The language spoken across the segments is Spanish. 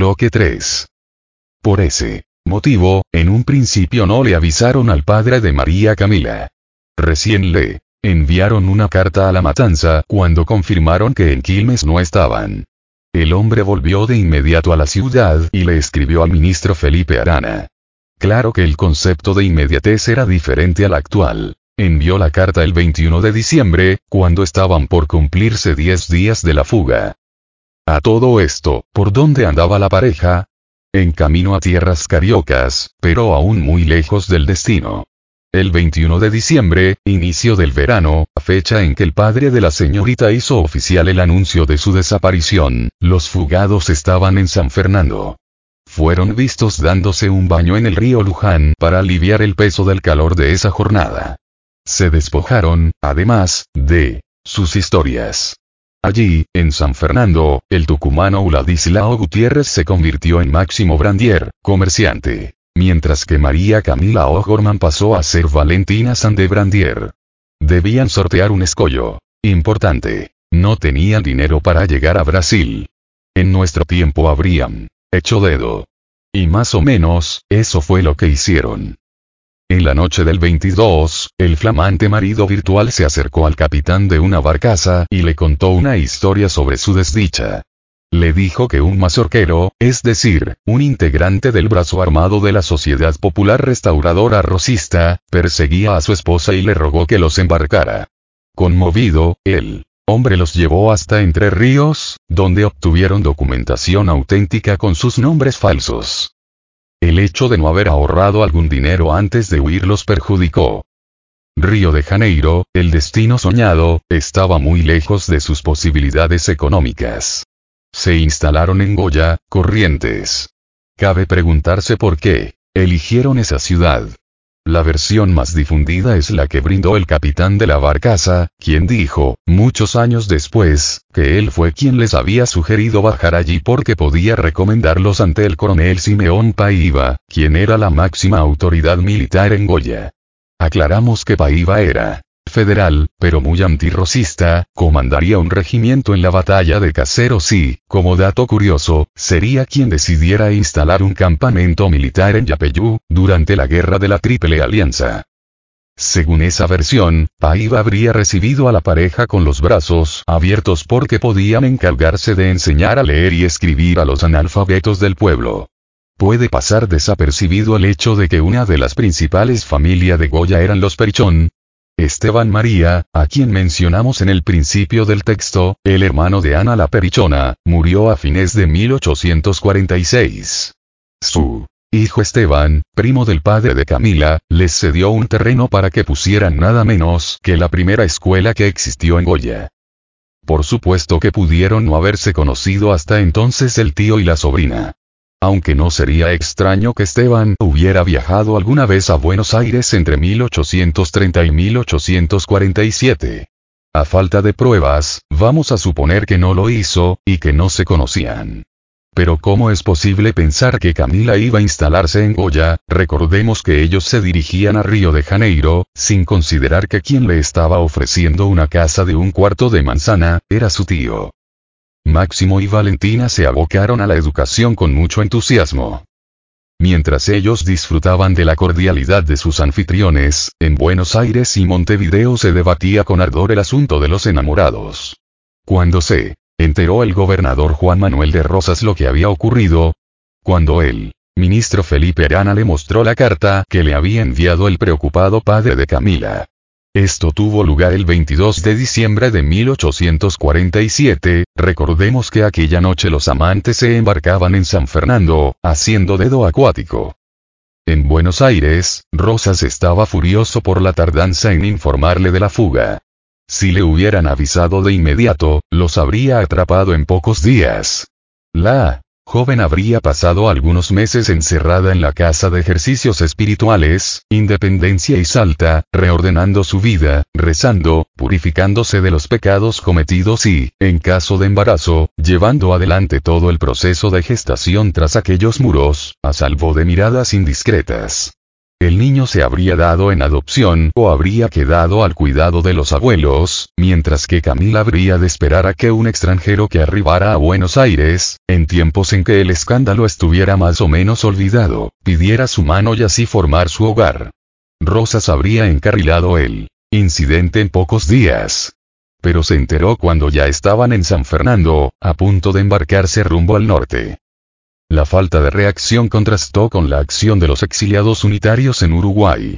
Bloque 3. Por ese motivo, en un principio no le avisaron al padre de María Camila. Recién le enviaron una carta a la matanza cuando confirmaron que en Quilmes no estaban. El hombre volvió de inmediato a la ciudad y le escribió al ministro Felipe Arana. Claro que el concepto de inmediatez era diferente al actual. Envió la carta el 21 de diciembre, cuando estaban por cumplirse 10 días de la fuga. A todo esto, ¿por dónde andaba la pareja? En camino a tierras cariocas, pero aún muy lejos del destino. El 21 de diciembre, inicio del verano, fecha en que el padre de la señorita hizo oficial el anuncio de su desaparición, los fugados estaban en San Fernando. Fueron vistos dándose un baño en el río Luján para aliviar el peso del calor de esa jornada. Se despojaron, además, de sus historias. Allí, en San Fernando, el tucumano Uladislao Gutiérrez se convirtió en Máximo Brandier, comerciante mientras que María Camila O'Gorman pasó a ser Valentina Sandebrandier. Debían sortear un escollo. Importante. No tenían dinero para llegar a Brasil. En nuestro tiempo habrían hecho dedo. Y más o menos, eso fue lo que hicieron. En la noche del 22, el flamante marido virtual se acercó al capitán de una barcaza y le contó una historia sobre su desdicha. Le dijo que un mazorquero, es decir, un integrante del brazo armado de la Sociedad Popular Restauradora Rosista, perseguía a su esposa y le rogó que los embarcara. Conmovido, el hombre los llevó hasta Entre Ríos, donde obtuvieron documentación auténtica con sus nombres falsos. El hecho de no haber ahorrado algún dinero antes de huir los perjudicó. Río de Janeiro, el destino soñado, estaba muy lejos de sus posibilidades económicas. Se instalaron en Goya, Corrientes. Cabe preguntarse por qué eligieron esa ciudad. La versión más difundida es la que brindó el capitán de la barcaza, quien dijo, muchos años después, que él fue quien les había sugerido bajar allí porque podía recomendarlos ante el coronel Simeón Paiva, quien era la máxima autoridad militar en Goya. Aclaramos que Paiva era federal, pero muy antirrocista, comandaría un regimiento en la batalla de Caseros y, como dato curioso, sería quien decidiera instalar un campamento militar en Yapeyú, durante la guerra de la Triple Alianza. Según esa versión, Paiva habría recibido a la pareja con los brazos abiertos porque podían encargarse de enseñar a leer y escribir a los analfabetos del pueblo. Puede pasar desapercibido el hecho de que una de las principales familias de Goya eran los Perichón, Esteban María, a quien mencionamos en el principio del texto, el hermano de Ana la Perichona, murió a fines de 1846. Su hijo Esteban, primo del padre de Camila, les cedió un terreno para que pusieran nada menos que la primera escuela que existió en Goya. Por supuesto que pudieron no haberse conocido hasta entonces el tío y la sobrina. Aunque no sería extraño que Esteban hubiera viajado alguna vez a Buenos Aires entre 1830 y 1847. A falta de pruebas, vamos a suponer que no lo hizo, y que no se conocían. Pero ¿cómo es posible pensar que Camila iba a instalarse en Goya? Recordemos que ellos se dirigían a Río de Janeiro, sin considerar que quien le estaba ofreciendo una casa de un cuarto de manzana, era su tío. Máximo y Valentina se abocaron a la educación con mucho entusiasmo. Mientras ellos disfrutaban de la cordialidad de sus anfitriones, en Buenos Aires y Montevideo se debatía con ardor el asunto de los enamorados. Cuando se enteró el gobernador Juan Manuel de Rosas lo que había ocurrido, cuando el ministro Felipe Arana le mostró la carta que le había enviado el preocupado padre de Camila, esto tuvo lugar el 22 de diciembre de 1847, recordemos que aquella noche los amantes se embarcaban en San Fernando, haciendo dedo acuático. En Buenos Aires, Rosas estaba furioso por la tardanza en informarle de la fuga. Si le hubieran avisado de inmediato, los habría atrapado en pocos días. La joven habría pasado algunos meses encerrada en la casa de ejercicios espirituales, Independencia y Salta, reordenando su vida, rezando, purificándose de los pecados cometidos y, en caso de embarazo, llevando adelante todo el proceso de gestación tras aquellos muros, a salvo de miradas indiscretas. El niño se habría dado en adopción o habría quedado al cuidado de los abuelos, mientras que Camila habría de esperar a que un extranjero que arribara a Buenos Aires, en tiempos en que el escándalo estuviera más o menos olvidado, pidiera su mano y así formar su hogar. Rosas habría encarrilado el incidente en pocos días. Pero se enteró cuando ya estaban en San Fernando, a punto de embarcarse rumbo al norte. La falta de reacción contrastó con la acción de los exiliados unitarios en Uruguay.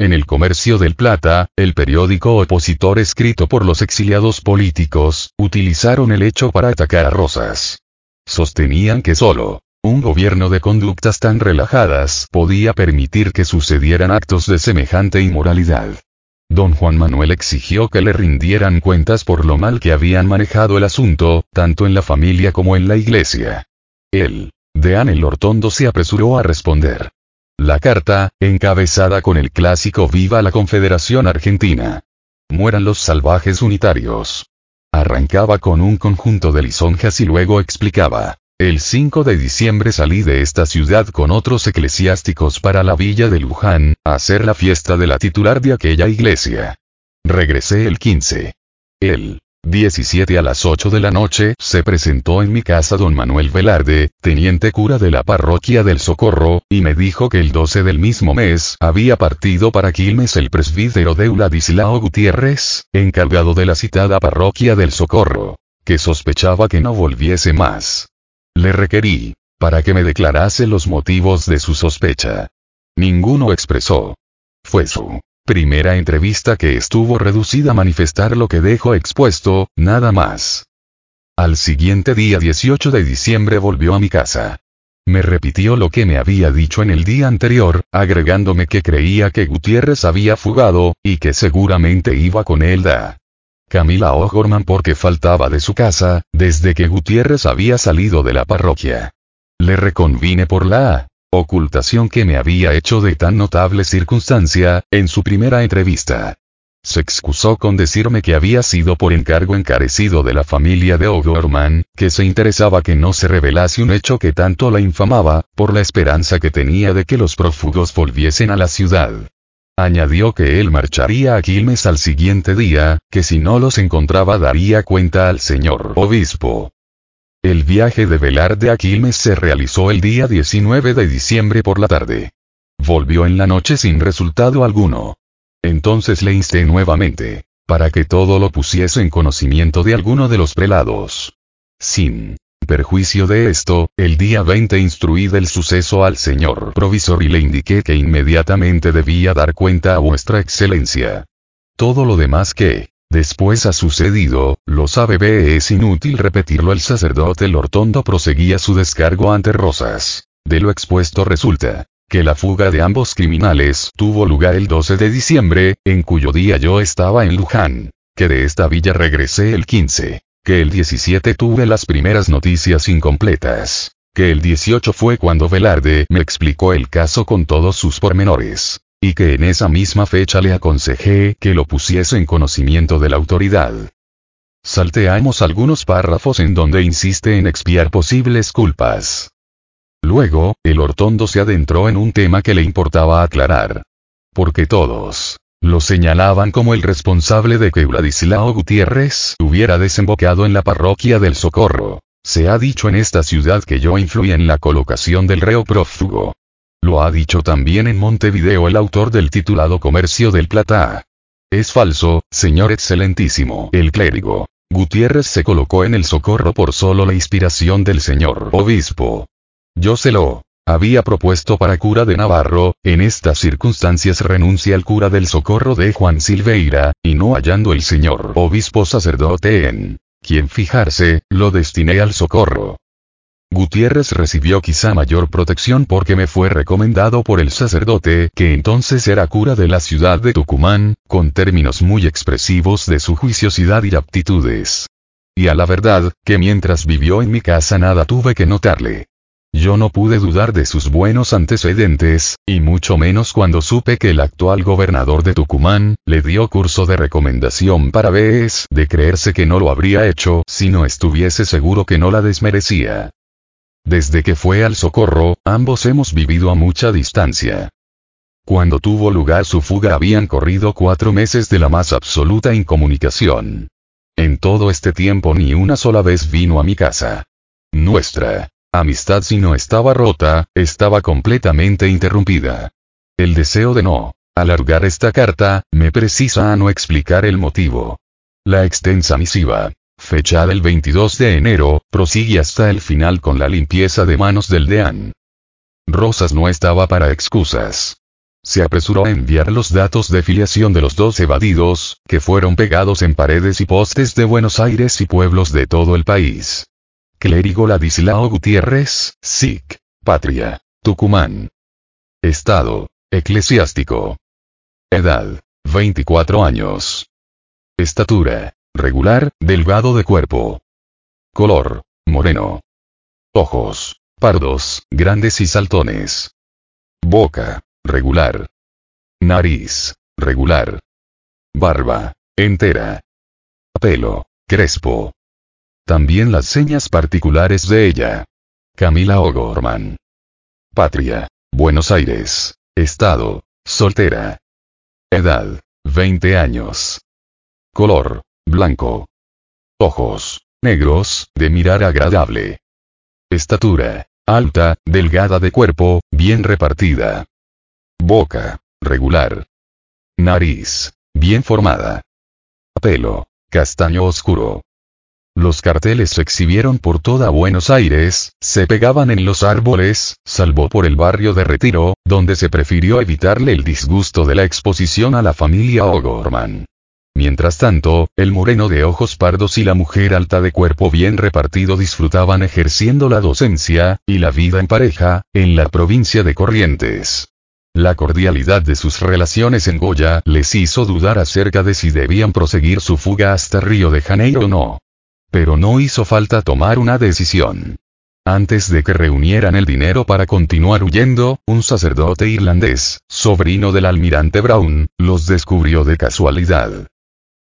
En el Comercio del Plata, el periódico opositor escrito por los exiliados políticos, utilizaron el hecho para atacar a Rosas. Sostenían que solo un gobierno de conductas tan relajadas podía permitir que sucedieran actos de semejante inmoralidad. Don Juan Manuel exigió que le rindieran cuentas por lo mal que habían manejado el asunto, tanto en la familia como en la iglesia. Él, Dean el Hortondo se apresuró a responder. La carta, encabezada con el clásico Viva la Confederación Argentina. Mueran los salvajes unitarios. Arrancaba con un conjunto de lisonjas y luego explicaba. El 5 de diciembre salí de esta ciudad con otros eclesiásticos para la villa de Luján, a hacer la fiesta de la titular de aquella iglesia. Regresé el 15. Él, 17 a las 8 de la noche, se presentó en mi casa don Manuel Velarde, teniente cura de la parroquia del Socorro, y me dijo que el 12 del mismo mes había partido para Quilmes el presbítero de Uladislao Gutiérrez, encargado de la citada parroquia del Socorro, que sospechaba que no volviese más. Le requerí, para que me declarase los motivos de su sospecha. Ninguno expresó. Fue su Primera entrevista que estuvo reducida a manifestar lo que dejo expuesto, nada más. Al siguiente día 18 de diciembre volvió a mi casa. Me repitió lo que me había dicho en el día anterior, agregándome que creía que Gutiérrez había fugado, y que seguramente iba con él. Camila O'Gorman porque faltaba de su casa, desde que Gutiérrez había salido de la parroquia. Le reconvine por la ocultación que me había hecho de tan notable circunstancia, en su primera entrevista. Se excusó con decirme que había sido por encargo encarecido de la familia de O'Gorman, que se interesaba que no se revelase un hecho que tanto la infamaba, por la esperanza que tenía de que los prófugos volviesen a la ciudad. Añadió que él marcharía a Quilmes al siguiente día, que si no los encontraba daría cuenta al señor obispo. El viaje de Velarde a Quilmes se realizó el día 19 de diciembre por la tarde. Volvió en la noche sin resultado alguno. Entonces le insté nuevamente, para que todo lo pusiese en conocimiento de alguno de los prelados. Sin perjuicio de esto, el día 20 instruí del suceso al señor provisor y le indiqué que inmediatamente debía dar cuenta a vuestra excelencia. Todo lo demás que, Después ha sucedido, lo sabe B. Es inútil repetirlo. El sacerdote Lortondo proseguía su descargo ante Rosas. De lo expuesto resulta que la fuga de ambos criminales tuvo lugar el 12 de diciembre, en cuyo día yo estaba en Luján. Que de esta villa regresé el 15. Que el 17 tuve las primeras noticias incompletas. Que el 18 fue cuando Velarde me explicó el caso con todos sus pormenores y que en esa misma fecha le aconsejé que lo pusiese en conocimiento de la autoridad. Salteamos algunos párrafos en donde insiste en expiar posibles culpas. Luego, el hortondo se adentró en un tema que le importaba aclarar. Porque todos lo señalaban como el responsable de que Vladislao Gutiérrez hubiera desembocado en la parroquia del Socorro. Se ha dicho en esta ciudad que yo influí en la colocación del reo prófugo. Lo ha dicho también en Montevideo el autor del titulado Comercio del Plata. Es falso, señor excelentísimo. El clérigo. Gutiérrez se colocó en el socorro por solo la inspiración del señor obispo. Yo se lo había propuesto para cura de Navarro, en estas circunstancias renuncia al cura del socorro de Juan Silveira, y no hallando el señor obispo sacerdote en quien fijarse, lo destiné al socorro. Gutiérrez recibió quizá mayor protección porque me fue recomendado por el sacerdote, que entonces era cura de la ciudad de Tucumán, con términos muy expresivos de su juiciosidad y aptitudes. Y a la verdad, que mientras vivió en mi casa nada tuve que notarle. Yo no pude dudar de sus buenos antecedentes, y mucho menos cuando supe que el actual gobernador de Tucumán, le dio curso de recomendación para vez de creerse que no lo habría hecho si no estuviese seguro que no la desmerecía. Desde que fue al socorro, ambos hemos vivido a mucha distancia. Cuando tuvo lugar su fuga habían corrido cuatro meses de la más absoluta incomunicación. En todo este tiempo ni una sola vez vino a mi casa. Nuestra amistad si no estaba rota, estaba completamente interrumpida. El deseo de no alargar esta carta, me precisa a no explicar el motivo. La extensa misiva, fechada el 22 de enero, prosigue hasta el final con la limpieza de manos del deán. Rosas no estaba para excusas. Se apresuró a enviar los datos de filiación de los dos evadidos, que fueron pegados en paredes y postes de Buenos Aires y pueblos de todo el país. Clérigo Ladislao Gutiérrez, SIC, Patria, Tucumán. Estado, eclesiástico. Edad, 24 años. Estatura, regular, delgado de cuerpo. Color, moreno. Ojos, pardos, grandes y saltones. Boca, regular. Nariz, regular. Barba, entera. Pelo, crespo. También las señas particulares de ella. Camila O'Gorman. Patria, Buenos Aires. Estado, soltera. Edad, 20 años. Color, blanco. Ojos, negros, de mirar agradable. Estatura, alta, delgada de cuerpo, bien repartida. Boca, regular. Nariz, bien formada. Pelo, castaño oscuro. Los carteles se exhibieron por toda Buenos Aires, se pegaban en los árboles, salvo por el barrio de Retiro, donde se prefirió evitarle el disgusto de la exposición a la familia O'Gorman. Mientras tanto, el moreno de ojos pardos y la mujer alta de cuerpo bien repartido disfrutaban ejerciendo la docencia, y la vida en pareja, en la provincia de Corrientes. La cordialidad de sus relaciones en Goya les hizo dudar acerca de si debían proseguir su fuga hasta Río de Janeiro o no. Pero no hizo falta tomar una decisión. Antes de que reunieran el dinero para continuar huyendo, un sacerdote irlandés, sobrino del almirante Brown, los descubrió de casualidad.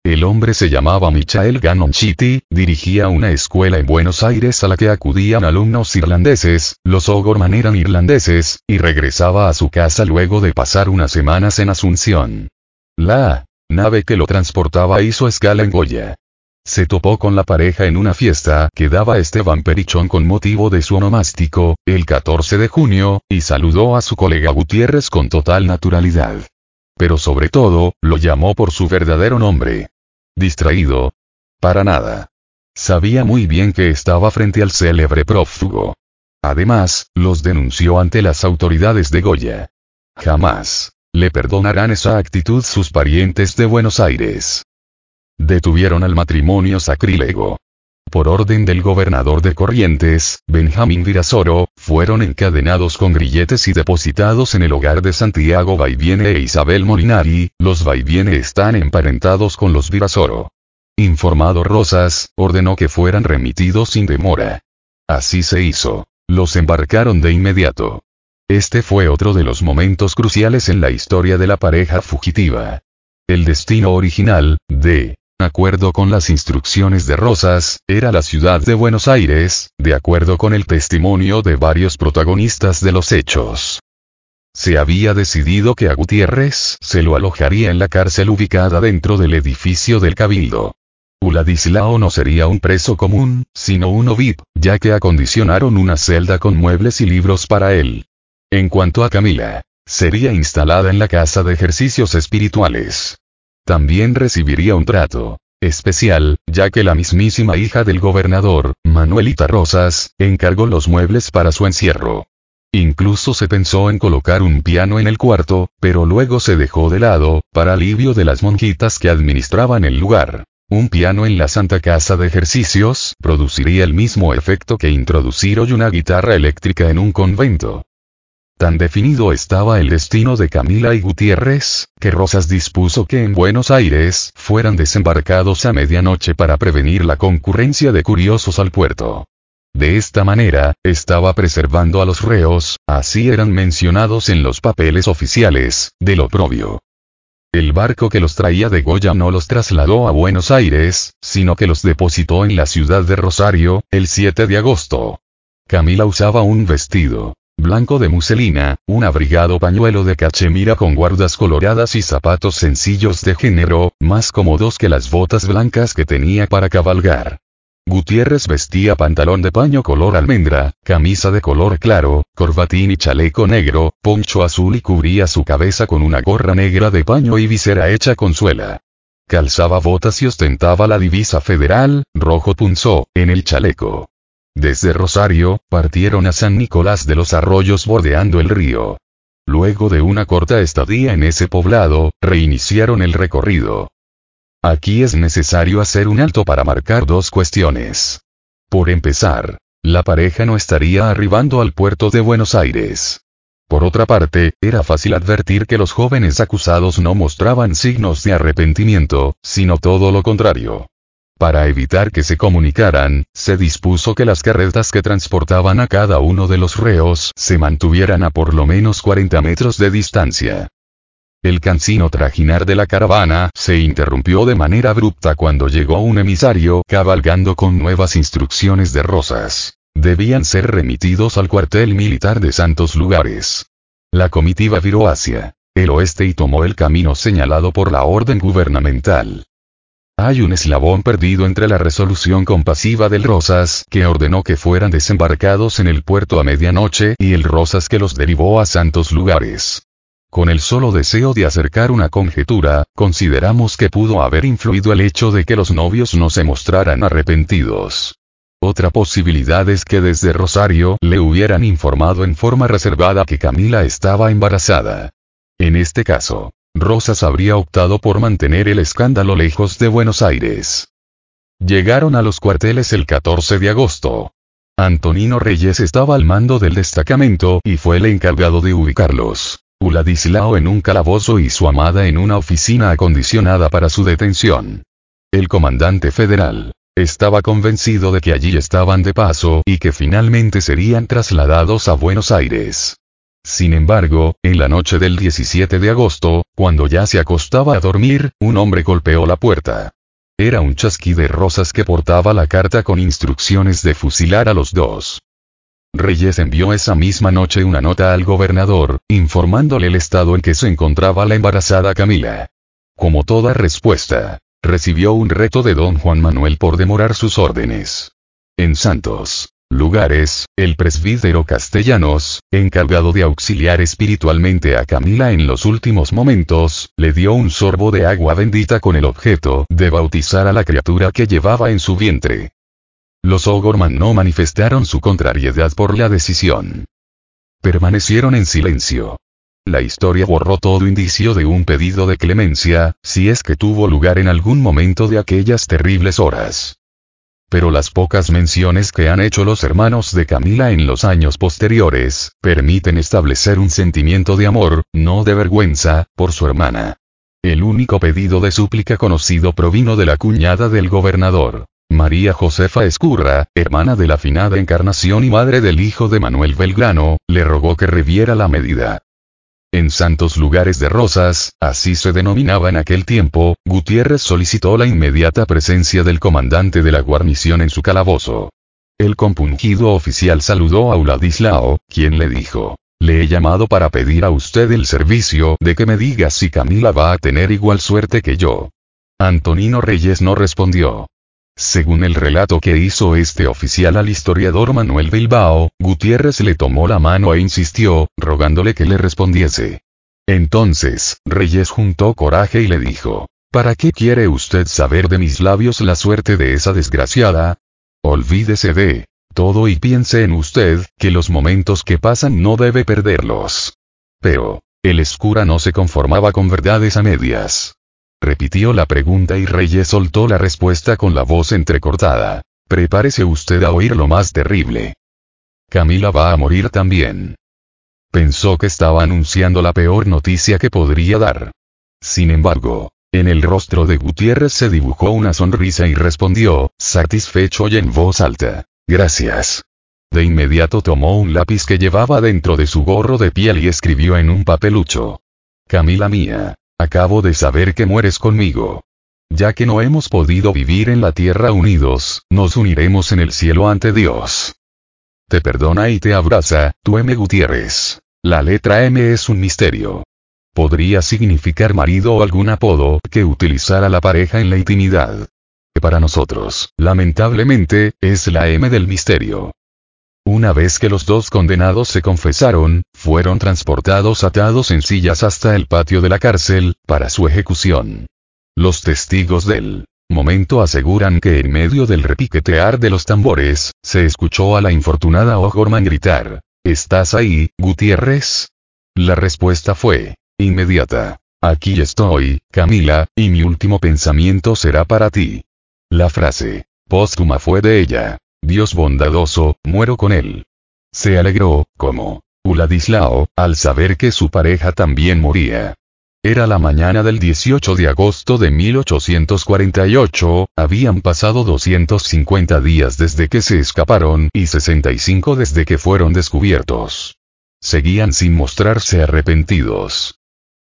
El hombre se llamaba Michael Gannon Chitty, dirigía una escuela en Buenos Aires a la que acudían alumnos irlandeses, los O'Gorman eran irlandeses, y regresaba a su casa luego de pasar unas semanas en Asunción. La nave que lo transportaba hizo escala en Goya. Se topó con la pareja en una fiesta que daba Esteban Perichón con motivo de su onomástico, el 14 de junio, y saludó a su colega Gutiérrez con total naturalidad. Pero sobre todo, lo llamó por su verdadero nombre. Distraído. Para nada. Sabía muy bien que estaba frente al célebre prófugo. Además, los denunció ante las autoridades de Goya. Jamás le perdonarán esa actitud sus parientes de Buenos Aires. Detuvieron al matrimonio sacrílego. Por orden del gobernador de Corrientes, Benjamín Virasoro, fueron encadenados con grilletes y depositados en el hogar de Santiago Baiviene e Isabel Molinari, los Baiviene están emparentados con los Virasoro. Informado Rosas, ordenó que fueran remitidos sin demora. Así se hizo. Los embarcaron de inmediato. Este fue otro de los momentos cruciales en la historia de la pareja fugitiva. El destino original, de acuerdo con las instrucciones de Rosas, era la ciudad de Buenos Aires, de acuerdo con el testimonio de varios protagonistas de los hechos. Se había decidido que a Gutiérrez se lo alojaría en la cárcel ubicada dentro del edificio del Cabildo. Uladislao no sería un preso común, sino un VIP, ya que acondicionaron una celda con muebles y libros para él. En cuanto a Camila, sería instalada en la casa de ejercicios espirituales. También recibiría un trato especial, ya que la mismísima hija del gobernador, Manuelita Rosas, encargó los muebles para su encierro. Incluso se pensó en colocar un piano en el cuarto, pero luego se dejó de lado, para alivio de las monjitas que administraban el lugar. Un piano en la Santa Casa de Ejercicios produciría el mismo efecto que introducir hoy una guitarra eléctrica en un convento. Tan definido estaba el destino de Camila y Gutiérrez, que Rosas dispuso que en Buenos Aires fueran desembarcados a medianoche para prevenir la concurrencia de curiosos al puerto. De esta manera, estaba preservando a los reos, así eran mencionados en los papeles oficiales, del oprobio. El barco que los traía de Goya no los trasladó a Buenos Aires, sino que los depositó en la ciudad de Rosario, el 7 de agosto. Camila usaba un vestido blanco de muselina, un abrigado pañuelo de cachemira con guardas coloradas y zapatos sencillos de género, más cómodos que las botas blancas que tenía para cabalgar. Gutiérrez vestía pantalón de paño color almendra, camisa de color claro, corbatín y chaleco negro, poncho azul y cubría su cabeza con una gorra negra de paño y visera hecha con suela. Calzaba botas y ostentaba la divisa federal, rojo punzó, en el chaleco. Desde Rosario, partieron a San Nicolás de los Arroyos bordeando el río. Luego de una corta estadía en ese poblado, reiniciaron el recorrido. Aquí es necesario hacer un alto para marcar dos cuestiones. Por empezar, la pareja no estaría arribando al puerto de Buenos Aires. Por otra parte, era fácil advertir que los jóvenes acusados no mostraban signos de arrepentimiento, sino todo lo contrario. Para evitar que se comunicaran, se dispuso que las carretas que transportaban a cada uno de los reos se mantuvieran a por lo menos 40 metros de distancia. El cansino trajinar de la caravana se interrumpió de manera abrupta cuando llegó un emisario cabalgando con nuevas instrucciones de Rosas. Debían ser remitidos al cuartel militar de Santos Lugares. La comitiva viró hacia el oeste y tomó el camino señalado por la orden gubernamental. Hay un eslabón perdido entre la resolución compasiva del Rosas, que ordenó que fueran desembarcados en el puerto a medianoche, y el Rosas que los derivó a santos lugares. Con el solo deseo de acercar una conjetura, consideramos que pudo haber influido el hecho de que los novios no se mostraran arrepentidos. Otra posibilidad es que desde Rosario le hubieran informado en forma reservada que Camila estaba embarazada. En este caso, Rosas habría optado por mantener el escándalo lejos de Buenos Aires. Llegaron a los cuarteles el 14 de agosto. Antonino Reyes estaba al mando del destacamento y fue el encargado de ubicarlos. Uladislao en un calabozo y su amada en una oficina acondicionada para su detención. El comandante federal estaba convencido de que allí estaban de paso y que finalmente serían trasladados a Buenos Aires. Sin embargo, en la noche del 17 de agosto, cuando ya se acostaba a dormir, un hombre golpeó la puerta. Era un chasqui de rosas que portaba la carta con instrucciones de fusilar a los dos. Reyes envió esa misma noche una nota al gobernador, informándole el estado en que se encontraba la embarazada Camila. Como toda respuesta, recibió un reto de don Juan Manuel por demorar sus órdenes. En Santos, lugares, el presbítero Castellanos, encargado de auxiliar espiritualmente a Camila en los últimos momentos, le dio un sorbo de agua bendita con el objeto de bautizar a la criatura que llevaba en su vientre. Los O'Gorman no manifestaron su contrariedad por la decisión. Permanecieron en silencio. La historia borró todo indicio de un pedido de clemencia, si es que tuvo lugar en algún momento de aquellas terribles horas pero las pocas menciones que han hecho los hermanos de Camila en los años posteriores, permiten establecer un sentimiento de amor, no de vergüenza, por su hermana. El único pedido de súplica conocido provino de la cuñada del gobernador. María Josefa Escurra, hermana de la finada Encarnación y madre del hijo de Manuel Belgrano, le rogó que reviera la medida. En santos lugares de rosas, así se denominaba en aquel tiempo, Gutiérrez solicitó la inmediata presencia del comandante de la guarnición en su calabozo. El compungido oficial saludó a Uladislao, quien le dijo, le he llamado para pedir a usted el servicio de que me diga si Camila va a tener igual suerte que yo. Antonino Reyes no respondió. Según el relato que hizo este oficial al historiador Manuel Bilbao, Gutiérrez le tomó la mano e insistió, rogándole que le respondiese. Entonces, Reyes juntó coraje y le dijo, ¿Para qué quiere usted saber de mis labios la suerte de esa desgraciada? Olvídese de todo y piense en usted, que los momentos que pasan no debe perderlos. Pero, el escura no se conformaba con verdades a medias. Repitió la pregunta y Reyes soltó la respuesta con la voz entrecortada. Prepárese usted a oír lo más terrible. Camila va a morir también. Pensó que estaba anunciando la peor noticia que podría dar. Sin embargo, en el rostro de Gutiérrez se dibujó una sonrisa y respondió, satisfecho y en voz alta. Gracias. De inmediato tomó un lápiz que llevaba dentro de su gorro de piel y escribió en un papelucho. Camila mía. Acabo de saber que mueres conmigo. Ya que no hemos podido vivir en la tierra unidos, nos uniremos en el cielo ante Dios. te perdona y te abraza, tu M. Gutiérrez. La letra M es un misterio. Podría significar marido o algún apodo que utilizara la pareja en la intimidad. Para nosotros, lamentablemente, es la M del misterio. Una vez que los dos condenados se confesaron, fueron transportados atados en sillas hasta el patio de la cárcel, para su ejecución. Los testigos del momento aseguran que en medio del repiquetear de los tambores, se escuchó a la infortunada O'Gorman gritar, ¿Estás ahí, Gutiérrez? La respuesta fue, inmediata. Aquí estoy, Camila, y mi último pensamiento será para ti. La frase, póstuma fue de ella. Dios bondadoso, muero con él. Se alegró, como Uladislao, al saber que su pareja también moría. Era la mañana del 18 de agosto de 1848, habían pasado 250 días desde que se escaparon y 65 desde que fueron descubiertos. Seguían sin mostrarse arrepentidos.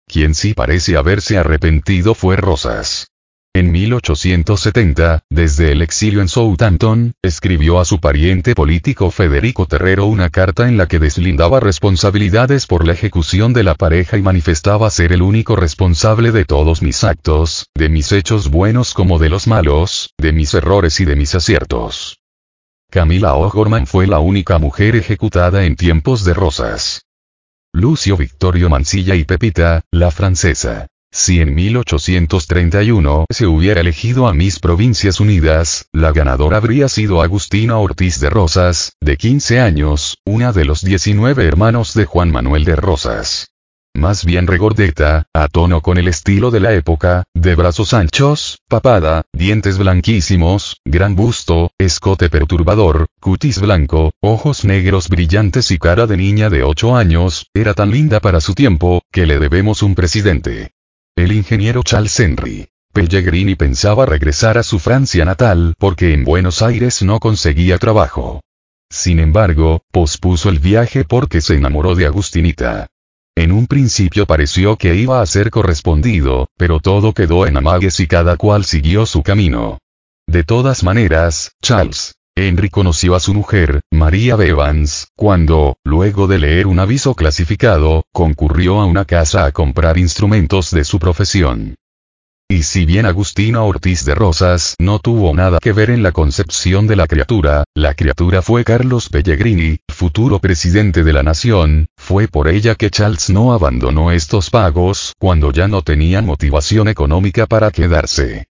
Quien sí parece haberse arrepentido fue Rosas. En 1870, desde el exilio en Southampton, escribió a su pariente político Federico Terrero una carta en la que deslindaba responsabilidades por la ejecución de la pareja y manifestaba ser el único responsable de todos mis actos, de mis hechos buenos como de los malos, de mis errores y de mis aciertos. Camila O'Gorman fue la única mujer ejecutada en tiempos de Rosas. Lucio Victorio Mansilla y Pepita, la francesa. Si en 1831 se hubiera elegido a Miss Provincias Unidas, la ganadora habría sido Agustina Ortiz de Rosas, de 15 años, una de los 19 hermanos de Juan Manuel de Rosas. Más bien regordeta, a tono con el estilo de la época, de brazos anchos, papada, dientes blanquísimos, gran busto, escote perturbador, cutis blanco, ojos negros brillantes y cara de niña de 8 años, era tan linda para su tiempo, que le debemos un presidente. El ingeniero Charles Henry Pellegrini pensaba regresar a su Francia natal porque en Buenos Aires no conseguía trabajo. Sin embargo, pospuso el viaje porque se enamoró de Agustinita. En un principio pareció que iba a ser correspondido, pero todo quedó en amagues y cada cual siguió su camino. De todas maneras, Charles Henry conoció a su mujer, María Bevans, cuando, luego de leer un aviso clasificado, concurrió a una casa a comprar instrumentos de su profesión. Y si bien Agustina Ortiz de Rosas no tuvo nada que ver en la concepción de la criatura, la criatura fue Carlos Pellegrini, futuro presidente de la nación, fue por ella que Charles no abandonó estos pagos, cuando ya no tenían motivación económica para quedarse.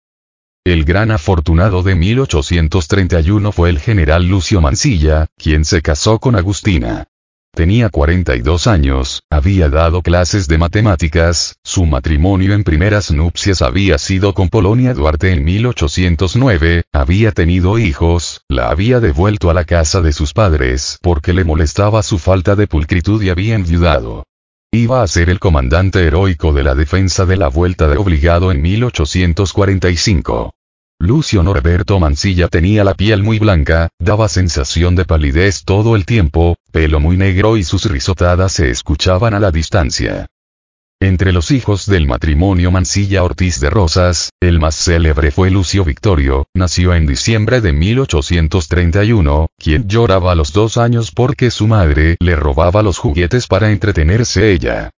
El gran afortunado de 1831 fue el general Lucio Mansilla, quien se casó con Agustina. Tenía 42 años, había dado clases de matemáticas, su matrimonio en primeras nupcias había sido con Polonia Duarte en 1809, había tenido hijos, la había devuelto a la casa de sus padres porque le molestaba su falta de pulcritud y había enviudado. Iba a ser el comandante heroico de la defensa de la Vuelta de Obligado en 1845. Lucio Norberto Mansilla tenía la piel muy blanca, daba sensación de palidez todo el tiempo, pelo muy negro y sus risotadas se escuchaban a la distancia. Entre los hijos del matrimonio Mansilla Ortiz de Rosas, el más célebre fue Lucio Victorio, nació en diciembre de 1831, quien lloraba a los dos años porque su madre le robaba los juguetes para entretenerse ella.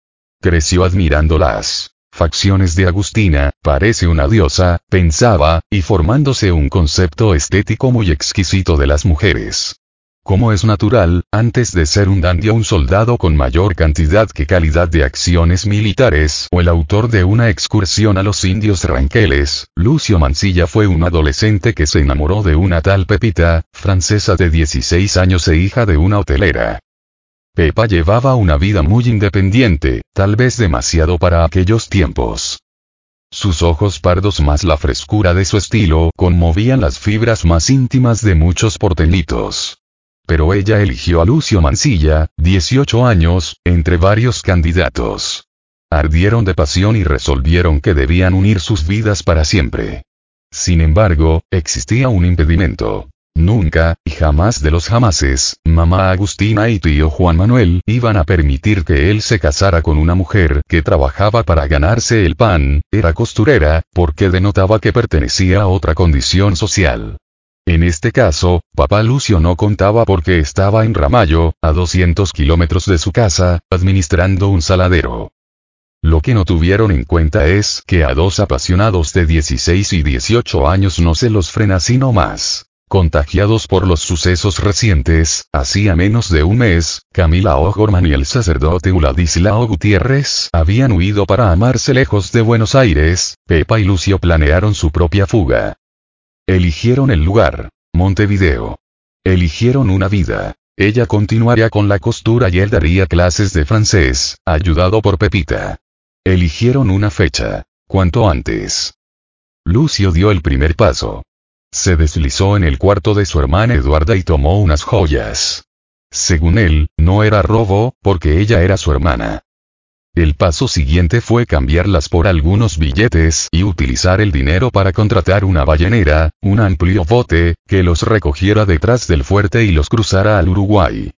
Creció admirando las facciones de Agustina, parece una diosa, pensaba, y formándose un concepto estético muy exquisito de las mujeres. Como es natural, antes de ser un dandy o un soldado con mayor cantidad que calidad de acciones militares, o el autor de una excursión a los indios ranqueles, Lucio Mansilla fue un adolescente que se enamoró de una tal Pepita, francesa de 16 años e hija de una hotelera. Pepa llevaba una vida muy independiente, tal vez demasiado para aquellos tiempos. Sus ojos pardos más la frescura de su estilo conmovían las fibras más íntimas de muchos porteñitos. Pero ella eligió a Lucio Mansilla, 18 años, entre varios candidatos. Ardieron de pasión y resolvieron que debían unir sus vidas para siempre. Sin embargo, existía un impedimento. Nunca, y jamás de los jamases, mamá Agustina y tío Juan Manuel iban a permitir que él se casara con una mujer que trabajaba para ganarse el pan, era costurera, porque denotaba que pertenecía a otra condición social. En este caso, papá Lucio no contaba porque estaba en Ramallo, a 200 kilómetros de su casa, administrando un saladero. Lo que no tuvieron en cuenta es que a dos apasionados de 16 y 18 años no se los frena sino más. Contagiados por los sucesos recientes, hacía menos de un mes, Camila O'Gorman y el sacerdote Uladislao Gutiérrez habían huido para amarse lejos de Buenos Aires, Pepa y Lucio planearon su propia fuga. Eligieron el lugar, Montevideo. Eligieron una vida. Ella continuaría con la costura y él daría clases de francés, ayudado por Pepita. Eligieron una fecha. Cuanto antes. Lucio dio el primer paso. Se deslizó en el cuarto de su hermana Eduarda y tomó unas joyas. Según él, no era robo, porque ella era su hermana. El paso siguiente fue cambiarlas por algunos billetes y utilizar el dinero para contratar una ballenera, un amplio bote, que los recogiera detrás del fuerte y los cruzara al Uruguay.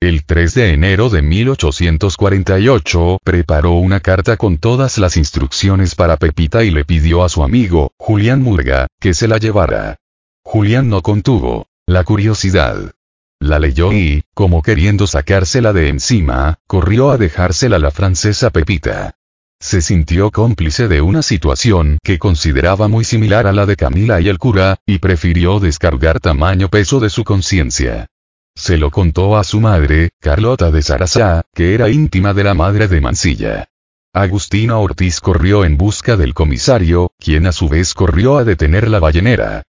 El 3 de enero de 1848 preparó una carta con todas las instrucciones para Pepita y le pidió a su amigo, Julián Murga, que se la llevara. Julián no contuvo la curiosidad. La leyó y, como queriendo sacársela de encima, corrió a dejársela a la francesa Pepita. Se sintió cómplice de una situación que consideraba muy similar a la de Camila y el cura, y prefirió descargar tamaño peso de su conciencia. Se lo contó a su madre, Carlota de Sarasá, que era íntima de la madre de Mansilla. Agustina Ortiz corrió en busca del comisario, quien a su vez corrió a detener la ballenera.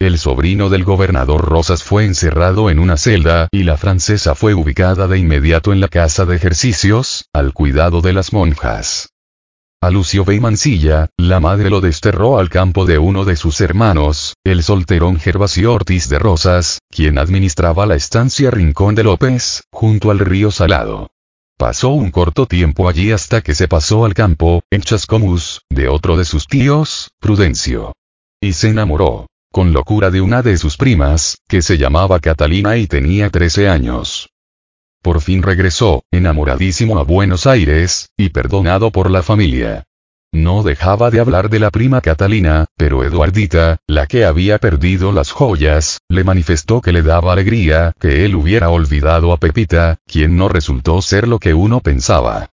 El sobrino del gobernador Rosas fue encerrado en una celda, y la francesa fue ubicada de inmediato en la casa de ejercicios, al cuidado de las monjas. A Lucio B. La madre lo desterró al campo de uno de sus hermanos, el solterón Gervasio Ortiz de Rosas, quien administraba la estancia Rincón de López, junto al río Salado. Pasó un corto tiempo allí hasta que se pasó al campo, en Chascomús, de otro de sus tíos, Prudencio. Y se enamoró con locura de una de sus primas, que se llamaba Catalina y tenía 13 años. Por fin regresó, enamoradísimo a Buenos Aires, y perdonado por la familia. No dejaba de hablar de la prima Catalina, pero Eduardita, la que había perdido las joyas, le manifestó que le daba alegría que él hubiera olvidado a Pepita, quien no resultó ser lo que uno pensaba.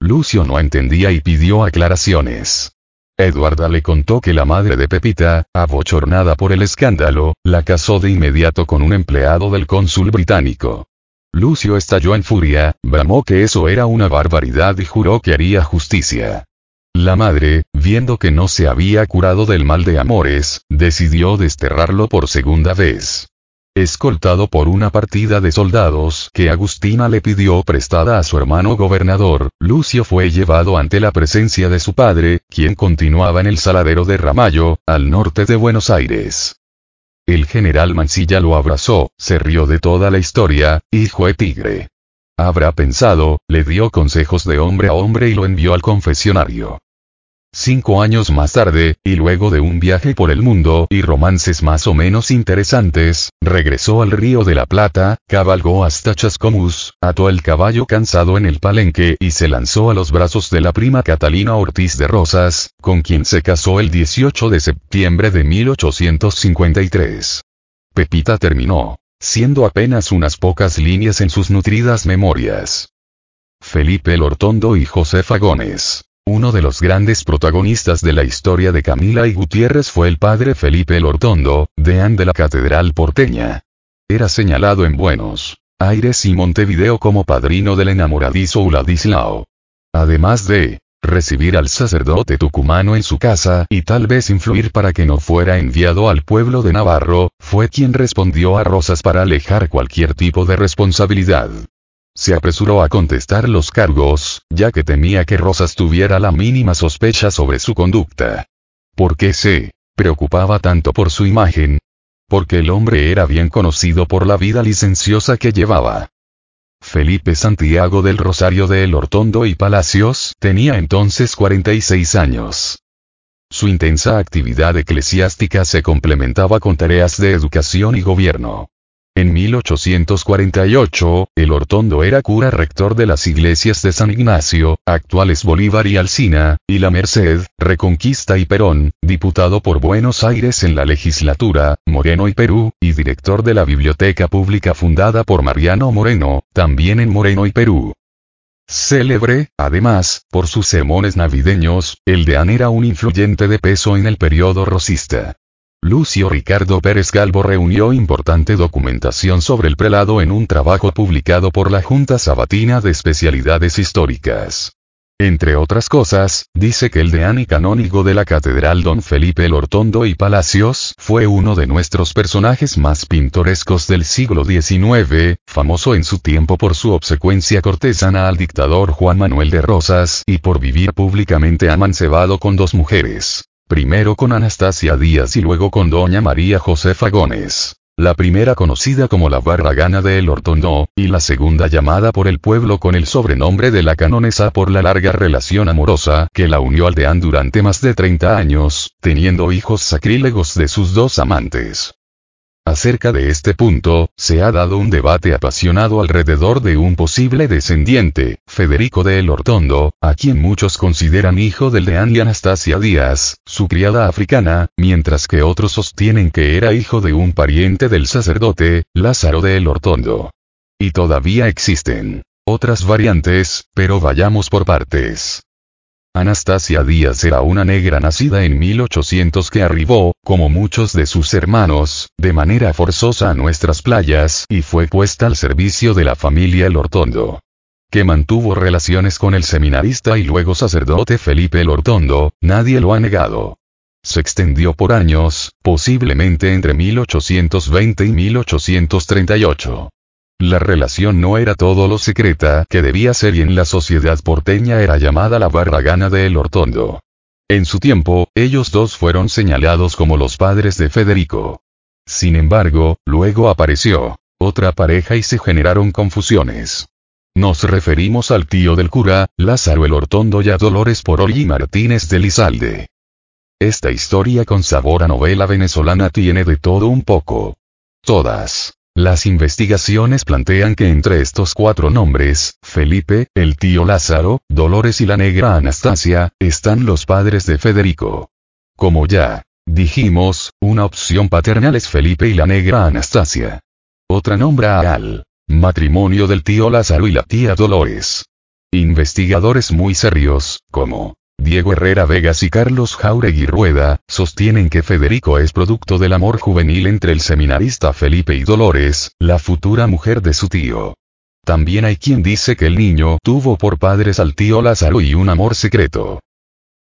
Lucio no entendía y pidió aclaraciones. Eduarda le contó que la madre de Pepita, abochornada por el escándalo, la casó de inmediato con un empleado del cónsul británico. Lucio estalló en furia, bramó que eso era una barbaridad y juró que haría justicia. La madre, viendo que no se había curado del mal de amores, decidió desterrarlo por segunda vez escoltado por una partida de soldados que Agustina le pidió prestada a su hermano gobernador, Lucio fue llevado ante la presencia de su padre, quien continuaba en el saladero de Ramallo, al norte de Buenos Aires. El general Mansilla lo abrazó, se rió de toda la historia, hijo de tigre. Habrá pensado, le dio consejos de hombre a hombre y lo envió al confesionario. Cinco años más tarde, y luego de un viaje por el mundo y romances más o menos interesantes, regresó al Río de la Plata, cabalgó hasta Chascomús, ató el caballo cansado en el palenque y se lanzó a los brazos de la prima Catalina Ortiz de Rosas, con quien se casó el 18 de septiembre de 1853. Pepita terminó, siendo apenas unas pocas líneas en sus nutridas memorias. Felipe Lortondo y Josefa Gómez uno de los grandes protagonistas de la historia de Camila y Gutiérrez fue el padre Felipe Lortondo, deán de la Catedral porteña. Era señalado en Buenos Aires y Montevideo como padrino del enamoradizo Uladislao. Además de recibir al sacerdote tucumano en su casa y tal vez influir para que no fuera enviado al pueblo de Navarro, fue quien respondió a Rosas para alejar cualquier tipo de responsabilidad se apresuró a contestar los cargos, ya que temía que Rosas tuviera la mínima sospecha sobre su conducta. ¿Por qué se preocupaba tanto por su imagen? Porque el hombre era bien conocido por la vida licenciosa que llevaba. Felipe Santiago del Rosario de El Hortondo y Palacios tenía entonces 46 años. Su intensa actividad eclesiástica se complementaba con tareas de educación y gobierno. En 1848, el Hortondo era cura rector de las iglesias de San Ignacio, actuales Bolívar y Alcina, y La Merced, Reconquista y Perón, diputado por Buenos Aires en la legislatura, Moreno y Perú, y director de la biblioteca pública fundada por Mariano Moreno, también en Moreno y Perú. Célebre, además, por sus sermones navideños, el deán era un influyente de peso en el periodo rosista. Lucio Ricardo Pérez Galvo reunió importante documentación sobre el prelado en un trabajo publicado por la Junta Sabatina de Especialidades Históricas. Entre otras cosas, dice que el deán y canónigo de la catedral don Felipe el Hortondo y Palacios fue uno de nuestros personajes más pintorescos del siglo XIX, famoso en su tiempo por su obsecuencia cortesana al dictador Juan Manuel de Rosas y por vivir públicamente amancebado con dos mujeres primero con Anastasia Díaz y luego con doña María Josefa Gómez. La primera conocida como la Barragana de El Hortondo, y la segunda llamada por el pueblo con el sobrenombre de la canonesa por la larga relación amorosa que la unió al deán durante más de 30 años, teniendo hijos sacrílegos de sus dos amantes. Acerca de este punto, se ha dado un debate apasionado alrededor de un posible descendiente, Federico de El Hortondo, a quien muchos consideran hijo del deán y Anastasia Díaz, su criada africana, mientras que otros sostienen que era hijo de un pariente del sacerdote, Lázaro de El Hortondo. Y todavía existen otras variantes, pero vayamos por partes. Anastasia Díaz era una negra nacida en 1800 que arribó, como muchos de sus hermanos, de manera forzosa a nuestras playas y fue puesta al servicio de la familia El Hortondo. Que mantuvo relaciones con el seminarista y luego sacerdote Felipe El Hortondo, nadie lo ha negado. Se extendió por años, posiblemente entre 1820 y 1838. La relación no era todo lo secreta que debía ser y en la sociedad porteña era llamada la barragana de El Hortondo. En su tiempo, ellos dos fueron señalados como los padres de Federico. Sin embargo, luego apareció otra pareja y se generaron confusiones. Nos referimos al tío del cura, Lázaro el Hortondo y a Dolores Poroli Martínez de Lizalde. Esta historia con sabor a novela venezolana tiene de todo un poco. Todas las investigaciones plantean que entre estos cuatro nombres, Felipe, el tío Lázaro, Dolores y la negra Anastasia, están los padres de Federico. Como ya dijimos, una opción paternal es Felipe y la negra Anastasia. Otra nombra al matrimonio del tío Lázaro y la tía Dolores. Investigadores muy serios, como Diego Herrera Vegas y Carlos Jauregui Rueda, sostienen que Federico es producto del amor juvenil entre el seminarista Felipe y Dolores, la futura mujer de su tío. También hay quien dice que el niño tuvo por padres al tío Lázaro y un amor secreto.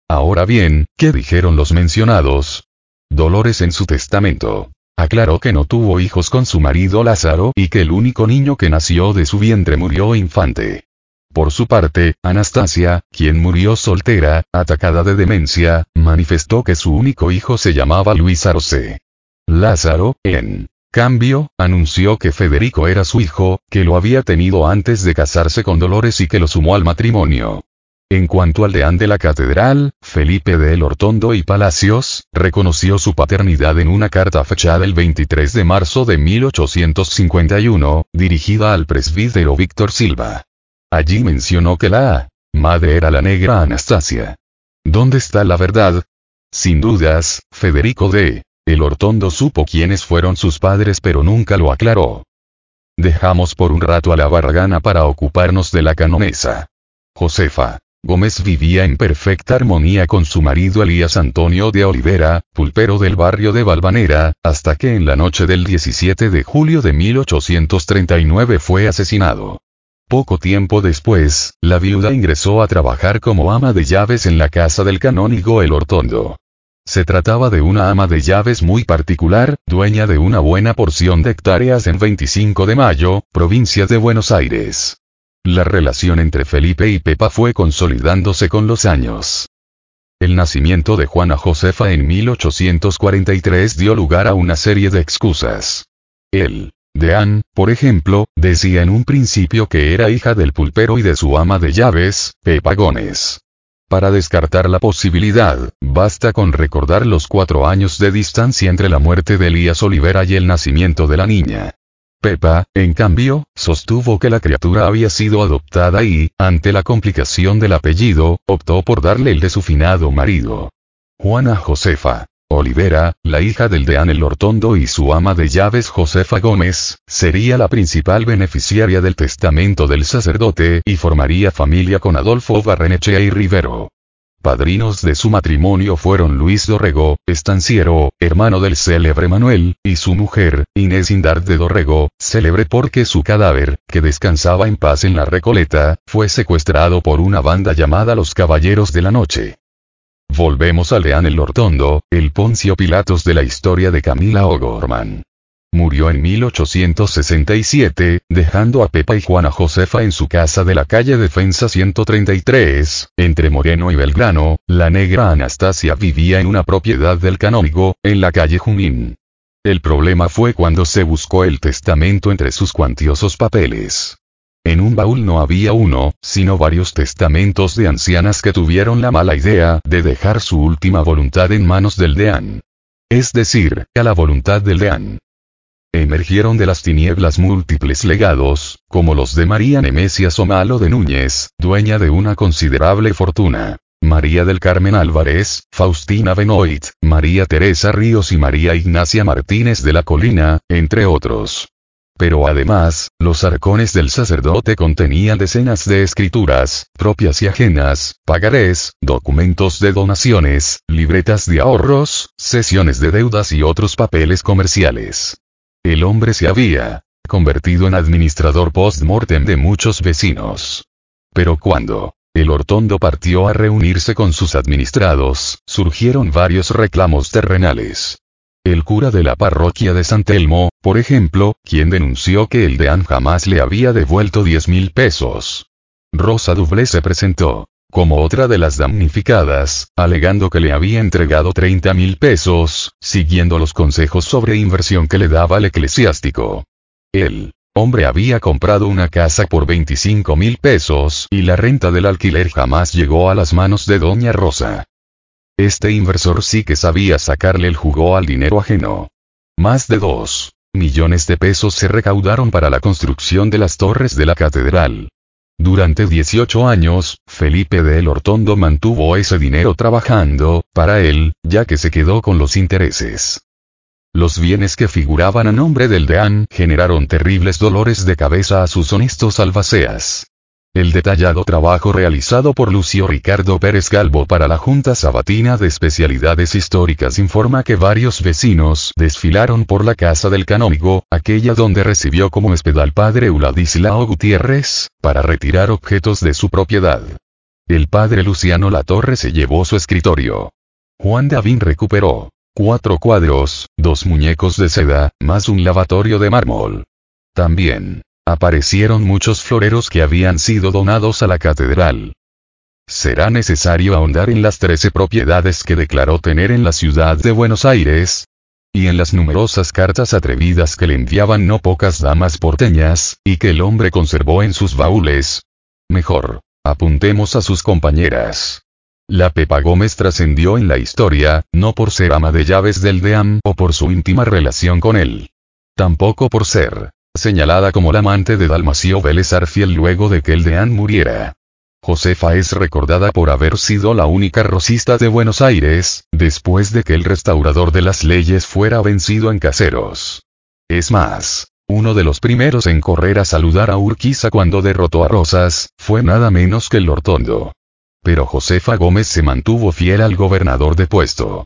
Ahora bien, ¿qué dijeron los mencionados? Dolores en su testamento. Aclaró que no tuvo hijos con su marido Lázaro y que el único niño que nació de su vientre murió infante. Por su parte, Anastasia, quien murió soltera, atacada de demencia, manifestó que su único hijo se llamaba Luis Arce. Lázaro, en cambio, anunció que Federico era su hijo, que lo había tenido antes de casarse con Dolores y que lo sumó al matrimonio. En cuanto al deán de la catedral, Felipe de El Hortondo y Palacios, reconoció su paternidad en una carta fechada el 23 de marzo de 1851, dirigida al presbítero Víctor Silva. Allí mencionó que la madre era la negra Anastasia. ¿Dónde está la verdad? Sin dudas, Federico de El Hortondo supo quiénes fueron sus padres pero nunca lo aclaró. Dejamos por un rato a la barragana para ocuparnos de la canonesa. Josefa. Gómez vivía en perfecta armonía con su marido Elías Antonio de Olivera, pulpero del barrio de Valvanera, hasta que en la noche del 17 de julio de 1839 fue asesinado. Poco tiempo después, la viuda ingresó a trabajar como ama de llaves en la casa del canónigo El Hortondo. Se trataba de una ama de llaves muy particular, dueña de una buena porción de hectáreas en 25 de Mayo, provincia de Buenos Aires. La relación entre Felipe y Pepa fue consolidándose con los años. El nacimiento de Juana Josefa en 1843 dio lugar a una serie de excusas. Él Dean, por ejemplo, decía en un principio que era hija del pulpero y de su ama de llaves, Pepa Gómez. Para descartar la posibilidad, basta con recordar los cuatro años de distancia entre la muerte de Elías Olivera y el nacimiento de la niña. Pepa, en cambio, sostuvo que la criatura había sido adoptada y, ante la complicación del apellido, optó por darle el de su finado marido. Juana Josefa. Olivera, la hija del deán El Hortondo y su ama de llaves Josefa Gómez, sería la principal beneficiaria del testamento del sacerdote y formaría familia con Adolfo Barrenechea y Rivero. Padrinos de su matrimonio fueron Luis Dorrego, estanciero, hermano del célebre Manuel, y su mujer, Inés Indar de Dorrego, célebre porque su cadáver, que descansaba en paz en la Recoleta, fue secuestrado por una banda llamada los Caballeros de la Noche. Volvemos a Leán el Hortondo, el Poncio Pilatos de la historia de Camila O'Gorman. Murió en 1867, dejando a Pepa y Juana Josefa en su casa de la calle Defensa 133, entre Moreno y Belgrano, la negra Anastasia vivía en una propiedad del canónigo, en la calle Junín. El problema fue cuando se buscó el testamento entre sus cuantiosos papeles. En un baúl no había uno, sino varios testamentos de ancianas que tuvieron la mala idea de dejar su última voluntad en manos del deán. Es decir, a la voluntad del deán. Emergieron de las tinieblas múltiples legados, como los de María Nemesia Somalo de Núñez, dueña de una considerable fortuna. María del Carmen Álvarez, Faustina Benoit, María Teresa Ríos y María Ignacia Martínez de la Colina, entre otros. Pero además, los arcones del sacerdote contenían decenas de escrituras, propias y ajenas, pagarés, documentos de donaciones, libretas de ahorros, sesiones de deudas y otros papeles comerciales. El hombre se había convertido en administrador post-mortem de muchos vecinos. Pero cuando el Hortondo partió a reunirse con sus administrados, surgieron varios reclamos terrenales. El cura de la parroquia de San Telmo, por ejemplo, quien denunció que el deán jamás le había devuelto 10 mil pesos. Rosa Dublé se presentó como otra de las damnificadas, alegando que le había entregado 30 mil pesos, siguiendo los consejos sobre inversión que le daba el eclesiástico. El hombre había comprado una casa por 25 mil pesos y la renta del alquiler jamás llegó a las manos de doña Rosa. Este inversor sí que sabía sacarle el jugo al dinero ajeno. Más de dos millones de pesos se recaudaron para la construcción de las torres de la catedral. Durante 18 años, Felipe de El Hortondo mantuvo ese dinero trabajando, para él, ya que se quedó con los intereses. Los bienes que figuraban a nombre del deán generaron terribles dolores de cabeza a sus honestos albaceas. El detallado trabajo realizado por Lucio Ricardo Pérez Galvo para la Junta Sabatina de Especialidades Históricas informa que varios vecinos desfilaron por la casa del canónigo, aquella donde recibió como espedal al padre Euladislao Gutiérrez, para retirar objetos de su propiedad. El padre Luciano Latorre se llevó su escritorio. Juan Davín recuperó cuatro cuadros, dos muñecos de seda, más un lavatorio de mármol. También, Aparecieron muchos floreros que habían sido donados a la catedral. Será necesario ahondar en las trece propiedades que declaró tener en la ciudad de Buenos Aires, y en las numerosas cartas atrevidas que le enviaban no pocas damas porteñas, y que el hombre conservó en sus baúles. Mejor, apuntemos a sus compañeras. La Pepa Gómez trascendió en la historia, no por ser ama de llaves del DEAM o por su íntima relación con él. Tampoco por ser señalada como la amante de Dalmacio Vélez Arfiel luego de que el deán muriera. Josefa es recordada por haber sido la única rosista de Buenos Aires, después de que el restaurador de las leyes fuera vencido en caseros. Es más, uno de los primeros en correr a saludar a Urquiza cuando derrotó a Rosas, fue nada menos que el Hortondo. Pero Josefa Gómez se mantuvo fiel al gobernador de puesto.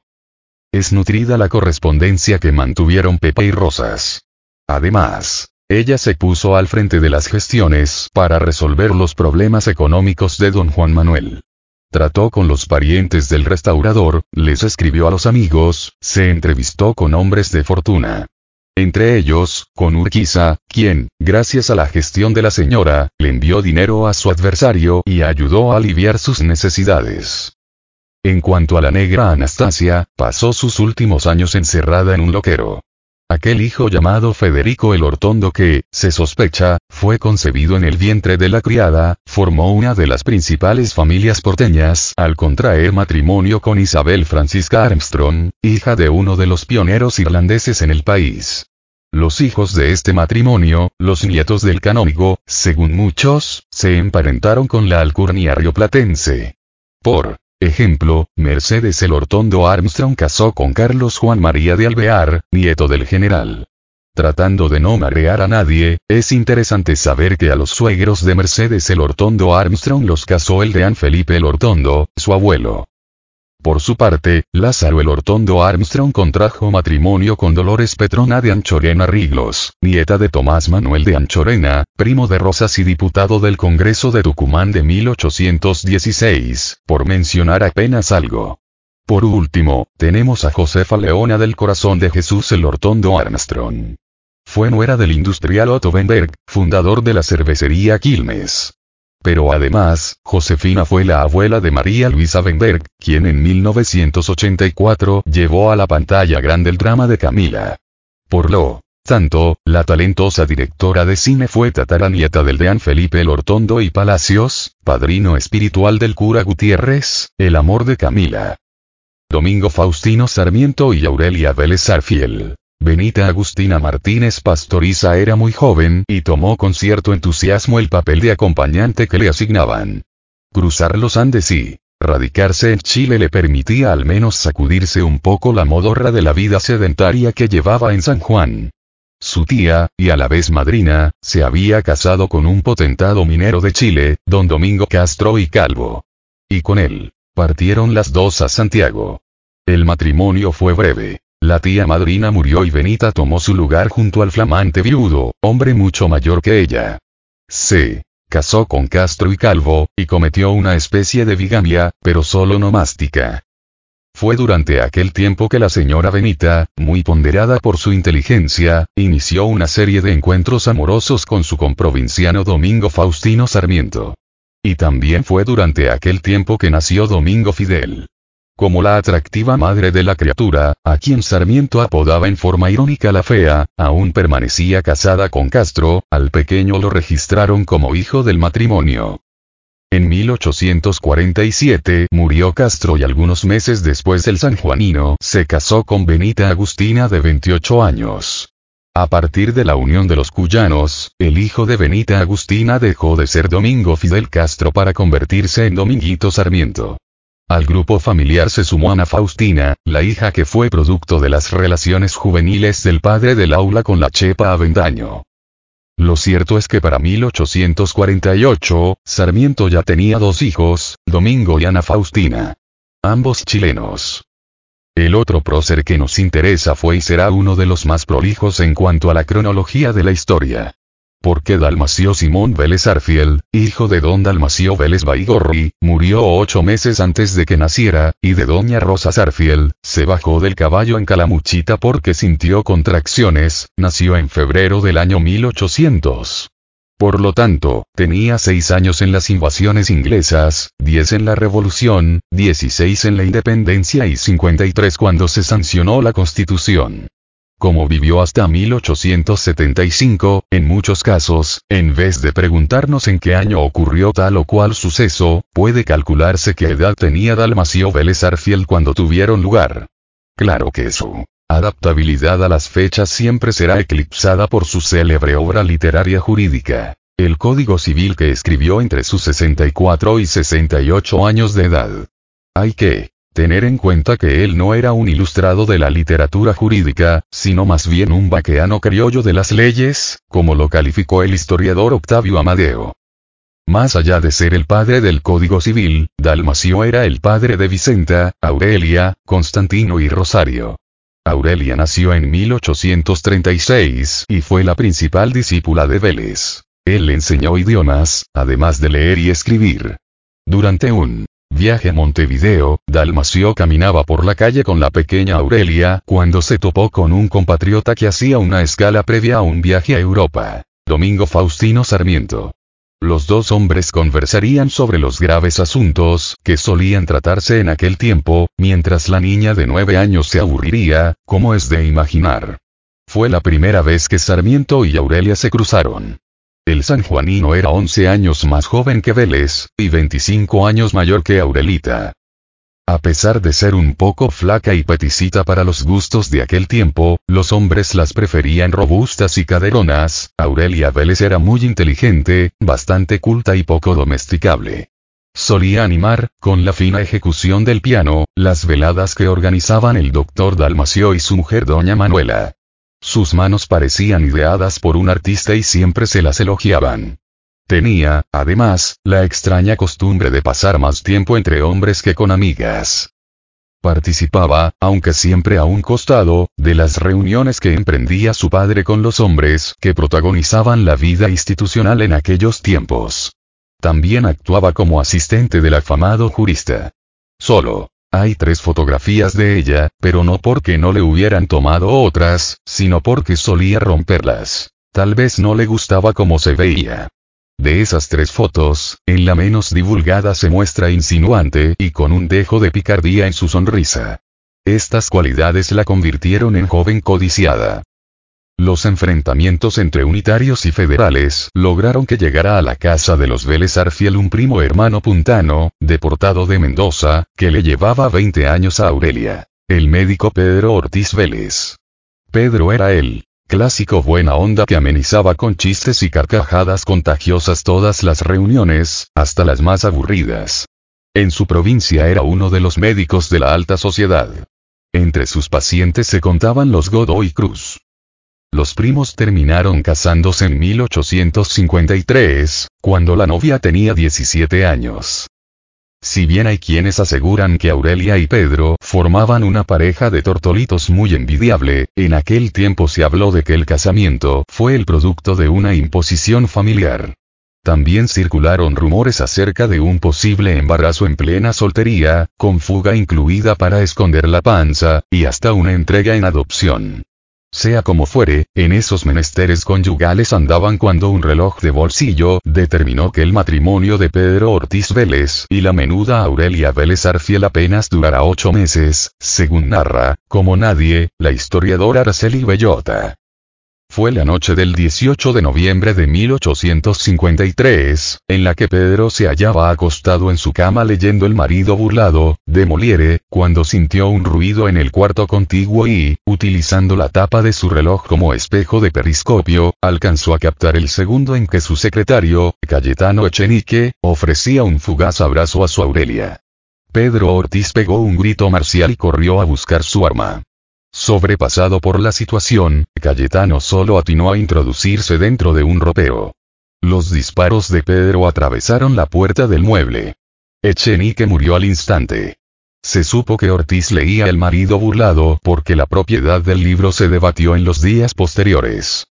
Es nutrida la correspondencia que mantuvieron Pepa y Rosas. Además, ella se puso al frente de las gestiones para resolver los problemas económicos de don Juan Manuel. Trató con los parientes del restaurador, les escribió a los amigos, se entrevistó con hombres de fortuna. Entre ellos, con Urquiza, quien, gracias a la gestión de la señora, le envió dinero a su adversario y ayudó a aliviar sus necesidades. En cuanto a la negra Anastasia, pasó sus últimos años encerrada en un loquero. Aquel hijo llamado Federico el Hortondo que, se sospecha, fue concebido en el vientre de la criada, formó una de las principales familias porteñas al contraer matrimonio con Isabel Francisca Armstrong, hija de uno de los pioneros irlandeses en el país. Los hijos de este matrimonio, los nietos del canónigo, según muchos, se emparentaron con la alcurnia rioplatense. Por ejemplo, Mercedes el Hortondo Armstrong casó con Carlos Juan María de Alvear, nieto del general. Tratando de no marear a nadie, es interesante saber que a los suegros de Mercedes el Hortondo Armstrong los casó el deán Felipe el Hortondo, su abuelo. Por su parte, Lázaro el Hortondo Armstrong contrajo matrimonio con Dolores Petrona de Anchorena Riglos, nieta de Tomás Manuel de Anchorena, primo de Rosas y diputado del Congreso de Tucumán de 1816, por mencionar apenas algo. Por último, tenemos a Josefa Leona del Corazón de Jesús el Hortondo Armstrong. Fue nuera del industrial Otto Benberg, fundador de la cervecería Quilmes. Pero además, Josefina fue la abuela de María Luisa Benberg, quien en 1984 llevó a la pantalla grande el drama de Camila. Por lo tanto, la talentosa directora de cine fue tataranieta del deán Felipe Lortondo y Palacios, padrino espiritual del cura Gutiérrez, el amor de Camila. Domingo Faustino Sarmiento y Aurelia Vélez Arfiel. Benita Agustina Martínez Pastoriza era muy joven y tomó con cierto entusiasmo el papel de acompañante que le asignaban. Cruzar los Andes y radicarse en Chile le permitía al menos sacudirse un poco la modorra de la vida sedentaria que llevaba en San Juan. Su tía, y a la vez madrina, se había casado con un potentado minero de Chile, don Domingo Castro y Calvo. Y con él, partieron las dos a Santiago. El matrimonio fue breve. La tía madrina murió y Benita tomó su lugar junto al flamante viudo, hombre mucho mayor que ella. Se casó con Castro y Calvo, y cometió una especie de bigamia, pero solo nomástica. Fue durante aquel tiempo que la señora Benita, muy ponderada por su inteligencia, inició una serie de encuentros amorosos con su comprovinciano Domingo Faustino Sarmiento. Y también fue durante aquel tiempo que nació Domingo Fidel. Como la atractiva madre de la criatura, a quien Sarmiento apodaba en forma irónica la fea, aún permanecía casada con Castro, al pequeño lo registraron como hijo del matrimonio. En 1847 murió Castro y algunos meses después el sanjuanino se casó con Benita Agustina de 28 años. A partir de la unión de los cuyanos, el hijo de Benita Agustina dejó de ser Domingo Fidel Castro para convertirse en Dominguito Sarmiento. Al grupo familiar se sumó Ana Faustina, la hija que fue producto de las relaciones juveniles del padre del aula con la Chepa Avendaño. Lo cierto es que para 1848, Sarmiento ya tenía dos hijos, Domingo y Ana Faustina. Ambos chilenos. El otro prócer que nos interesa fue y será uno de los más prolijos en cuanto a la cronología de la historia porque Dalmacio Simón Vélez Arfiel, hijo de don Dalmacio Vélez Baigorri, murió ocho meses antes de que naciera, y de doña Rosa Sarfiel, se bajó del caballo en Calamuchita porque sintió contracciones, nació en febrero del año 1800. Por lo tanto, tenía seis años en las invasiones inglesas, diez en la Revolución, dieciséis en la Independencia y cincuenta y tres cuando se sancionó la Constitución. Como vivió hasta 1875, en muchos casos, en vez de preguntarnos en qué año ocurrió tal o cual suceso, puede calcularse qué edad tenía Dalmacio Vélez Arfiel cuando tuvieron lugar. Claro que su adaptabilidad a las fechas siempre será eclipsada por su célebre obra literaria jurídica, el Código Civil que escribió entre sus 64 y 68 años de edad. Hay que Tener en cuenta que él no era un ilustrado de la literatura jurídica, sino más bien un vaqueano criollo de las leyes, como lo calificó el historiador Octavio Amadeo. Más allá de ser el padre del Código Civil, Dalmacio era el padre de Vicenta, Aurelia, Constantino y Rosario. Aurelia nació en 1836 y fue la principal discípula de Vélez. Él le enseñó idiomas, además de leer y escribir. Durante un Viaje a Montevideo, Dalmacio caminaba por la calle con la pequeña Aurelia cuando se topó con un compatriota que hacía una escala previa a un viaje a Europa. Domingo Faustino Sarmiento. Los dos hombres conversarían sobre los graves asuntos que solían tratarse en aquel tiempo, mientras la niña de nueve años se aburriría, como es de imaginar. Fue la primera vez que Sarmiento y Aurelia se cruzaron. El sanjuanino era 11 años más joven que Vélez, y 25 años mayor que Aurelita. A pesar de ser un poco flaca y peticita para los gustos de aquel tiempo, los hombres las preferían robustas y caderonas, Aurelia Vélez era muy inteligente, bastante culta y poco domesticable. Solía animar, con la fina ejecución del piano, las veladas que organizaban el doctor Dalmacio y su mujer doña Manuela. Sus manos parecían ideadas por un artista y siempre se las elogiaban. Tenía, además, la extraña costumbre de pasar más tiempo entre hombres que con amigas. Participaba, aunque siempre a un costado, de las reuniones que emprendía su padre con los hombres que protagonizaban la vida institucional en aquellos tiempos. También actuaba como asistente del afamado jurista. Solo. Hay tres fotografías de ella, pero no porque no le hubieran tomado otras, sino porque solía romperlas. Tal vez no le gustaba cómo se veía. De esas tres fotos, en la menos divulgada se muestra insinuante y con un dejo de picardía en su sonrisa. Estas cualidades la convirtieron en joven codiciada. Los enfrentamientos entre unitarios y federales lograron que llegara a la casa de los Vélez Arfiel un primo hermano puntano, deportado de Mendoza, que le llevaba 20 años a Aurelia. El médico Pedro Ortiz Vélez. Pedro era él, Clásico buena onda que amenizaba con chistes y carcajadas contagiosas todas las reuniones, hasta las más aburridas. En su provincia era uno de los médicos de la alta sociedad. Entre sus pacientes se contaban los Godoy Cruz. Los primos terminaron casándose en 1853, cuando la novia tenía 17 años. Si bien hay quienes aseguran que Aurelia y Pedro formaban una pareja de tortolitos muy envidiable, en aquel tiempo se habló de que el casamiento fue el producto de una imposición familiar. También circularon rumores acerca de un posible embarazo en plena soltería, con fuga incluida para esconder la panza, y hasta una entrega en adopción. Sea como fuere, en esos menesteres conyugales andaban cuando un reloj de bolsillo determinó que el matrimonio de Pedro Ortiz Vélez y la menuda Aurelia Vélez Arfiel apenas durará ocho meses, según narra, como nadie, la historiadora Araceli Bellota. Fue la noche del 18 de noviembre de 1853, en la que Pedro se hallaba acostado en su cama leyendo El marido burlado, de Molière, cuando sintió un ruido en el cuarto contiguo y, utilizando la tapa de su reloj como espejo de periscopio, alcanzó a captar el segundo en que su secretario, Cayetano Echenique, ofrecía un fugaz abrazo a su Aurelia. Pedro Ortiz pegó un grito marcial y corrió a buscar su arma. Sobrepasado por la situación, Cayetano solo atinó a introducirse dentro de un ropero. Los disparos de Pedro atravesaron la puerta del mueble. Echenique murió al instante. Se supo que Ortiz leía El marido burlado porque la propiedad del libro se debatió en los días posteriores.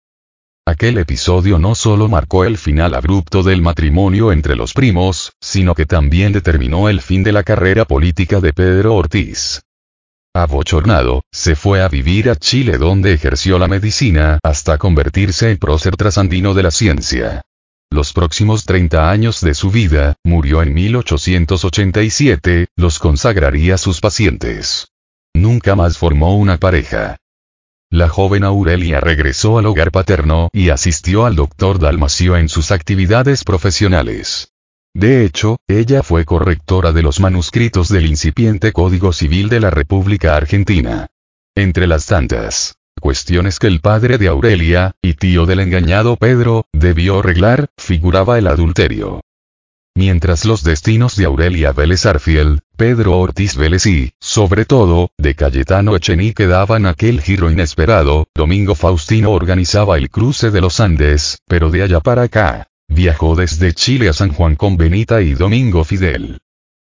Aquel episodio no solo marcó el final abrupto del matrimonio entre los primos, sino que también determinó el fin de la carrera política de Pedro Ortiz. Abochornado, se fue a vivir a Chile donde ejerció la medicina hasta convertirse en prócer trasandino de la ciencia. Los próximos 30 años de su vida, murió en 1887, los consagraría a sus pacientes. Nunca más formó una pareja. La joven Aurelia regresó al hogar paterno y asistió al doctor Dalmacio en sus actividades profesionales. De hecho, ella fue correctora de los manuscritos del incipiente Código Civil de la República Argentina. Entre las tantas cuestiones que el padre de Aurelia, y tío del engañado Pedro, debió arreglar, figuraba el adulterio. Mientras los destinos de Aurelia Vélez Arfiel, Pedro Ortiz Vélez y, sobre todo, de Cayetano Echenique daban aquel giro inesperado, Domingo Faustino organizaba el cruce de los Andes, pero de allá para acá, Viajó desde Chile a San Juan con Benita y Domingo Fidel.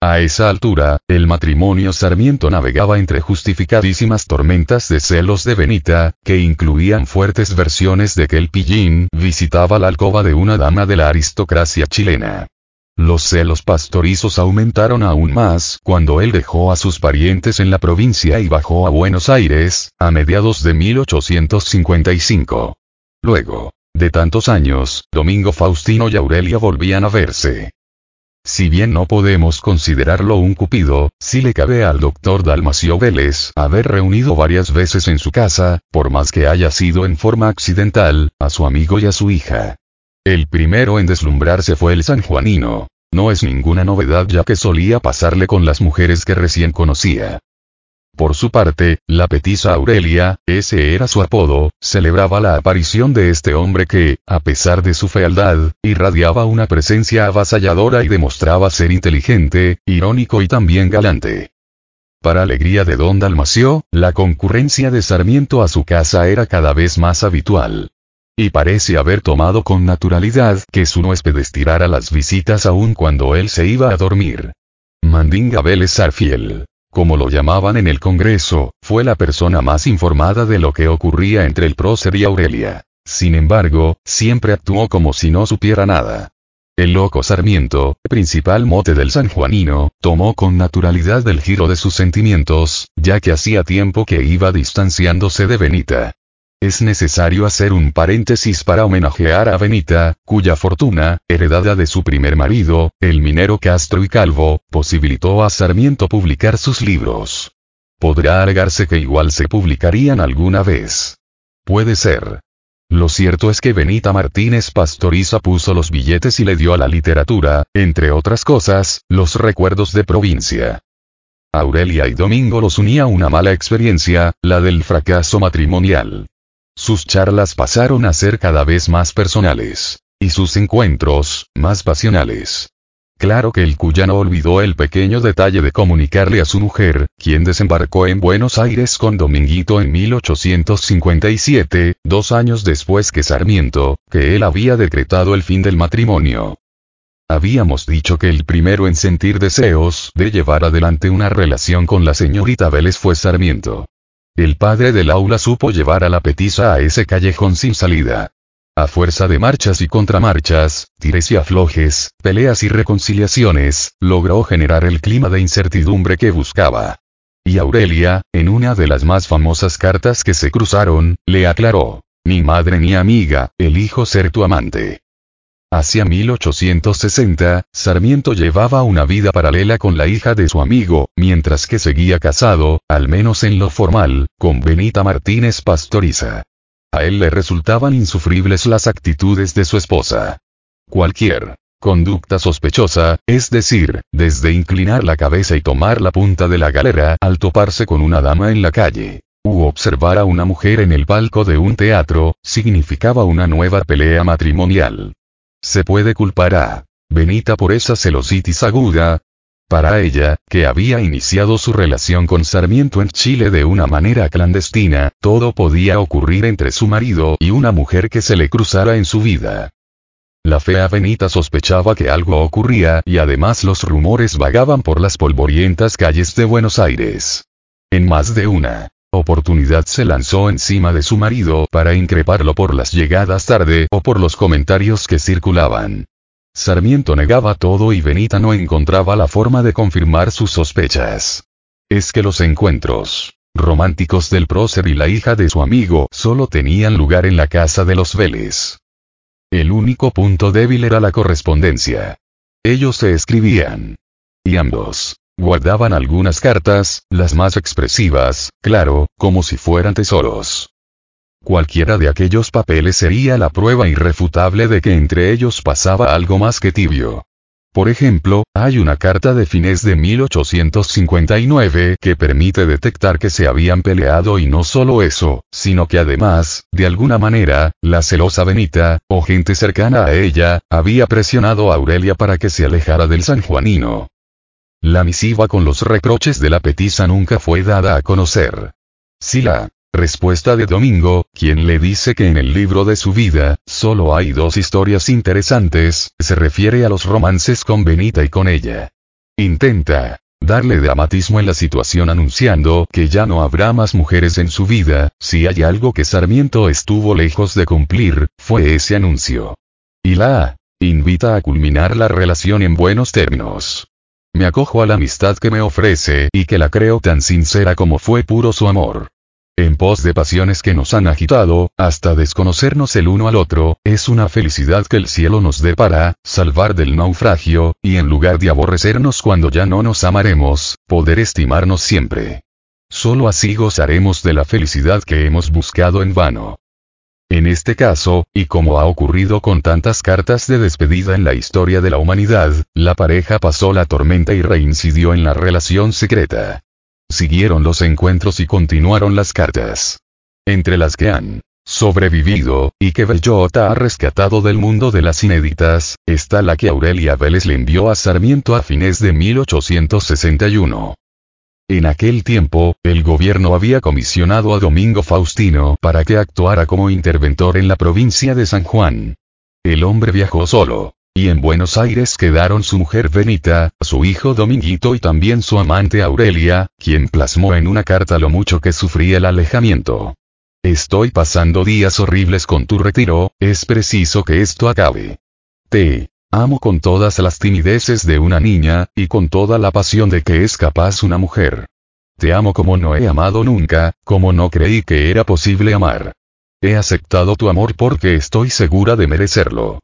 A esa altura, el matrimonio Sarmiento navegaba entre justificadísimas tormentas de celos de Benita, que incluían fuertes versiones de que el pillín visitaba la alcoba de una dama de la aristocracia chilena. Los celos pastorizos aumentaron aún más cuando él dejó a sus parientes en la provincia y bajó a Buenos Aires, a mediados de 1855. Luego, de tantos años, Domingo Faustino y Aurelia volvían a verse. Si bien no podemos considerarlo un cupido, sí le cabe al doctor Dalmacio Vélez haber reunido varias veces en su casa, por más que haya sido en forma accidental, a su amigo y a su hija. El primero en deslumbrarse fue el sanjuanino. No es ninguna novedad ya que solía pasarle con las mujeres que recién conocía. Por su parte, la petisa Aurelia, ese era su apodo, celebraba la aparición de este hombre que, a pesar de su fealdad, irradiaba una presencia avasalladora y demostraba ser inteligente, irónico y también galante. Para alegría de don Dalmacio, la concurrencia de Sarmiento a su casa era cada vez más habitual. Y parece haber tomado con naturalidad que su huésped estirara las visitas aun cuando él se iba a dormir. Mandinga Vélez Sarfiel, como lo llamaban en el Congreso, fue la persona más informada de lo que ocurría entre el prócer y Aurelia. Sin embargo, siempre actuó como si no supiera nada. El loco Sarmiento, principal mote del sanjuanino, tomó con naturalidad el giro de sus sentimientos, ya que hacía tiempo que iba distanciándose de Benita. Es necesario hacer un paréntesis para homenajear a Benita, cuya fortuna, heredada de su primer marido, el minero Castro y Calvo, posibilitó a Sarmiento publicar sus libros. Podrá alegarse que igual se publicarían alguna vez. Puede ser. Lo cierto es que Benita Martínez Pastoriza puso los billetes y le dio a la literatura, entre otras cosas, los recuerdos de provincia. Aurelia y Domingo los unía una mala experiencia, la del fracaso matrimonial. Sus charlas pasaron a ser cada vez más personales. Y sus encuentros, más pasionales. Claro que el cuyano olvidó el pequeño detalle de comunicarle a su mujer, quien desembarcó en Buenos Aires con Dominguito en 1857, dos años después que Sarmiento, que él había decretado el fin del matrimonio. Habíamos dicho que el primero en sentir deseos de llevar adelante una relación con la señorita Vélez fue Sarmiento. El padre del aula supo llevar a la petiza a ese callejón sin salida. A fuerza de marchas y contramarchas, tires y aflojes, peleas y reconciliaciones, logró generar el clima de incertidumbre que buscaba. Y Aurelia, en una de las más famosas cartas que se cruzaron, le aclaró, ni madre ni amiga, elijo ser tu amante. Hacia 1860, Sarmiento llevaba una vida paralela con la hija de su amigo, mientras que seguía casado, al menos en lo formal, con Benita Martínez Pastoriza. A él le resultaban insufribles las actitudes de su esposa. Cualquier conducta sospechosa, es decir, desde inclinar la cabeza y tomar la punta de la galera al toparse con una dama en la calle, u observar a una mujer en el palco de un teatro, significaba una nueva pelea matrimonial. Se puede culpar a Benita por esa celositis aguda. Para ella, que había iniciado su relación con Sarmiento en Chile de una manera clandestina, todo podía ocurrir entre su marido y una mujer que se le cruzara en su vida. La fea Benita sospechaba que algo ocurría y además los rumores vagaban por las polvorientas calles de Buenos Aires. En más de una oportunidad se lanzó encima de su marido para increparlo por las llegadas tarde o por los comentarios que circulaban. Sarmiento negaba todo y Benita no encontraba la forma de confirmar sus sospechas. Es que los encuentros románticos del prócer y la hija de su amigo solo tenían lugar en la casa de los Vélez. El único punto débil era la correspondencia. Ellos se escribían. Y ambos Guardaban algunas cartas, las más expresivas, claro, como si fueran tesoros. Cualquiera de aquellos papeles sería la prueba irrefutable de que entre ellos pasaba algo más que tibio. Por ejemplo, hay una carta de fines de 1859 que permite detectar que se habían peleado y no solo eso, sino que además, de alguna manera, la celosa Benita, o gente cercana a ella, había presionado a Aurelia para que se alejara del sanjuanino. La misiva con los reproches de la petiza nunca fue dada a conocer. Si la respuesta de Domingo, quien le dice que en el libro de su vida, solo hay dos historias interesantes, se refiere a los romances con Benita y con ella. Intenta darle dramatismo en la situación anunciando que ya no habrá más mujeres en su vida, si hay algo que Sarmiento estuvo lejos de cumplir, fue ese anuncio. Y la invita a culminar la relación en buenos términos. Me acojo a la amistad que me ofrece y que la creo tan sincera como fue puro su amor. En pos de pasiones que nos han agitado, hasta desconocernos el uno al otro, es una felicidad que el cielo nos dé para salvar del naufragio, y en lugar de aborrecernos cuando ya no nos amaremos, poder estimarnos siempre. Solo así gozaremos de la felicidad que hemos buscado en vano. En este caso, y como ha ocurrido con tantas cartas de despedida en la historia de la humanidad, la pareja pasó la tormenta y reincidió en la relación secreta. Siguieron los encuentros y continuaron las cartas. Entre las que han sobrevivido, y que Bellota ha rescatado del mundo de las inéditas, está la que Aurelia Vélez le envió a Sarmiento a fines de 1861. En aquel tiempo, el gobierno había comisionado a Domingo Faustino para que actuara como interventor en la provincia de San Juan. El hombre viajó solo. Y en Buenos Aires quedaron su mujer Benita, su hijo Dominguito y también su amante Aurelia, quien plasmó en una carta lo mucho que sufría el alejamiento. Estoy pasando días horribles con tu retiro, es preciso que esto acabe. Te Amo con todas las timideces de una niña, y con toda la pasión de que es capaz una mujer. Te amo como no he amado nunca, como no creí que era posible amar. He aceptado tu amor porque estoy segura de merecerlo.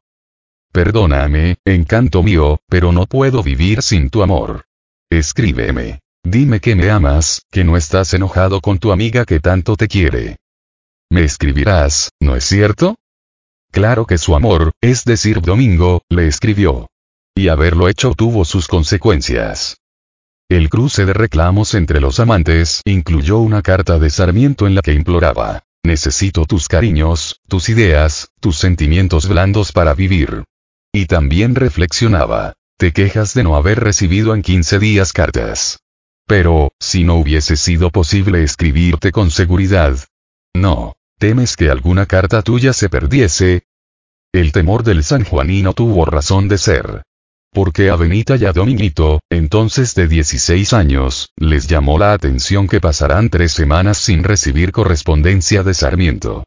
Perdóname, encanto mío, pero no puedo vivir sin tu amor. Escríbeme. Dime que me amas, que no estás enojado con tu amiga que tanto te quiere. Me escribirás, ¿no es cierto? Claro que su amor, es decir, Domingo, le escribió. Y haberlo hecho tuvo sus consecuencias. El cruce de reclamos entre los amantes incluyó una carta de Sarmiento en la que imploraba, necesito tus cariños, tus ideas, tus sentimientos blandos para vivir. Y también reflexionaba, te quejas de no haber recibido en 15 días cartas. Pero, si no hubiese sido posible escribirte con seguridad. No, ¿Temes que alguna carta tuya se perdiese? El temor del sanjuanino tuvo razón de ser. Porque a Benita y a Dominguito, entonces de 16 años, les llamó la atención que pasarán tres semanas sin recibir correspondencia de Sarmiento.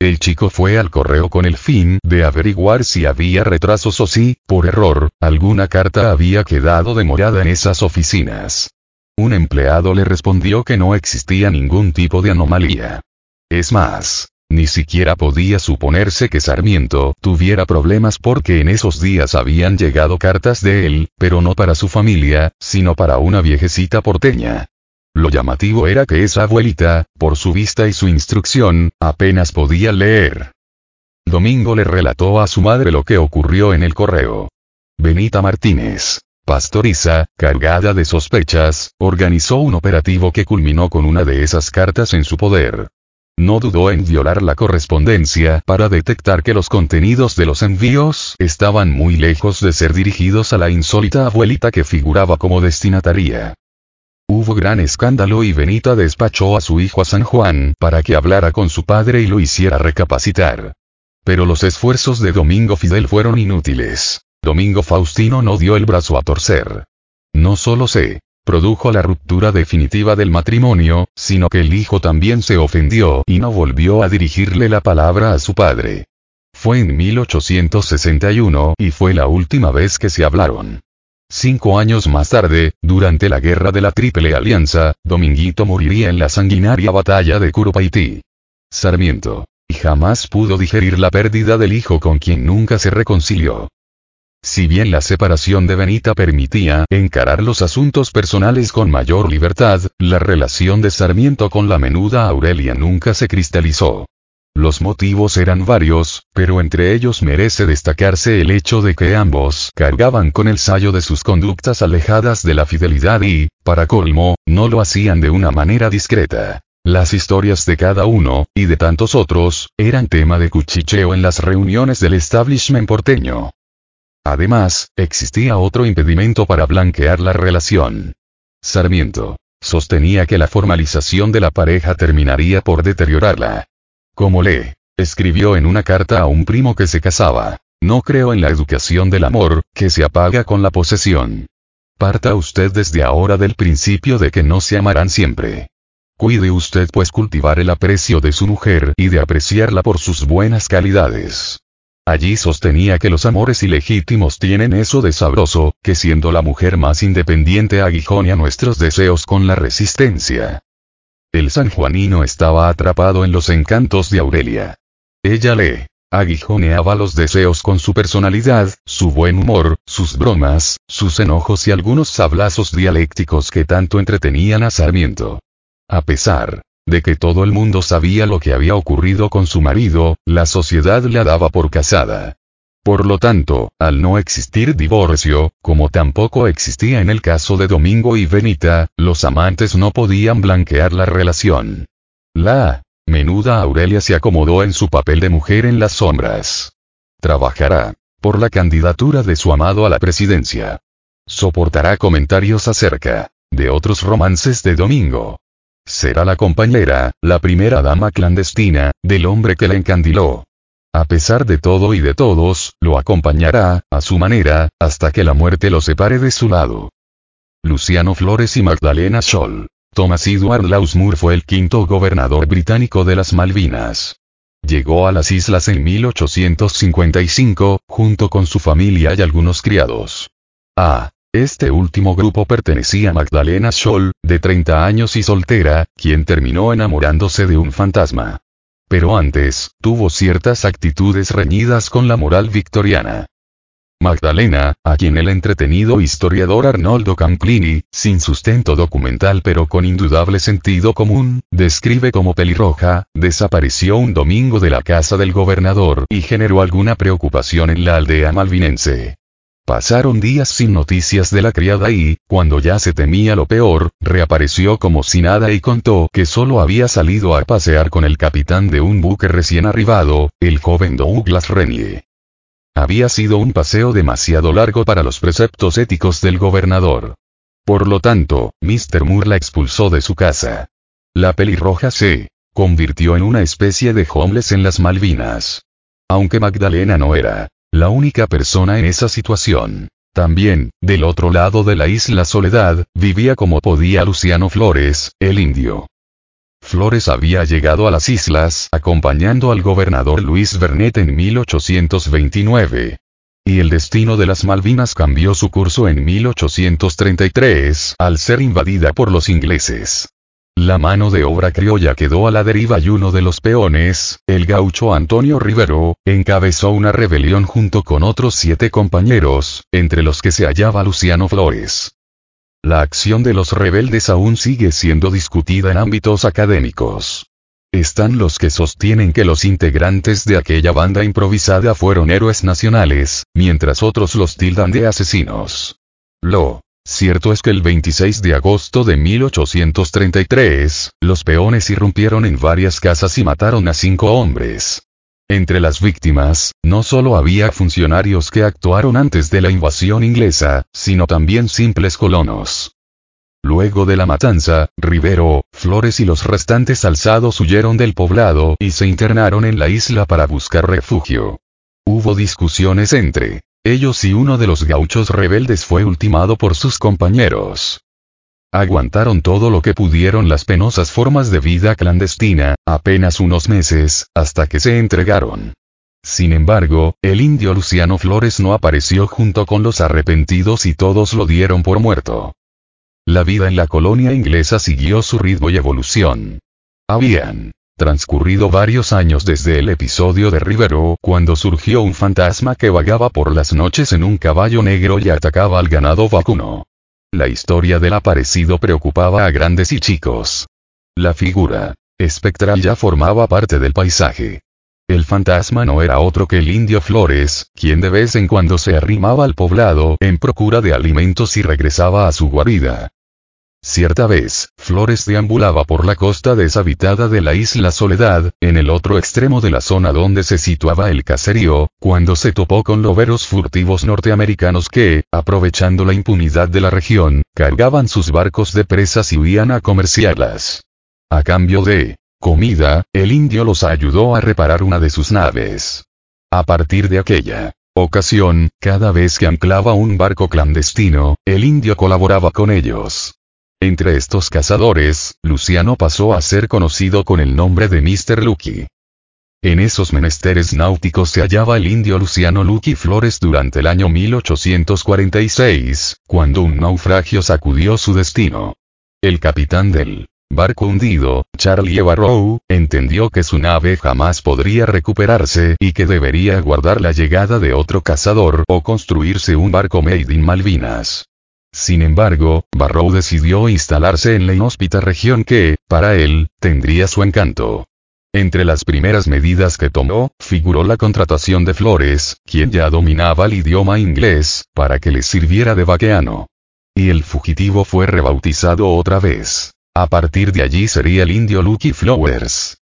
El chico fue al correo con el fin de averiguar si había retrasos o si, por error, alguna carta había quedado demorada en esas oficinas. Un empleado le respondió que no existía ningún tipo de anomalía. Es más, ni siquiera podía suponerse que Sarmiento tuviera problemas porque en esos días habían llegado cartas de él, pero no para su familia, sino para una viejecita porteña. Lo llamativo era que esa abuelita, por su vista y su instrucción, apenas podía leer. Domingo le relató a su madre lo que ocurrió en el correo. Benita Martínez, pastoriza, cargada de sospechas, organizó un operativo que culminó con una de esas cartas en su poder. No dudó en violar la correspondencia para detectar que los contenidos de los envíos estaban muy lejos de ser dirigidos a la insólita abuelita que figuraba como destinataria. Hubo gran escándalo y Benita despachó a su hijo a San Juan para que hablara con su padre y lo hiciera recapacitar. Pero los esfuerzos de Domingo Fidel fueron inútiles. Domingo Faustino no dio el brazo a torcer. No solo se produjo la ruptura definitiva del matrimonio, sino que el hijo también se ofendió y no volvió a dirigirle la palabra a su padre. Fue en 1861 y fue la última vez que se hablaron. Cinco años más tarde, durante la guerra de la Triple Alianza, Dominguito moriría en la sanguinaria batalla de Curupaití. Sarmiento. Y jamás pudo digerir la pérdida del hijo con quien nunca se reconcilió. Si bien la separación de Benita permitía encarar los asuntos personales con mayor libertad, la relación de Sarmiento con la menuda Aurelia nunca se cristalizó. Los motivos eran varios, pero entre ellos merece destacarse el hecho de que ambos cargaban con el sayo de sus conductas alejadas de la fidelidad y, para colmo, no lo hacían de una manera discreta. Las historias de cada uno, y de tantos otros, eran tema de cuchicheo en las reuniones del establishment porteño. Además, existía otro impedimento para blanquear la relación. Sarmiento sostenía que la formalización de la pareja terminaría por deteriorarla. Como le escribió en una carta a un primo que se casaba, no creo en la educación del amor, que se apaga con la posesión. Parta usted desde ahora del principio de que no se amarán siempre. Cuide usted pues cultivar el aprecio de su mujer y de apreciarla por sus buenas calidades. Allí sostenía que los amores ilegítimos tienen eso de sabroso, que siendo la mujer más independiente aguijonia nuestros deseos con la resistencia. El sanjuanino estaba atrapado en los encantos de Aurelia. Ella le aguijoneaba los deseos con su personalidad, su buen humor, sus bromas, sus enojos y algunos sablazos dialécticos que tanto entretenían a Sarmiento. A pesar de que todo el mundo sabía lo que había ocurrido con su marido, la sociedad la daba por casada. Por lo tanto, al no existir divorcio, como tampoco existía en el caso de Domingo y Benita, los amantes no podían blanquear la relación. La menuda Aurelia se acomodó en su papel de mujer en las sombras. Trabajará por la candidatura de su amado a la presidencia. Soportará comentarios acerca de otros romances de Domingo. Será la compañera, la primera dama clandestina, del hombre que la encandiló. A pesar de todo y de todos, lo acompañará, a su manera, hasta que la muerte lo separe de su lado. Luciano Flores y Magdalena Scholl. Thomas Edward Lausmur fue el quinto gobernador británico de las Malvinas. Llegó a las islas en 1855, junto con su familia y algunos criados. A este último grupo pertenecía a Magdalena Scholl, de 30 años y soltera, quien terminó enamorándose de un fantasma pero antes, tuvo ciertas actitudes reñidas con la moral victoriana. Magdalena, a quien el entretenido historiador Arnoldo Camplini, sin sustento documental pero con indudable sentido común, describe como pelirroja, desapareció un domingo de la casa del gobernador y generó alguna preocupación en la aldea malvinense. Pasaron días sin noticias de la criada y, cuando ya se temía lo peor, reapareció como si nada y contó que solo había salido a pasear con el capitán de un buque recién arribado, el joven Douglas Renier. Había sido un paseo demasiado largo para los preceptos éticos del gobernador. Por lo tanto, Mr. Moore la expulsó de su casa. La pelirroja se convirtió en una especie de homeless en las Malvinas. Aunque Magdalena no era la única persona en esa situación. También, del otro lado de la isla Soledad, vivía como podía Luciano Flores, el indio. Flores había llegado a las islas acompañando al gobernador Luis Bernet en 1829. Y el destino de las Malvinas cambió su curso en 1833 al ser invadida por los ingleses. La mano de obra criolla quedó a la deriva y uno de los peones, el gaucho Antonio Rivero, encabezó una rebelión junto con otros siete compañeros, entre los que se hallaba Luciano Flores. La acción de los rebeldes aún sigue siendo discutida en ámbitos académicos. Están los que sostienen que los integrantes de aquella banda improvisada fueron héroes nacionales, mientras otros los tildan de asesinos. Lo Cierto es que el 26 de agosto de 1833, los peones irrumpieron en varias casas y mataron a cinco hombres. Entre las víctimas, no solo había funcionarios que actuaron antes de la invasión inglesa, sino también simples colonos. Luego de la matanza, Rivero, Flores y los restantes alzados huyeron del poblado y se internaron en la isla para buscar refugio. Hubo discusiones entre ellos y uno de los gauchos rebeldes fue ultimado por sus compañeros. Aguantaron todo lo que pudieron las penosas formas de vida clandestina, apenas unos meses, hasta que se entregaron. Sin embargo, el indio Luciano Flores no apareció junto con los arrepentidos y todos lo dieron por muerto. La vida en la colonia inglesa siguió su ritmo y evolución. Habían transcurrido varios años desde el episodio de Rivero, cuando surgió un fantasma que vagaba por las noches en un caballo negro y atacaba al ganado vacuno. La historia del aparecido preocupaba a grandes y chicos. La figura espectral ya formaba parte del paisaje. El fantasma no era otro que el indio Flores, quien de vez en cuando se arrimaba al poblado en procura de alimentos y regresaba a su guarida. Cierta vez, Flores deambulaba por la costa deshabitada de la isla Soledad, en el otro extremo de la zona donde se situaba el caserío, cuando se topó con loberos furtivos norteamericanos que, aprovechando la impunidad de la región, cargaban sus barcos de presas y huían a comerciarlas. A cambio de comida, el indio los ayudó a reparar una de sus naves. A partir de aquella ocasión, cada vez que anclaba un barco clandestino, el indio colaboraba con ellos. Entre estos cazadores, Luciano pasó a ser conocido con el nombre de Mr. Lucky. En esos menesteres náuticos se hallaba el indio Luciano Lucky Flores durante el año 1846, cuando un naufragio sacudió su destino. El capitán del barco hundido, Charlie Barrow, entendió que su nave jamás podría recuperarse y que debería aguardar la llegada de otro cazador o construirse un barco made in Malvinas. Sin embargo, Barrow decidió instalarse en la inhóspita región que, para él, tendría su encanto. Entre las primeras medidas que tomó, figuró la contratación de Flores, quien ya dominaba el idioma inglés, para que le sirviera de vaqueano. Y el fugitivo fue rebautizado otra vez. A partir de allí sería el indio Lucky Flowers.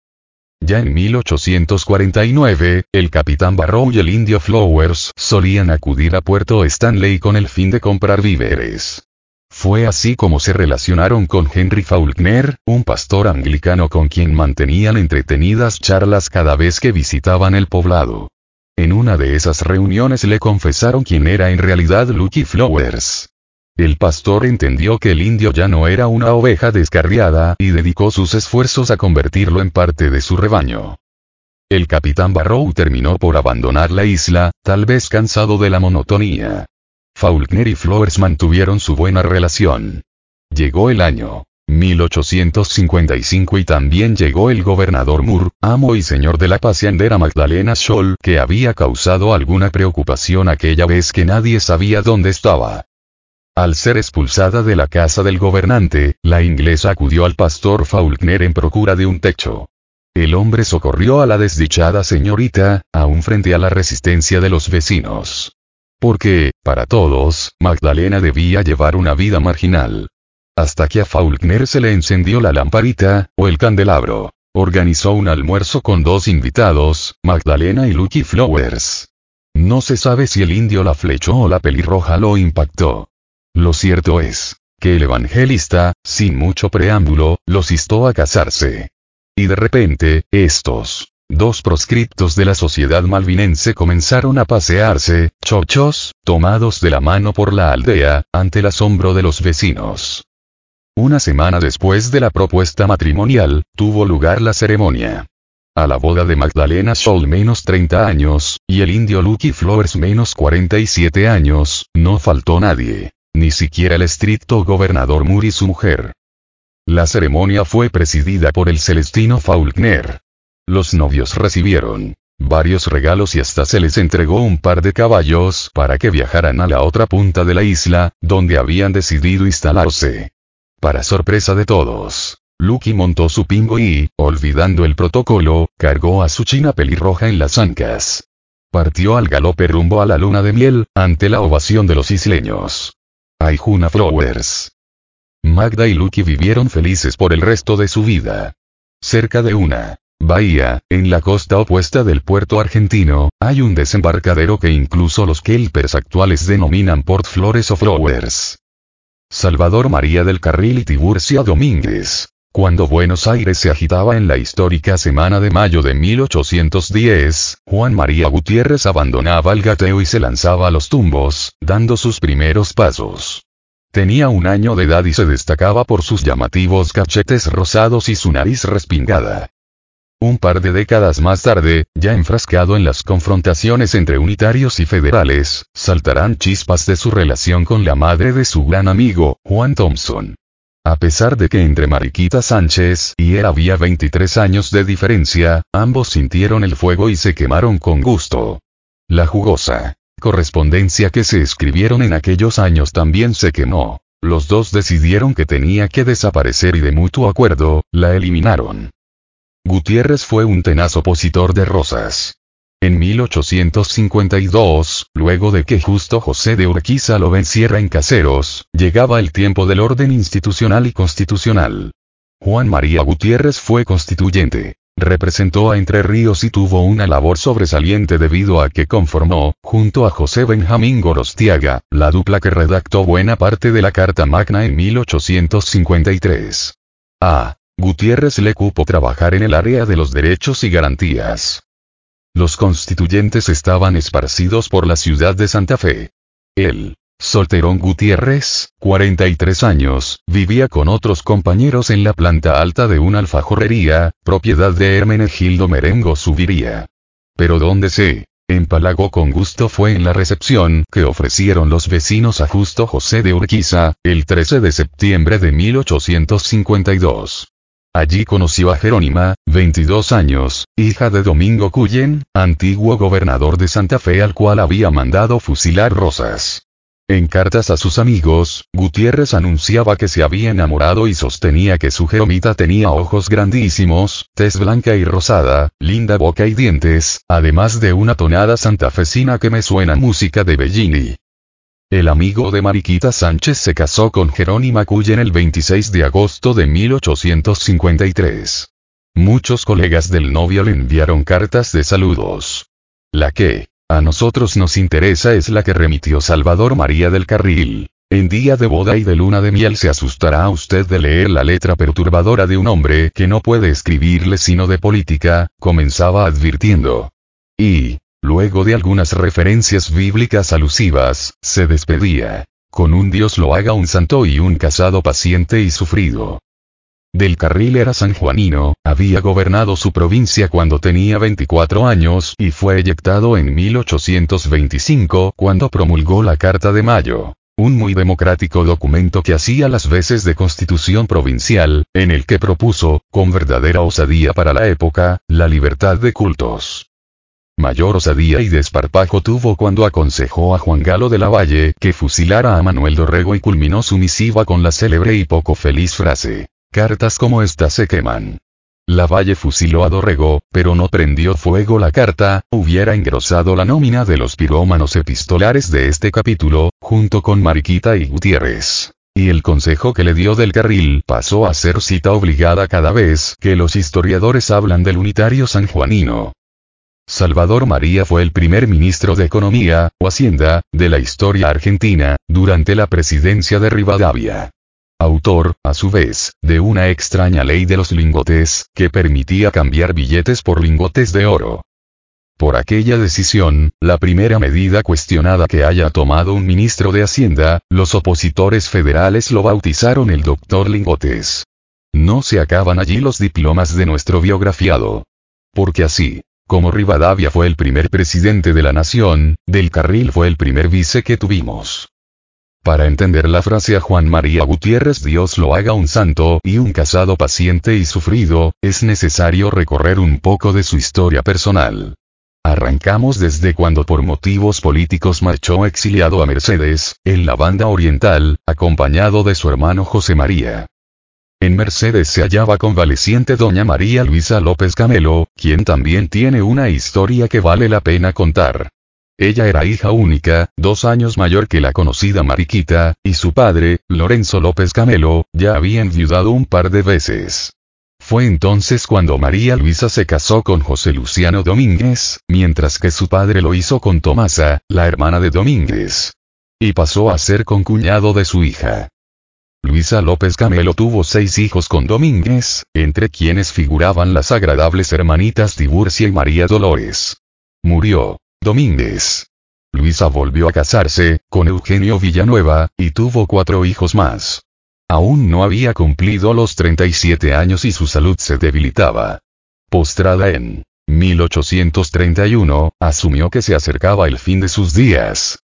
Ya en 1849, el capitán Barrow y el indio Flowers solían acudir a Puerto Stanley con el fin de comprar víveres. Fue así como se relacionaron con Henry Faulkner, un pastor anglicano con quien mantenían entretenidas charlas cada vez que visitaban el poblado. En una de esas reuniones le confesaron quién era en realidad Lucky Flowers. El pastor entendió que el indio ya no era una oveja descarriada y dedicó sus esfuerzos a convertirlo en parte de su rebaño. El capitán Barrow terminó por abandonar la isla, tal vez cansado de la monotonía. Faulkner y Flowers mantuvieron su buena relación. Llegó el año 1855 y también llegó el gobernador Moore, amo y señor de la paseandera Magdalena Scholl, que había causado alguna preocupación aquella vez que nadie sabía dónde estaba. Al ser expulsada de la casa del gobernante, la inglesa acudió al pastor Faulkner en procura de un techo. El hombre socorrió a la desdichada señorita, aún frente a la resistencia de los vecinos. Porque, para todos, Magdalena debía llevar una vida marginal. Hasta que a Faulkner se le encendió la lamparita, o el candelabro. Organizó un almuerzo con dos invitados, Magdalena y Lucky Flowers. No se sabe si el indio la flechó o la pelirroja lo impactó. Lo cierto es, que el evangelista, sin mucho preámbulo, los instó a casarse. Y de repente, estos, dos proscriptos de la sociedad malvinense comenzaron a pasearse, chochos, tomados de la mano por la aldea, ante el asombro de los vecinos. Una semana después de la propuesta matrimonial, tuvo lugar la ceremonia. A la boda de Magdalena Scholl menos 30 años, y el indio Lucky Flowers menos 47 años, no faltó nadie ni siquiera el estricto gobernador Moore y su mujer. La ceremonia fue presidida por el celestino Faulkner. Los novios recibieron varios regalos y hasta se les entregó un par de caballos para que viajaran a la otra punta de la isla, donde habían decidido instalarse. Para sorpresa de todos, Lucky montó su pingo y, olvidando el protocolo, cargó a su china pelirroja en las ancas. Partió al galope rumbo a la luna de miel, ante la ovación de los isleños. Aijuna Flowers. Magda y Lucky vivieron felices por el resto de su vida. Cerca de una bahía, en la costa opuesta del puerto argentino, hay un desembarcadero que incluso los kelpers actuales denominan Port Flores o Flowers. Salvador María del Carril y Tiburcia Domínguez. Cuando Buenos Aires se agitaba en la histórica semana de mayo de 1810, Juan María Gutiérrez abandonaba el gateo y se lanzaba a los tumbos, dando sus primeros pasos. Tenía un año de edad y se destacaba por sus llamativos cachetes rosados y su nariz respingada. Un par de décadas más tarde, ya enfrascado en las confrontaciones entre unitarios y federales, saltarán chispas de su relación con la madre de su gran amigo, Juan Thompson. A pesar de que entre Mariquita Sánchez y él había 23 años de diferencia, ambos sintieron el fuego y se quemaron con gusto. La jugosa correspondencia que se escribieron en aquellos años también se quemó. Los dos decidieron que tenía que desaparecer y de mutuo acuerdo, la eliminaron. Gutiérrez fue un tenaz opositor de Rosas. En 1852, luego de que justo José de Urquiza lo venciera en Caseros, llegaba el tiempo del orden institucional y constitucional. Juan María Gutiérrez fue constituyente. Representó a Entre Ríos y tuvo una labor sobresaliente debido a que conformó, junto a José Benjamín Gorostiaga, la dupla que redactó buena parte de la Carta Magna en 1853. A. Gutiérrez le cupo trabajar en el área de los derechos y garantías. Los constituyentes estaban esparcidos por la ciudad de Santa Fe. Él, Solterón Gutiérrez, 43 años, vivía con otros compañeros en la planta alta de una alfajorrería, propiedad de Hermenegildo Merengo Subiría. Pero donde se empalagó con gusto fue en la recepción que ofrecieron los vecinos a Justo José de Urquiza, el 13 de septiembre de 1852. Allí conoció a Jerónima, 22 años, hija de Domingo Cuyen, antiguo gobernador de Santa Fe al cual había mandado fusilar Rosas. En cartas a sus amigos, Gutiérrez anunciaba que se había enamorado y sostenía que su Jeromita tenía ojos grandísimos, tez blanca y rosada, linda boca y dientes, además de una tonada santafesina que me suena música de Bellini. El amigo de Mariquita Sánchez se casó con Jerónima Cuyen el 26 de agosto de 1853. Muchos colegas del novio le enviaron cartas de saludos. La que, a nosotros nos interesa es la que remitió Salvador María del Carril. En día de boda y de luna de miel se asustará usted de leer la letra perturbadora de un hombre que no puede escribirle sino de política, comenzaba advirtiendo. Y, luego de algunas referencias bíblicas alusivas, se despedía. Con un Dios lo haga un santo y un casado paciente y sufrido. Del Carril era sanjuanino, había gobernado su provincia cuando tenía 24 años y fue eyectado en 1825 cuando promulgó la Carta de Mayo. Un muy democrático documento que hacía las veces de constitución provincial, en el que propuso, con verdadera osadía para la época, la libertad de cultos. Mayor osadía y desparpajo tuvo cuando aconsejó a Juan Galo de la Valle que fusilara a Manuel Dorrego y culminó su misiva con la célebre y poco feliz frase, Cartas como esta se queman. La Valle fusiló a Dorrego, pero no prendió fuego la carta, hubiera engrosado la nómina de los pirómanos epistolares de este capítulo, junto con Mariquita y Gutiérrez. Y el consejo que le dio del carril pasó a ser cita obligada cada vez que los historiadores hablan del unitario sanjuanino. Salvador María fue el primer ministro de Economía, o Hacienda, de la historia argentina, durante la presidencia de Rivadavia autor, a su vez, de una extraña ley de los lingotes, que permitía cambiar billetes por lingotes de oro. Por aquella decisión, la primera medida cuestionada que haya tomado un ministro de Hacienda, los opositores federales lo bautizaron el doctor Lingotes. No se acaban allí los diplomas de nuestro biografiado. Porque así, como Rivadavia fue el primer presidente de la nación, Del Carril fue el primer vice que tuvimos. Para entender la frase a Juan María Gutiérrez Dios lo haga un santo y un casado paciente y sufrido, es necesario recorrer un poco de su historia personal. Arrancamos desde cuando por motivos políticos marchó exiliado a Mercedes, en la banda oriental, acompañado de su hermano José María. En Mercedes se hallaba convaleciente doña María Luisa López Camelo, quien también tiene una historia que vale la pena contar. Ella era hija única, dos años mayor que la conocida Mariquita, y su padre, Lorenzo López Camelo, ya había enviudado un par de veces. Fue entonces cuando María Luisa se casó con José Luciano Domínguez, mientras que su padre lo hizo con Tomasa, la hermana de Domínguez. Y pasó a ser concuñado de su hija. Luisa López Camelo tuvo seis hijos con Domínguez, entre quienes figuraban las agradables hermanitas Tiburcia y María Dolores. Murió. Domínguez. Luisa volvió a casarse, con Eugenio Villanueva, y tuvo cuatro hijos más. Aún no había cumplido los 37 años y su salud se debilitaba. Postrada en 1831, asumió que se acercaba el fin de sus días.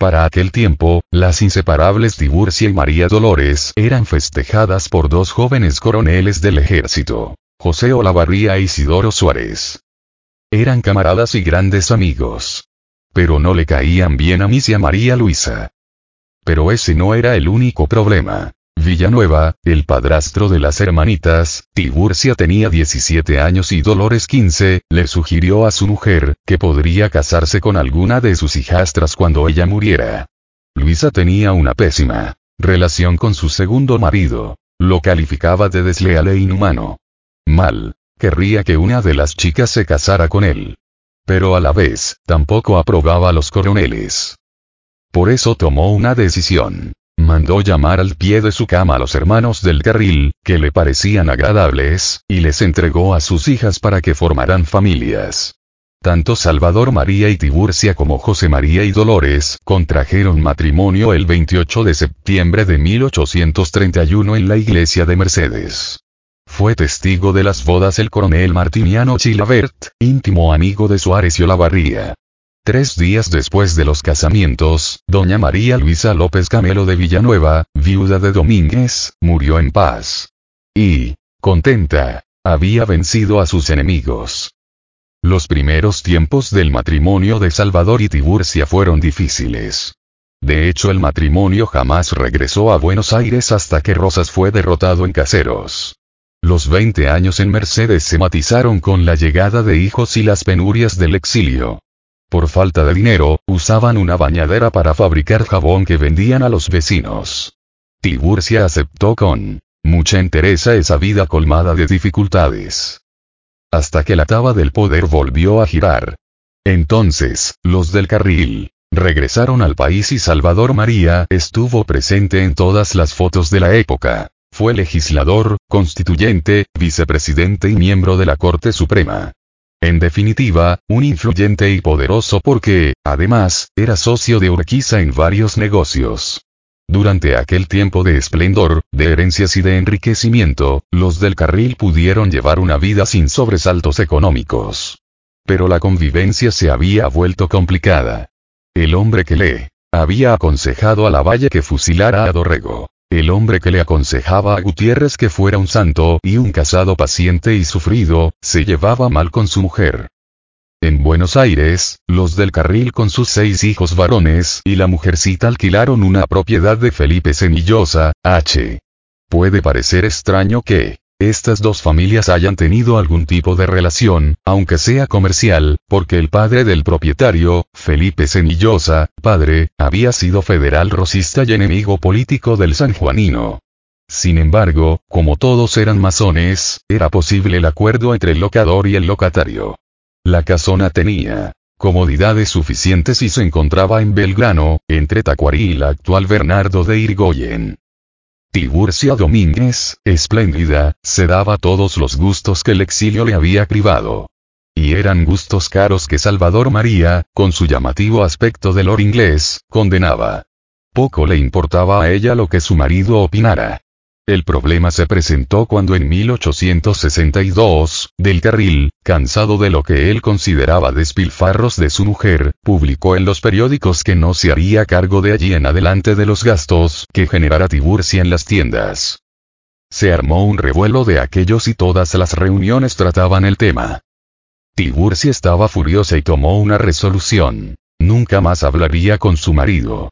Para aquel tiempo, las inseparables Tiburcia y María Dolores eran festejadas por dos jóvenes coroneles del ejército, José Olavarría e Isidoro Suárez. Eran camaradas y grandes amigos. Pero no le caían bien a Misia María Luisa. Pero ese no era el único problema. Villanueva, el padrastro de las hermanitas, Tiburcia tenía 17 años y Dolores 15, le sugirió a su mujer, que podría casarse con alguna de sus hijastras cuando ella muriera. Luisa tenía una pésima relación con su segundo marido. Lo calificaba de desleal e inhumano. Mal querría que una de las chicas se casara con él. Pero a la vez, tampoco aprobaba a los coroneles. Por eso tomó una decisión. Mandó llamar al pie de su cama a los hermanos del carril, que le parecían agradables, y les entregó a sus hijas para que formaran familias. Tanto Salvador María y Tiburcia como José María y Dolores contrajeron matrimonio el 28 de septiembre de 1831 en la iglesia de Mercedes. Fue testigo de las bodas el coronel Martiniano Chilabert, íntimo amigo de Suárez y Olavarría. Tres días después de los casamientos, doña María Luisa López Camelo de Villanueva, viuda de Domínguez, murió en paz. Y, contenta, había vencido a sus enemigos. Los primeros tiempos del matrimonio de Salvador y Tiburcia fueron difíciles. De hecho el matrimonio jamás regresó a Buenos Aires hasta que Rosas fue derrotado en Caseros. Los 20 años en Mercedes se matizaron con la llegada de hijos y las penurias del exilio. Por falta de dinero, usaban una bañadera para fabricar jabón que vendían a los vecinos. Tiburcia aceptó con mucha entereza esa vida colmada de dificultades. Hasta que la taba del poder volvió a girar. Entonces, los del carril, regresaron al país y Salvador María estuvo presente en todas las fotos de la época. Fue legislador, constituyente, vicepresidente y miembro de la Corte Suprema. En definitiva, un influyente y poderoso porque, además, era socio de Urquiza en varios negocios. Durante aquel tiempo de esplendor, de herencias y de enriquecimiento, los del carril pudieron llevar una vida sin sobresaltos económicos. Pero la convivencia se había vuelto complicada. El hombre que le había aconsejado a la valle que fusilara a Dorrego. El hombre que le aconsejaba a Gutiérrez que fuera un santo y un casado paciente y sufrido, se llevaba mal con su mujer. En Buenos Aires, los del carril con sus seis hijos varones y la mujercita alquilaron una propiedad de Felipe Cenillosa, H. Puede parecer extraño que estas dos familias hayan tenido algún tipo de relación, aunque sea comercial, porque el padre del propietario, Felipe Cenillosa, padre, había sido federal rosista y enemigo político del sanjuanino. Sin embargo, como todos eran masones, era posible el acuerdo entre el locador y el locatario. La casona tenía comodidades suficientes y se encontraba en Belgrano, entre Tacuarí y la actual Bernardo de Irigoyen. Tiburcia Domínguez, espléndida, se daba todos los gustos que el exilio le había privado. Y eran gustos caros que Salvador María, con su llamativo aspecto de lord inglés, condenaba. Poco le importaba a ella lo que su marido opinara. El problema se presentó cuando en 1862, Del Carril, cansado de lo que él consideraba despilfarros de su mujer, publicó en los periódicos que no se haría cargo de allí en adelante de los gastos que generara Tiburcia en las tiendas. Se armó un revuelo de aquellos y todas las reuniones trataban el tema. Tiburcia estaba furiosa y tomó una resolución. Nunca más hablaría con su marido.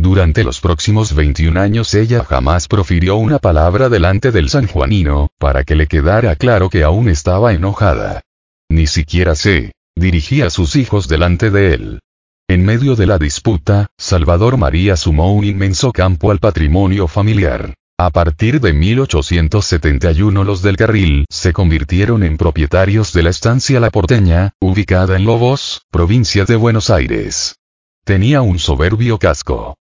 Durante los próximos 21 años ella jamás profirió una palabra delante del sanjuanino, para que le quedara claro que aún estaba enojada. Ni siquiera se dirigía a sus hijos delante de él. En medio de la disputa, Salvador María sumó un inmenso campo al patrimonio familiar. A partir de 1871 los del Carril se convirtieron en propietarios de la estancia La Porteña, ubicada en Lobos, provincia de Buenos Aires. Tenía un soberbio casco.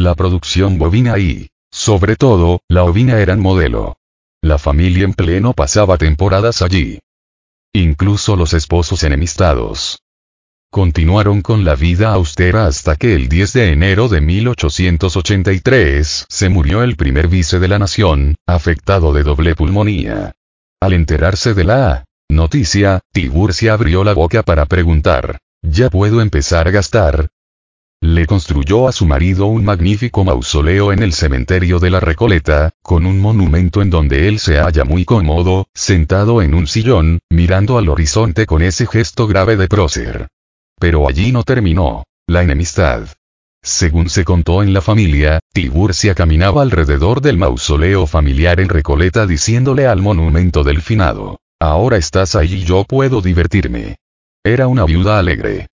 La producción bovina y, sobre todo, la ovina eran modelo. La familia en pleno pasaba temporadas allí. Incluso los esposos enemistados. Continuaron con la vida austera hasta que el 10 de enero de 1883 se murió el primer vice de la nación, afectado de doble pulmonía. Al enterarse de la noticia, Tiburcia abrió la boca para preguntar, ¿ya puedo empezar a gastar? Le construyó a su marido un magnífico mausoleo en el cementerio de la Recoleta, con un monumento en donde él se halla muy cómodo, sentado en un sillón, mirando al horizonte con ese gesto grave de prócer. Pero allí no terminó. La enemistad. Según se contó en la familia, Tiburcia caminaba alrededor del mausoleo familiar en Recoleta diciéndole al monumento del finado, ahora estás ahí y yo puedo divertirme. Era una viuda alegre.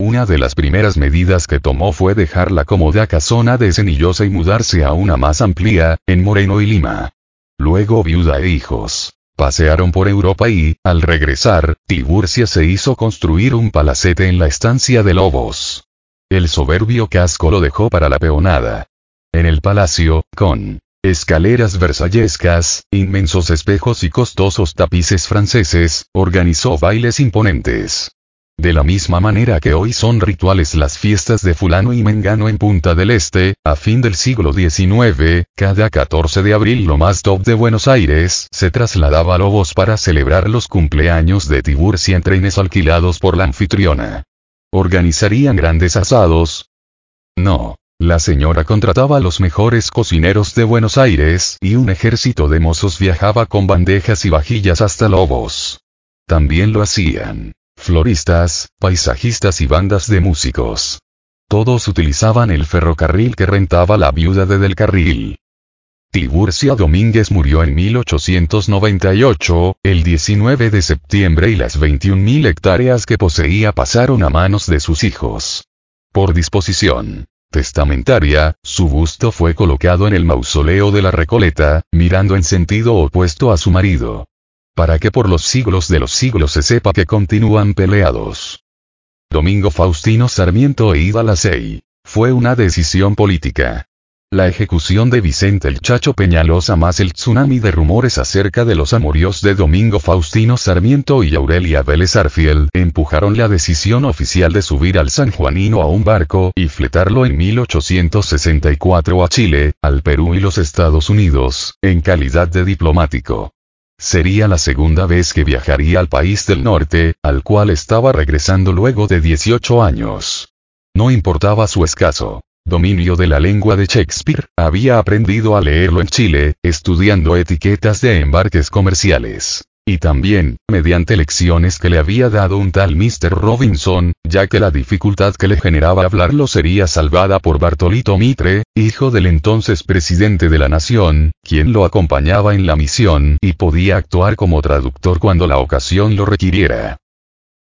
Una de las primeras medidas que tomó fue dejar la cómoda casona de Cenillosa y mudarse a una más amplia, en Moreno y Lima. Luego viuda e hijos. Pasearon por Europa y, al regresar, Tiburcia se hizo construir un palacete en la estancia de Lobos. El soberbio casco lo dejó para la peonada. En el palacio, con escaleras versallescas, inmensos espejos y costosos tapices franceses, organizó bailes imponentes. De la misma manera que hoy son rituales las fiestas de fulano y mengano en Punta del Este, a fin del siglo XIX, cada 14 de abril lo más top de Buenos Aires se trasladaba a Lobos para celebrar los cumpleaños de Tiburcia en trenes alquilados por la anfitriona. ¿Organizarían grandes asados? No. La señora contrataba a los mejores cocineros de Buenos Aires y un ejército de mozos viajaba con bandejas y vajillas hasta Lobos. También lo hacían floristas, paisajistas y bandas de músicos. Todos utilizaban el ferrocarril que rentaba la viuda de Del Carril. Tiburcia Domínguez murió en 1898, el 19 de septiembre y las 21.000 hectáreas que poseía pasaron a manos de sus hijos. Por disposición testamentaria, su busto fue colocado en el mausoleo de la Recoleta, mirando en sentido opuesto a su marido. Para que por los siglos de los siglos se sepa que continúan peleados. Domingo Faustino Sarmiento e Ida Lacey. Fue una decisión política. La ejecución de Vicente el Chacho Peñalosa más el tsunami de rumores acerca de los amorios de Domingo Faustino Sarmiento y Aurelia Vélez Arfiel empujaron la decisión oficial de subir al San Juanino a un barco y fletarlo en 1864 a Chile, al Perú y los Estados Unidos, en calidad de diplomático. Sería la segunda vez que viajaría al país del norte, al cual estaba regresando luego de 18 años. No importaba su escaso dominio de la lengua de Shakespeare, había aprendido a leerlo en Chile, estudiando etiquetas de embarques comerciales. Y también, mediante lecciones que le había dado un tal Mr. Robinson, ya que la dificultad que le generaba hablarlo sería salvada por Bartolito Mitre, hijo del entonces presidente de la nación, quien lo acompañaba en la misión y podía actuar como traductor cuando la ocasión lo requiriera.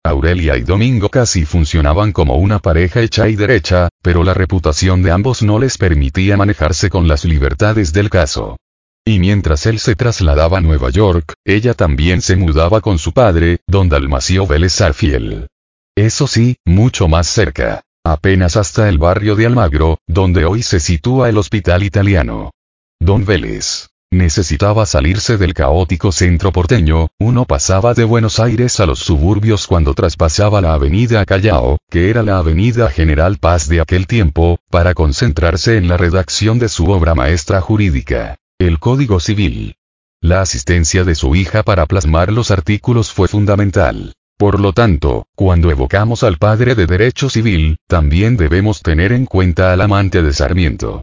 Aurelia y Domingo casi funcionaban como una pareja hecha y derecha, pero la reputación de ambos no les permitía manejarse con las libertades del caso. Y mientras él se trasladaba a Nueva York, ella también se mudaba con su padre, don Dalmacio Vélez Arfiel. Eso sí, mucho más cerca. Apenas hasta el barrio de Almagro, donde hoy se sitúa el hospital italiano. Don Vélez Necesitaba salirse del caótico centro porteño, uno pasaba de Buenos Aires a los suburbios cuando traspasaba la avenida Callao, que era la avenida General Paz de aquel tiempo, para concentrarse en la redacción de su obra maestra jurídica, el Código Civil. La asistencia de su hija para plasmar los artículos fue fundamental. Por lo tanto, cuando evocamos al padre de derecho civil, también debemos tener en cuenta al amante de Sarmiento.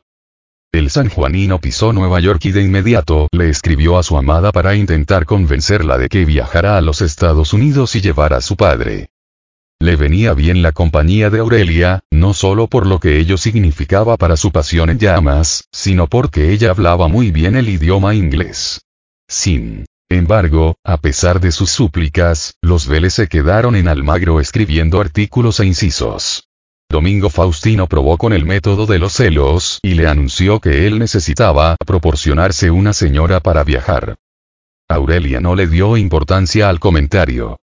El sanjuanino pisó Nueva York y de inmediato le escribió a su amada para intentar convencerla de que viajara a los Estados Unidos y llevara a su padre. Le venía bien la compañía de Aurelia, no solo por lo que ello significaba para su pasión en llamas, sino porque ella hablaba muy bien el idioma inglés. Sin embargo, a pesar de sus súplicas, los Vélez se quedaron en Almagro escribiendo artículos e incisos. Domingo Faustino probó con el método de los celos y le anunció que él necesitaba proporcionarse una señora para viajar. Aurelia no le dio importancia al comentario.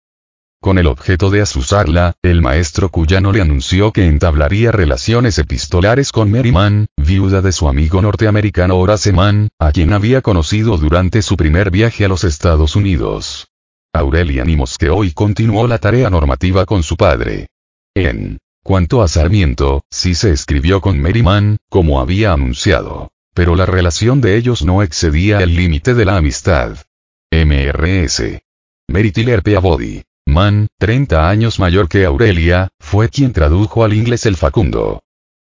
Con el objeto de asusarla, el maestro cuyano le anunció que entablaría relaciones epistolares con Mary viuda de su amigo norteamericano Horace Mann, a quien había conocido durante su primer viaje a los Estados Unidos. Aurelia ni mosqueó y continuó la tarea normativa con su padre. En Cuanto a Sarmiento, sí se escribió con Merriman, como había anunciado. Pero la relación de ellos no excedía el límite de la amistad. MRS. Mary Tiller Peabody. Mann, 30 años mayor que Aurelia, fue quien tradujo al inglés el Facundo.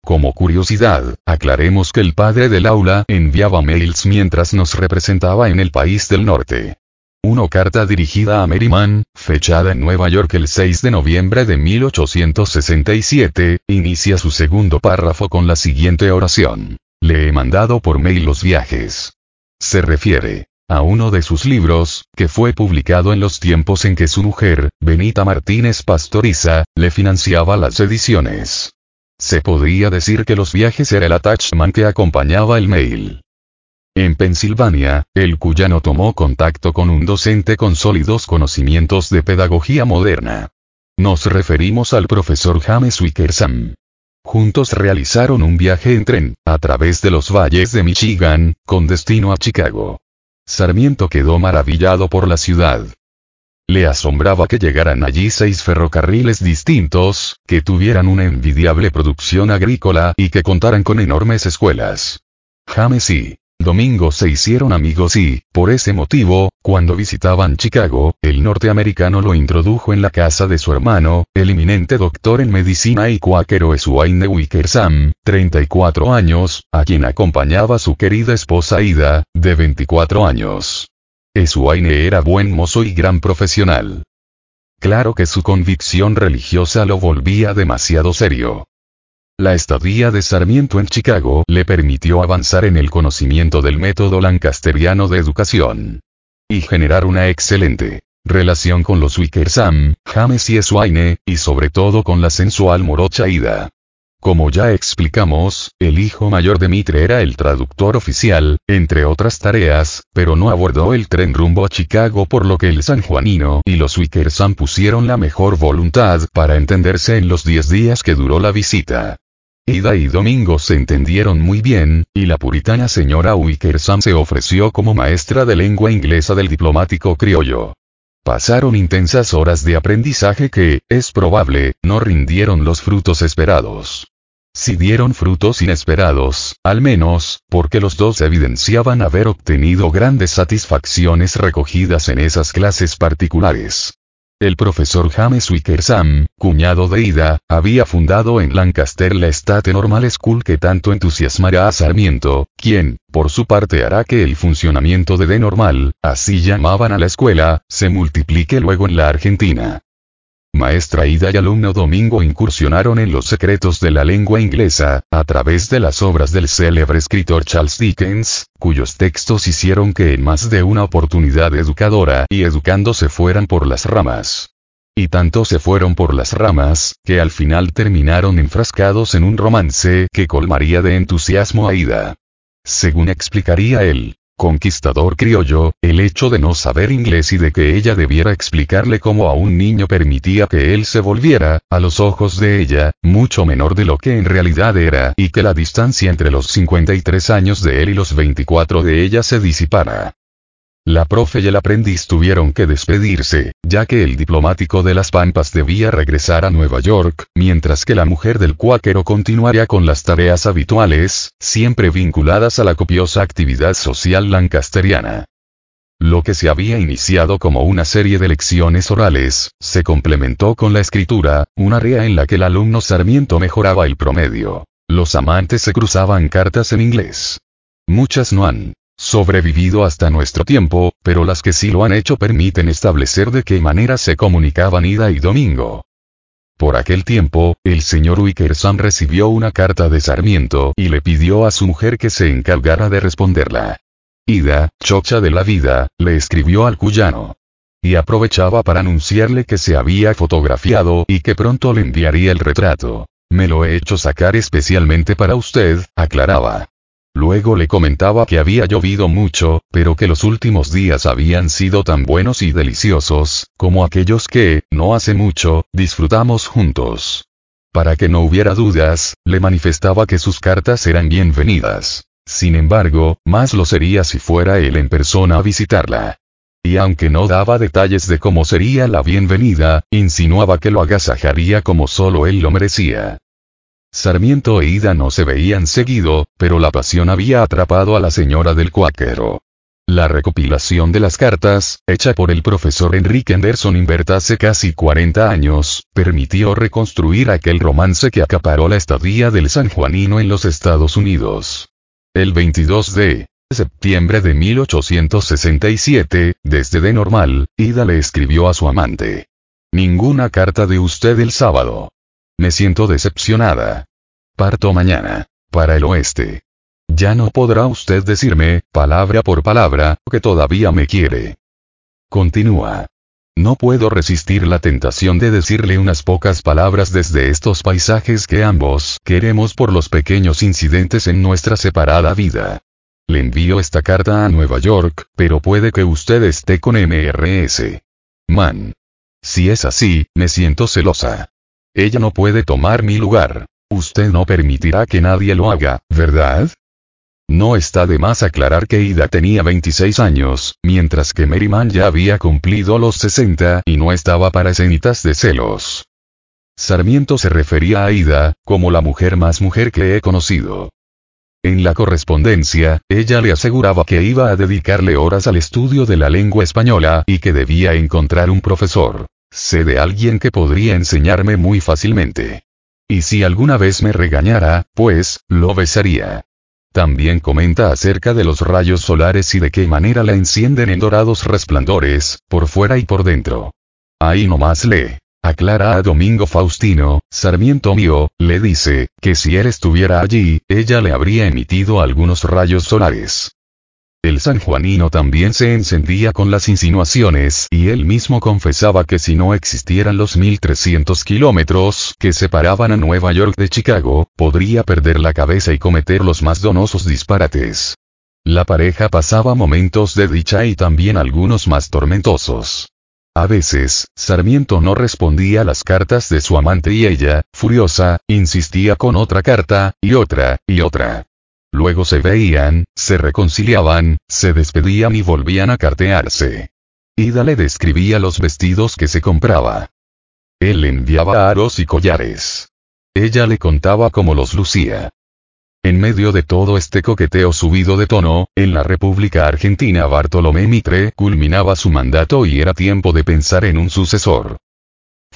Como curiosidad, aclaremos que el padre del aula enviaba mails mientras nos representaba en el país del norte. Una carta dirigida a Merriman, fechada en Nueva York el 6 de noviembre de 1867, inicia su segundo párrafo con la siguiente oración. Le he mandado por mail los viajes. Se refiere a uno de sus libros, que fue publicado en los tiempos en que su mujer, Benita Martínez Pastoriza, le financiaba las ediciones. Se podría decir que los viajes era el attachment que acompañaba el mail. En Pensilvania, el cuyano tomó contacto con un docente con sólidos conocimientos de pedagogía moderna. Nos referimos al profesor James Wickersham. Juntos realizaron un viaje en tren, a través de los valles de Michigan, con destino a Chicago. Sarmiento quedó maravillado por la ciudad. Le asombraba que llegaran allí seis ferrocarriles distintos, que tuvieran una envidiable producción agrícola y que contaran con enormes escuelas. James y Domingo se hicieron amigos y, por ese motivo, cuando visitaban Chicago, el norteamericano lo introdujo en la casa de su hermano, el eminente doctor en medicina y cuáquero Swaine Wickersham, 34 años, a quien acompañaba su querida esposa Ida, de 24 años. Swaine era buen mozo y gran profesional. Claro que su convicción religiosa lo volvía demasiado serio. La estadía de Sarmiento en Chicago le permitió avanzar en el conocimiento del método lancasteriano de educación y generar una excelente relación con los Wickersham, James y Swaine, y sobre todo con la sensual morocha Ida. Como ya explicamos, el hijo mayor de Mitre era el traductor oficial, entre otras tareas, pero no abordó el tren rumbo a Chicago por lo que el sanjuanino y los Wickersham pusieron la mejor voluntad para entenderse en los 10 días que duró la visita. Ida y Domingo se entendieron muy bien, y la puritana señora Wickersham se ofreció como maestra de lengua inglesa del diplomático criollo. Pasaron intensas horas de aprendizaje que, es probable, no rindieron los frutos esperados. Si dieron frutos inesperados, al menos, porque los dos evidenciaban haber obtenido grandes satisfacciones recogidas en esas clases particulares. El profesor James Wickersham, cuñado de Ida, había fundado en Lancaster la State Normal School que tanto entusiasmará a Sarmiento, quien, por su parte hará que el funcionamiento de D normal, así llamaban a la escuela, se multiplique luego en la Argentina. Maestra Ida y alumno Domingo incursionaron en los secretos de la lengua inglesa, a través de las obras del célebre escritor Charles Dickens, cuyos textos hicieron que en más de una oportunidad educadora y educando se fueran por las ramas. Y tanto se fueron por las ramas, que al final terminaron enfrascados en un romance que colmaría de entusiasmo a Ida. Según explicaría él, conquistador criollo, el hecho de no saber inglés y de que ella debiera explicarle cómo a un niño permitía que él se volviera, a los ojos de ella, mucho menor de lo que en realidad era, y que la distancia entre los 53 años de él y los 24 de ella se disipara. La profe y el aprendiz tuvieron que despedirse, ya que el diplomático de las Pampas debía regresar a Nueva York, mientras que la mujer del cuáquero continuaría con las tareas habituales, siempre vinculadas a la copiosa actividad social lancasteriana. Lo que se había iniciado como una serie de lecciones orales, se complementó con la escritura, una área en la que el alumno Sarmiento mejoraba el promedio. Los amantes se cruzaban cartas en inglés. Muchas no han sobrevivido hasta nuestro tiempo, pero las que sí lo han hecho permiten establecer de qué manera se comunicaban Ida y Domingo. Por aquel tiempo, el señor Wickersham recibió una carta de Sarmiento y le pidió a su mujer que se encargara de responderla. Ida, chocha de la vida, le escribió al cuyano. Y aprovechaba para anunciarle que se había fotografiado y que pronto le enviaría el retrato. Me lo he hecho sacar especialmente para usted, aclaraba. Luego le comentaba que había llovido mucho, pero que los últimos días habían sido tan buenos y deliciosos, como aquellos que, no hace mucho, disfrutamos juntos. Para que no hubiera dudas, le manifestaba que sus cartas eran bienvenidas. Sin embargo, más lo sería si fuera él en persona a visitarla. Y aunque no daba detalles de cómo sería la bienvenida, insinuaba que lo agasajaría como solo él lo merecía. Sarmiento e Ida no se veían seguido, pero la pasión había atrapado a la señora del cuáquero. La recopilación de las cartas, hecha por el profesor Enrique Anderson Invert hace casi 40 años, permitió reconstruir aquel romance que acaparó la estadía del sanjuanino en los Estados Unidos. El 22 de septiembre de 1867, desde de normal, Ida le escribió a su amante. Ninguna carta de usted el sábado. Me siento decepcionada. Parto mañana. Para el oeste. Ya no podrá usted decirme, palabra por palabra, que todavía me quiere. Continúa. No puedo resistir la tentación de decirle unas pocas palabras desde estos paisajes que ambos queremos por los pequeños incidentes en nuestra separada vida. Le envío esta carta a Nueva York, pero puede que usted esté con MRS. Man. Si es así, me siento celosa. Ella no puede tomar mi lugar. Usted no permitirá que nadie lo haga, ¿verdad? No está de más aclarar que Ida tenía 26 años, mientras que Merriman ya había cumplido los 60 y no estaba para escenitas de celos. Sarmiento se refería a Ida, como la mujer más mujer que he conocido. En la correspondencia, ella le aseguraba que iba a dedicarle horas al estudio de la lengua española y que debía encontrar un profesor. Sé de alguien que podría enseñarme muy fácilmente. Y si alguna vez me regañara, pues, lo besaría. También comenta acerca de los rayos solares y de qué manera la encienden en dorados resplandores, por fuera y por dentro. Ahí nomás lee. Aclara a Domingo Faustino, Sarmiento mío, le dice, que si él estuviera allí, ella le habría emitido algunos rayos solares. El sanjuanino también se encendía con las insinuaciones y él mismo confesaba que si no existieran los 1300 kilómetros que separaban a Nueva York de Chicago, podría perder la cabeza y cometer los más donosos disparates. La pareja pasaba momentos de dicha y también algunos más tormentosos. A veces, Sarmiento no respondía a las cartas de su amante y ella, furiosa, insistía con otra carta, y otra, y otra. Luego se veían, se reconciliaban, se despedían y volvían a cartearse. Ida le describía los vestidos que se compraba. Él enviaba aros y collares. Ella le contaba cómo los lucía. En medio de todo este coqueteo subido de tono, en la República Argentina Bartolomé Mitre culminaba su mandato y era tiempo de pensar en un sucesor.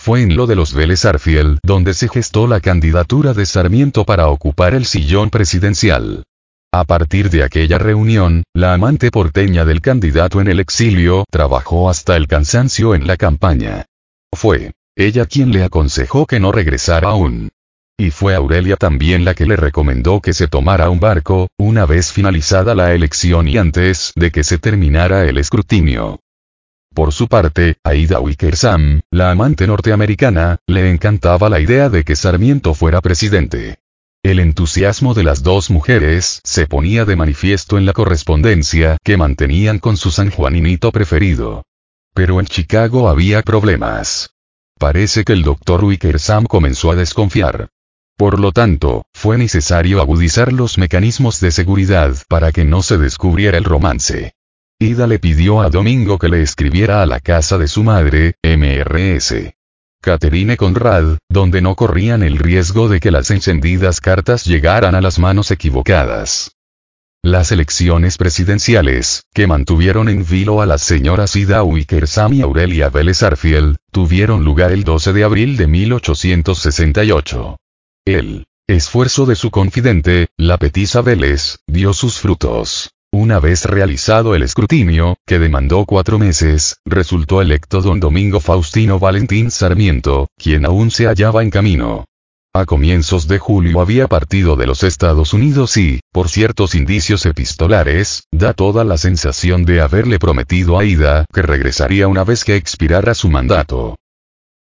Fue en lo de los Vélez Arfiel donde se gestó la candidatura de Sarmiento para ocupar el sillón presidencial. A partir de aquella reunión, la amante porteña del candidato en el exilio trabajó hasta el cansancio en la campaña. Fue ella quien le aconsejó que no regresara aún. Y fue Aurelia también la que le recomendó que se tomara un barco, una vez finalizada la elección y antes de que se terminara el escrutinio. Por su parte, Aida Wickersam, la amante norteamericana, le encantaba la idea de que Sarmiento fuera presidente. El entusiasmo de las dos mujeres se ponía de manifiesto en la correspondencia que mantenían con su sanjuaninito preferido. Pero en Chicago había problemas. Parece que el doctor Wickersam comenzó a desconfiar. Por lo tanto, fue necesario agudizar los mecanismos de seguridad para que no se descubriera el romance. Ida le pidió a Domingo que le escribiera a la casa de su madre, MRS. Catherine Conrad, donde no corrían el riesgo de que las encendidas cartas llegaran a las manos equivocadas. Las elecciones presidenciales, que mantuvieron en vilo a las señoras Ida Wickersam y Aurelia Vélez Arfiel, tuvieron lugar el 12 de abril de 1868. El esfuerzo de su confidente, la petisa Vélez, dio sus frutos. Una vez realizado el escrutinio, que demandó cuatro meses, resultó electo don Domingo Faustino Valentín Sarmiento, quien aún se hallaba en camino. A comienzos de julio había partido de los Estados Unidos y, por ciertos indicios epistolares, da toda la sensación de haberle prometido a Ida que regresaría una vez que expirara su mandato.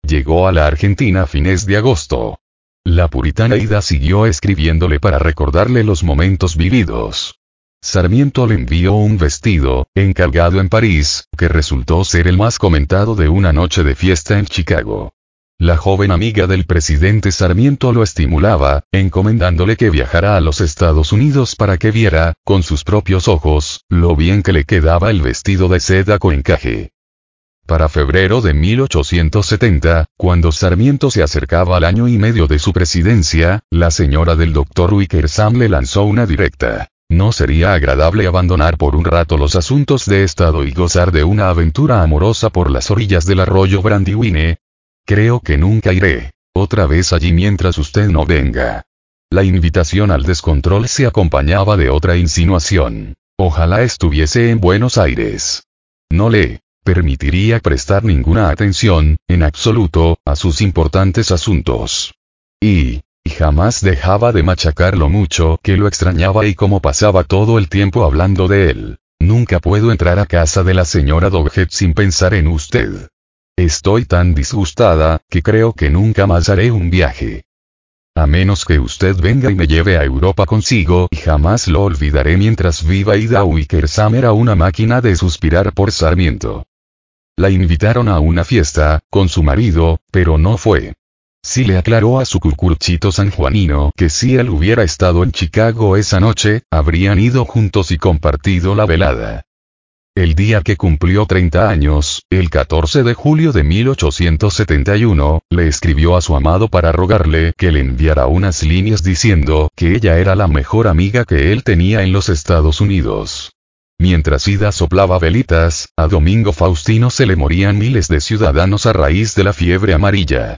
Llegó a la Argentina a fines de agosto. La puritana Ida siguió escribiéndole para recordarle los momentos vividos. Sarmiento le envió un vestido, encargado en París, que resultó ser el más comentado de una noche de fiesta en Chicago. La joven amiga del presidente Sarmiento lo estimulaba, encomendándole que viajara a los Estados Unidos para que viera, con sus propios ojos, lo bien que le quedaba el vestido de seda con encaje. Para febrero de 1870, cuando Sarmiento se acercaba al año y medio de su presidencia, la señora del doctor Wickersam le lanzó una directa. ¿No sería agradable abandonar por un rato los asuntos de Estado y gozar de una aventura amorosa por las orillas del arroyo Brandywine? Creo que nunca iré. Otra vez allí mientras usted no venga. La invitación al descontrol se acompañaba de otra insinuación. Ojalá estuviese en Buenos Aires. No le permitiría prestar ninguna atención, en absoluto, a sus importantes asuntos. Y, y jamás dejaba de machacar lo mucho que lo extrañaba y cómo pasaba todo el tiempo hablando de él. Nunca puedo entrar a casa de la señora Doghead sin pensar en usted. Estoy tan disgustada, que creo que nunca más haré un viaje. A menos que usted venga y me lleve a Europa consigo, y jamás lo olvidaré mientras viva Ida Wickersam era una máquina de suspirar por Sarmiento. La invitaron a una fiesta, con su marido, pero no fue. Sí le aclaró a su cucurchito sanjuanino que si él hubiera estado en Chicago esa noche, habrían ido juntos y compartido la velada. El día que cumplió 30 años, el 14 de julio de 1871, le escribió a su amado para rogarle que le enviara unas líneas diciendo que ella era la mejor amiga que él tenía en los Estados Unidos. Mientras Ida soplaba velitas, a Domingo Faustino se le morían miles de ciudadanos a raíz de la fiebre amarilla.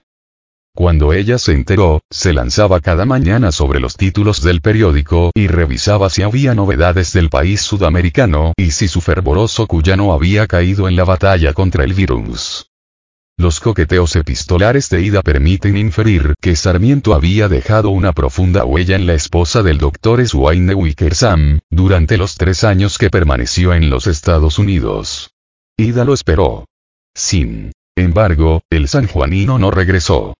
Cuando ella se enteró, se lanzaba cada mañana sobre los títulos del periódico y revisaba si había novedades del país sudamericano y si su fervoroso cuyano había caído en la batalla contra el virus. Los coqueteos epistolares de Ida permiten inferir que Sarmiento había dejado una profunda huella en la esposa del doctor Swaine Wickersam, durante los tres años que permaneció en los Estados Unidos. Ida lo esperó. Sin embargo, el sanjuanino no regresó.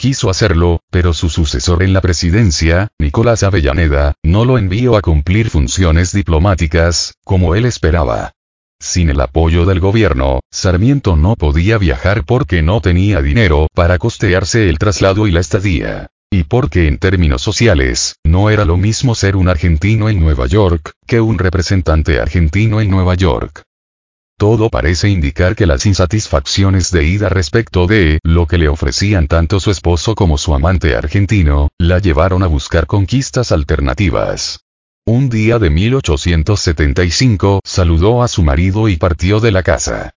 Quiso hacerlo, pero su sucesor en la presidencia, Nicolás Avellaneda, no lo envió a cumplir funciones diplomáticas, como él esperaba. Sin el apoyo del gobierno, Sarmiento no podía viajar porque no tenía dinero para costearse el traslado y la estadía. Y porque en términos sociales, no era lo mismo ser un argentino en Nueva York, que un representante argentino en Nueva York. Todo parece indicar que las insatisfacciones de Ida respecto de lo que le ofrecían tanto su esposo como su amante argentino, la llevaron a buscar conquistas alternativas. Un día de 1875, saludó a su marido y partió de la casa.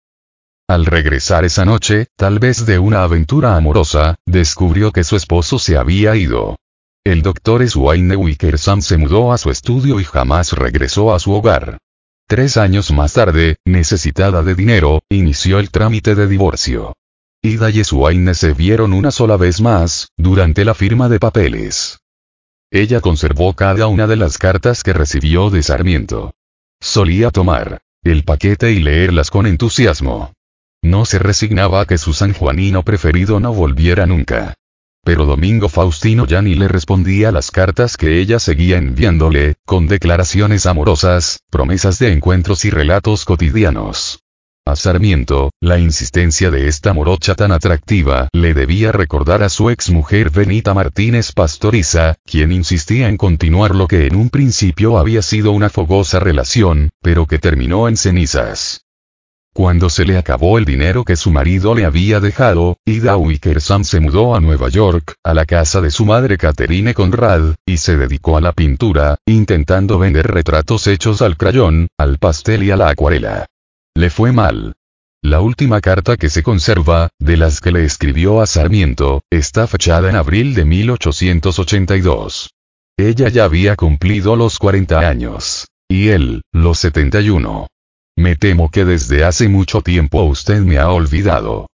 Al regresar esa noche, tal vez de una aventura amorosa, descubrió que su esposo se había ido. El doctor Swaine Wickersham se mudó a su estudio y jamás regresó a su hogar. Tres años más tarde, necesitada de dinero, inició el trámite de divorcio. Ida y Swaine se vieron una sola vez más, durante la firma de papeles. Ella conservó cada una de las cartas que recibió de Sarmiento. Solía tomar el paquete y leerlas con entusiasmo. No se resignaba a que su sanjuanino preferido no volviera nunca. Pero Domingo Faustino ya ni le respondía las cartas que ella seguía enviándole, con declaraciones amorosas, promesas de encuentros y relatos cotidianos. A Sarmiento, la insistencia de esta morocha tan atractiva le debía recordar a su ex mujer Benita Martínez Pastoriza, quien insistía en continuar lo que en un principio había sido una fogosa relación, pero que terminó en cenizas. Cuando se le acabó el dinero que su marido le había dejado, Ida Wickersham se mudó a Nueva York, a la casa de su madre Catherine Conrad, y se dedicó a la pintura, intentando vender retratos hechos al crayón, al pastel y a la acuarela. Le fue mal. La última carta que se conserva, de las que le escribió a Sarmiento, está fechada en abril de 1882. Ella ya había cumplido los 40 años. Y él, los 71. Me temo que desde hace mucho tiempo usted me ha olvidado.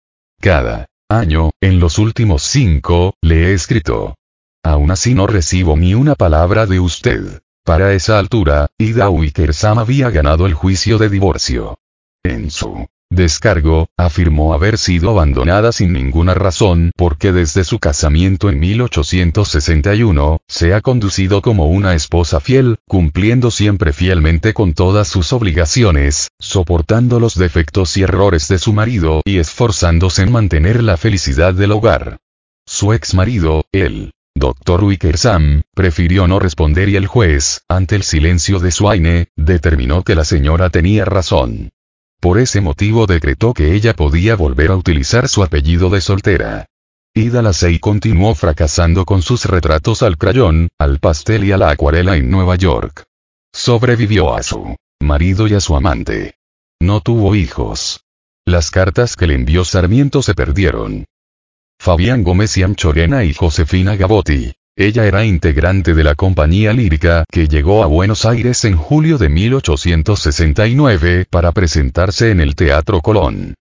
Cada año, en los últimos cinco, le he escrito. Aún así no recibo ni una palabra de usted. Para esa altura, Ida Wickersam había ganado el juicio de divorcio. En su descargo, afirmó haber sido abandonada sin ninguna razón porque desde su casamiento en 1861, se ha conducido como una esposa fiel, cumpliendo siempre fielmente con todas sus obligaciones, soportando los defectos y errores de su marido y esforzándose en mantener la felicidad del hogar. Su ex marido, el Dr. Wickersam, prefirió no responder y el juez, ante el silencio de Swaine, determinó que la señora tenía razón. Por ese motivo decretó que ella podía volver a utilizar su apellido de soltera. Ida Lacey continuó fracasando con sus retratos al crayón, al pastel y a la acuarela en Nueva York. Sobrevivió a su marido y a su amante. No tuvo hijos. Las cartas que le envió Sarmiento se perdieron. Fabián Gómez y Amchorena y Josefina Gavotti, ella era integrante de la compañía lírica que llegó a Buenos Aires en julio de 1869 para presentarse en el Teatro Colón.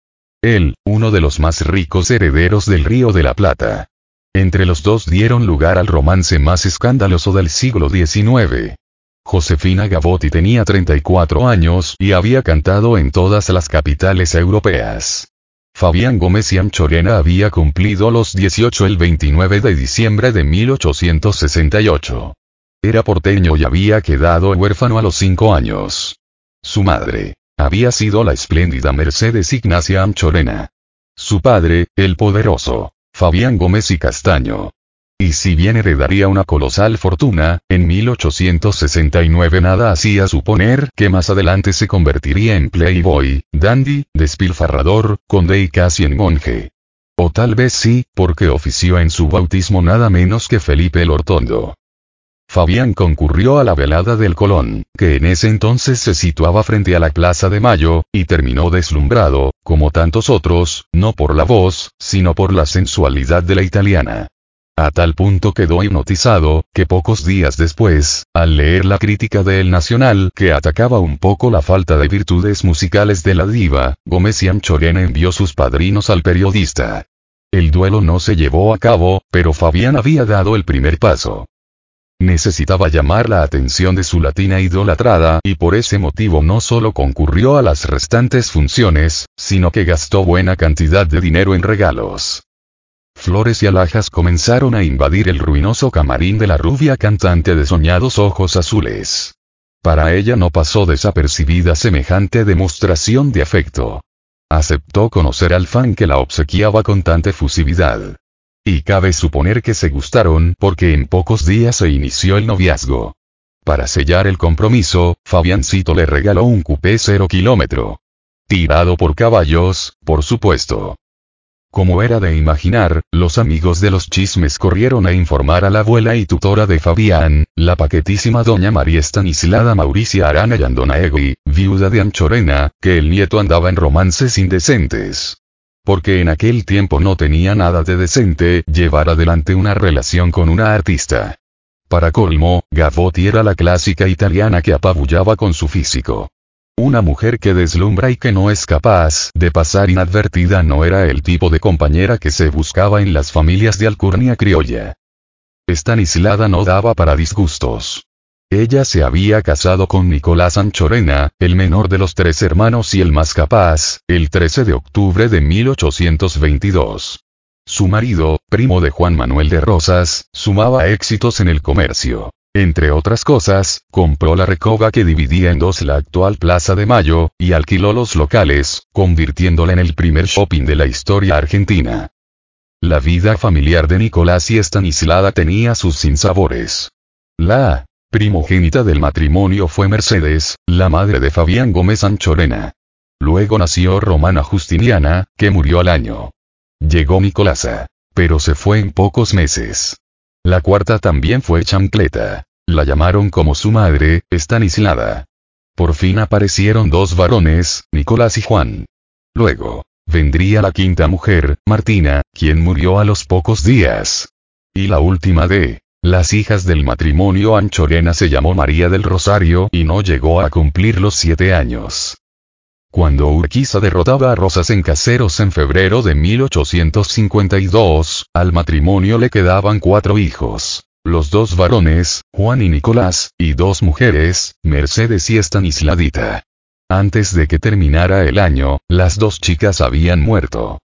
Él, uno de los más ricos herederos del Río de la Plata. Entre los dos dieron lugar al romance más escandaloso del siglo XIX. Josefina Gavotti tenía 34 años y había cantado en todas las capitales europeas. Fabián Gómez y Anchorena había cumplido los 18 el 29 de diciembre de 1868. Era porteño y había quedado huérfano a los 5 años. Su madre había sido la espléndida Mercedes Ignacia Anchorena. Su padre, el poderoso Fabián Gómez y Castaño, y si bien heredaría una colosal fortuna, en 1869 nada hacía suponer que más adelante se convertiría en playboy, dandy, despilfarrador, conde y casi en monje. O tal vez sí, porque ofició en su bautismo nada menos que Felipe el Hortondo. Fabián concurrió a la velada del Colón, que en ese entonces se situaba frente a la Plaza de Mayo, y terminó deslumbrado, como tantos otros, no por la voz, sino por la sensualidad de la italiana. A tal punto quedó hipnotizado, que pocos días después, al leer la crítica de El Nacional que atacaba un poco la falta de virtudes musicales de la diva, Gómez y Anchorena envió sus padrinos al periodista. El duelo no se llevó a cabo, pero Fabián había dado el primer paso. Necesitaba llamar la atención de su latina idolatrada y por ese motivo no solo concurrió a las restantes funciones, sino que gastó buena cantidad de dinero en regalos. Flores y alhajas comenzaron a invadir el ruinoso camarín de la rubia cantante de soñados ojos azules. Para ella no pasó desapercibida semejante demostración de afecto. Aceptó conocer al fan que la obsequiaba con tanta efusividad. Y cabe suponer que se gustaron porque en pocos días se inició el noviazgo. Para sellar el compromiso, Fabiancito le regaló un coupé cero kilómetro. Tirado por caballos, por supuesto. Como era de imaginar, los amigos de los chismes corrieron a informar a la abuela y tutora de Fabián, la paquetísima doña María Estanislada Mauricia Arana Yandonaegui, viuda de Anchorena, que el nieto andaba en romances indecentes. Porque en aquel tiempo no tenía nada de decente llevar adelante una relación con una artista. Para colmo, Gavotti era la clásica italiana que apabullaba con su físico. Una mujer que deslumbra y que no es capaz de pasar inadvertida no era el tipo de compañera que se buscaba en las familias de alcurnia criolla. Estanislada no daba para disgustos. Ella se había casado con Nicolás Anchorena, el menor de los tres hermanos y el más capaz, el 13 de octubre de 1822. Su marido, primo de Juan Manuel de Rosas, sumaba éxitos en el comercio. Entre otras cosas, compró la recoba que dividía en dos la actual Plaza de Mayo, y alquiló los locales, convirtiéndola en el primer shopping de la historia argentina. La vida familiar de Nicolás y Estanislada tenía sus sinsabores. La primogénita del matrimonio fue Mercedes, la madre de Fabián Gómez Anchorena. Luego nació Romana Justiniana, que murió al año. Llegó Nicolasa. Pero se fue en pocos meses. La cuarta también fue chancleta. La llamaron como su madre, Estanislada. Por fin aparecieron dos varones, Nicolás y Juan. Luego, vendría la quinta mujer, Martina, quien murió a los pocos días. Y la última de las hijas del matrimonio Anchorena se llamó María del Rosario y no llegó a cumplir los siete años. Cuando Urquiza derrotaba a Rosas en Caseros en febrero de 1852, al matrimonio le quedaban cuatro hijos. Los dos varones, Juan y Nicolás, y dos mujeres, Mercedes y Estanisladita. Antes de que terminara el año, las dos chicas habían muerto.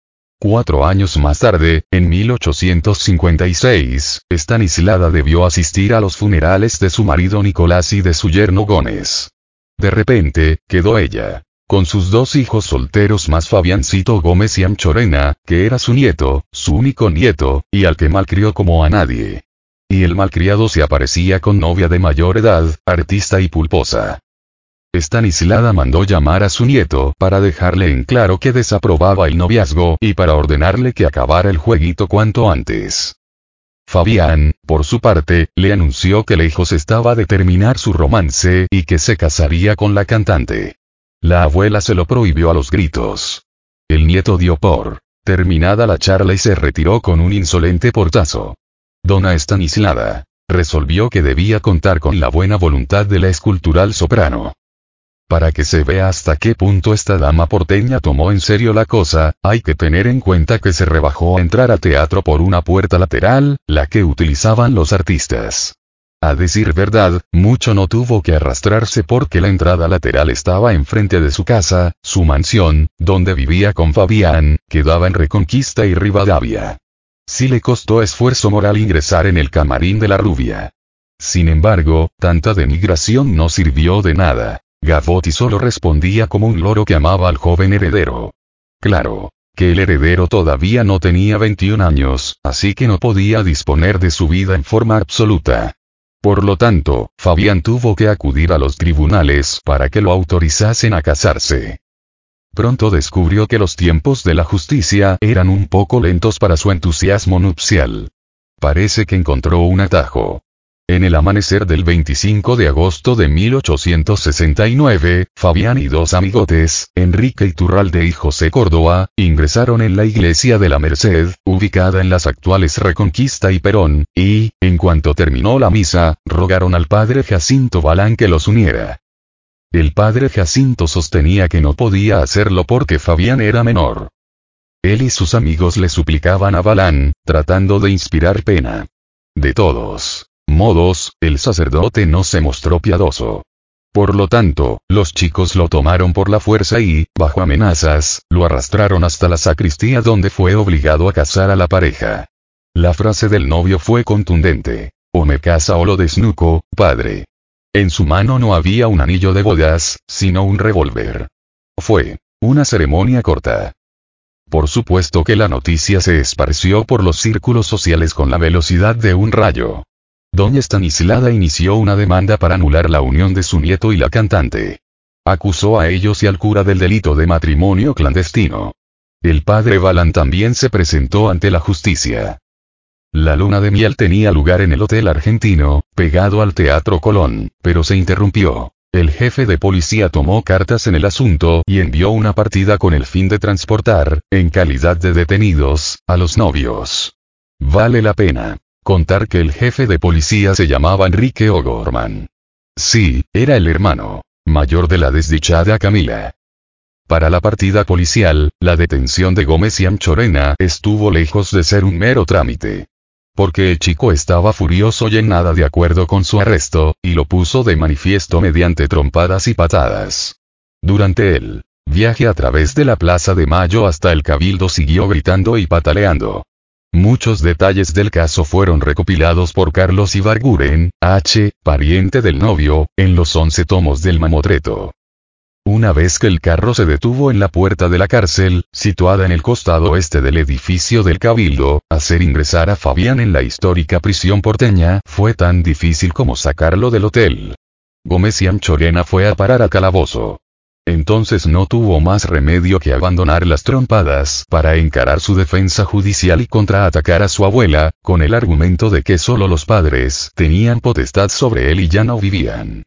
Cuatro años más tarde, en 1856, Estanislada debió asistir a los funerales de su marido Nicolás y de su yerno Gómez. De repente, quedó ella, con sus dos hijos solteros más Fabiancito Gómez y Anchorena, que era su nieto, su único nieto, y al que malcrió como a nadie. Y el malcriado se aparecía con novia de mayor edad, artista y pulposa. Estanislada mandó llamar a su nieto para dejarle en claro que desaprobaba el noviazgo y para ordenarle que acabara el jueguito cuanto antes. Fabián, por su parte, le anunció que lejos estaba de terminar su romance y que se casaría con la cantante. La abuela se lo prohibió a los gritos. El nieto dio por terminada la charla y se retiró con un insolente portazo. Dona Estanislada resolvió que debía contar con la buena voluntad de la escultural soprano. Para que se vea hasta qué punto esta dama porteña tomó en serio la cosa, hay que tener en cuenta que se rebajó a entrar a teatro por una puerta lateral, la que utilizaban los artistas. A decir verdad, mucho no tuvo que arrastrarse porque la entrada lateral estaba enfrente de su casa, su mansión, donde vivía con Fabián, que daba en Reconquista y Rivadavia. Sí le costó esfuerzo moral ingresar en el camarín de la rubia. Sin embargo, tanta denigración no sirvió de nada. Gavotti solo respondía como un loro que amaba al joven heredero. Claro, que el heredero todavía no tenía 21 años, así que no podía disponer de su vida en forma absoluta. Por lo tanto, Fabián tuvo que acudir a los tribunales para que lo autorizasen a casarse. Pronto descubrió que los tiempos de la justicia eran un poco lentos para su entusiasmo nupcial. Parece que encontró un atajo. En el amanecer del 25 de agosto de 1869, Fabián y dos amigotes, Enrique Iturralde y José Córdoba, ingresaron en la iglesia de la Merced, ubicada en las actuales Reconquista y Perón, y, en cuanto terminó la misa, rogaron al padre Jacinto Balán que los uniera. El padre Jacinto sostenía que no podía hacerlo porque Fabián era menor. Él y sus amigos le suplicaban a Balán, tratando de inspirar pena. De todos modos, el sacerdote no se mostró piadoso. Por lo tanto, los chicos lo tomaron por la fuerza y, bajo amenazas, lo arrastraron hasta la sacristía donde fue obligado a casar a la pareja. La frase del novio fue contundente. O me casa o lo desnuco, padre. En su mano no había un anillo de bodas, sino un revólver. Fue una ceremonia corta. Por supuesto que la noticia se esparció por los círculos sociales con la velocidad de un rayo. Doña Stanislada inició una demanda para anular la unión de su nieto y la cantante. Acusó a ellos y al cura del delito de matrimonio clandestino. El padre Balan también se presentó ante la justicia. La luna de miel tenía lugar en el Hotel Argentino, pegado al Teatro Colón, pero se interrumpió. El jefe de policía tomó cartas en el asunto y envió una partida con el fin de transportar, en calidad de detenidos, a los novios. Vale la pena contar que el jefe de policía se llamaba Enrique O'Gorman. Sí, era el hermano mayor de la desdichada Camila. Para la partida policial, la detención de Gómez y Anchorena estuvo lejos de ser un mero trámite. Porque el chico estaba furioso y en nada de acuerdo con su arresto, y lo puso de manifiesto mediante trompadas y patadas. Durante el viaje a través de la Plaza de Mayo hasta el Cabildo siguió gritando y pataleando. Muchos detalles del caso fueron recopilados por Carlos Ibarguren, H., pariente del novio, en los once tomos del mamotreto. Una vez que el carro se detuvo en la puerta de la cárcel, situada en el costado este del edificio del Cabildo, hacer ingresar a Fabián en la histórica prisión porteña fue tan difícil como sacarlo del hotel. Gómez y Anchorena fue a parar a calabozo. Entonces no tuvo más remedio que abandonar las trompadas para encarar su defensa judicial y contraatacar a su abuela, con el argumento de que solo los padres tenían potestad sobre él y ya no vivían.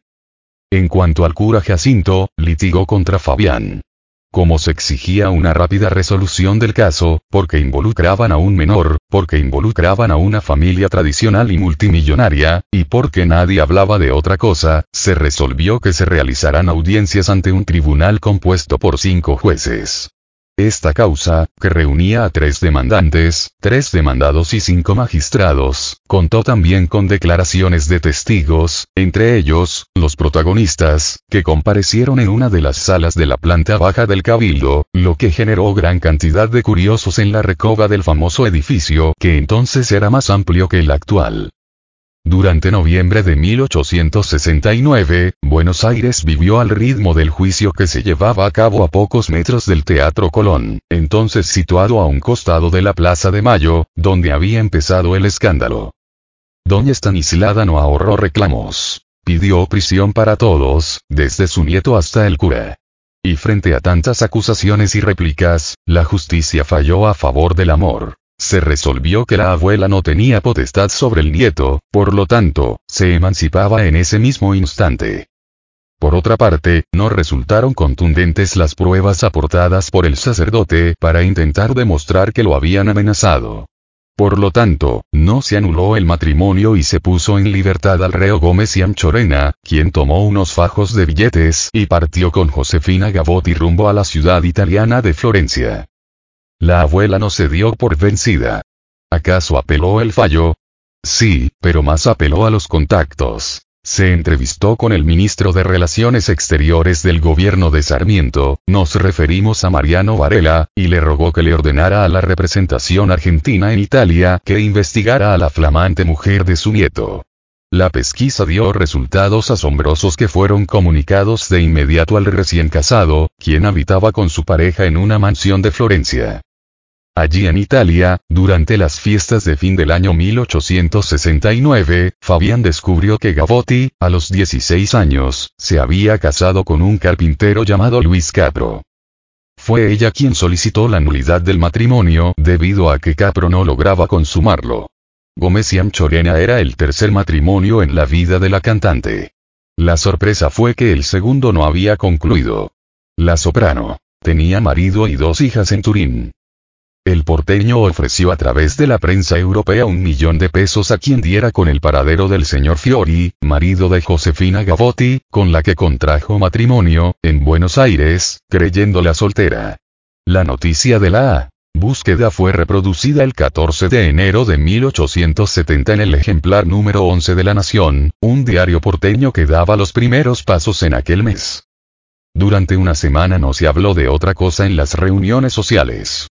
En cuanto al cura Jacinto, litigó contra Fabián como se exigía una rápida resolución del caso, porque involucraban a un menor, porque involucraban a una familia tradicional y multimillonaria, y porque nadie hablaba de otra cosa, se resolvió que se realizarán audiencias ante un tribunal compuesto por cinco jueces. Esta causa, que reunía a tres demandantes, tres demandados y cinco magistrados, contó también con declaraciones de testigos, entre ellos, los protagonistas, que comparecieron en una de las salas de la planta baja del cabildo, lo que generó gran cantidad de curiosos en la recoba del famoso edificio, que entonces era más amplio que el actual. Durante noviembre de 1869, Buenos Aires vivió al ritmo del juicio que se llevaba a cabo a pocos metros del Teatro Colón, entonces situado a un costado de la Plaza de Mayo, donde había empezado el escándalo. Doña Stanislada no ahorró reclamos. Pidió prisión para todos, desde su nieto hasta el cura. Y frente a tantas acusaciones y réplicas, la justicia falló a favor del amor se resolvió que la abuela no tenía potestad sobre el nieto, por lo tanto, se emancipaba en ese mismo instante. Por otra parte, no resultaron contundentes las pruebas aportadas por el sacerdote para intentar demostrar que lo habían amenazado. Por lo tanto, no se anuló el matrimonio y se puso en libertad al reo Gómez y Anchorena, quien tomó unos fajos de billetes y partió con Josefina Gavotti rumbo a la ciudad italiana de Florencia. La abuela no se dio por vencida. ¿Acaso apeló el fallo? Sí, pero más apeló a los contactos. Se entrevistó con el ministro de Relaciones Exteriores del gobierno de Sarmiento, nos referimos a Mariano Varela, y le rogó que le ordenara a la representación argentina en Italia que investigara a la flamante mujer de su nieto. La pesquisa dio resultados asombrosos que fueron comunicados de inmediato al recién casado, quien habitaba con su pareja en una mansión de Florencia. Allí en Italia, durante las fiestas de fin del año 1869, Fabián descubrió que Gavotti, a los 16 años, se había casado con un carpintero llamado Luis Capro. Fue ella quien solicitó la nulidad del matrimonio debido a que Capro no lograba consumarlo. Gómez y Anchorena era el tercer matrimonio en la vida de la cantante. La sorpresa fue que el segundo no había concluido. La soprano tenía marido y dos hijas en Turín. El porteño ofreció a través de la prensa europea un millón de pesos a quien diera con el paradero del señor Fiori, marido de Josefina Gavotti, con la que contrajo matrimonio, en Buenos Aires, creyéndola soltera. La noticia de la búsqueda fue reproducida el 14 de enero de 1870 en el ejemplar número 11 de La Nación, un diario porteño que daba los primeros pasos en aquel mes. Durante una semana no se habló de otra cosa en las reuniones sociales.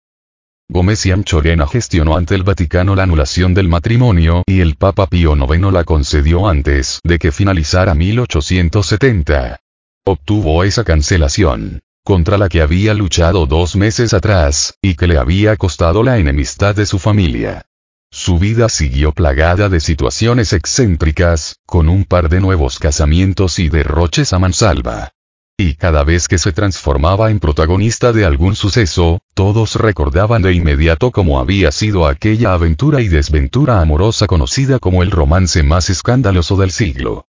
Gómez y Anchorena gestionó ante el Vaticano la anulación del matrimonio y el Papa Pío IX la concedió antes de que finalizara 1870. Obtuvo esa cancelación, contra la que había luchado dos meses atrás, y que le había costado la enemistad de su familia. Su vida siguió plagada de situaciones excéntricas, con un par de nuevos casamientos y derroches a mansalva. Y cada vez que se transformaba en protagonista de algún suceso, todos recordaban de inmediato cómo había sido aquella aventura y desventura amorosa conocida como el romance más escandaloso del siglo.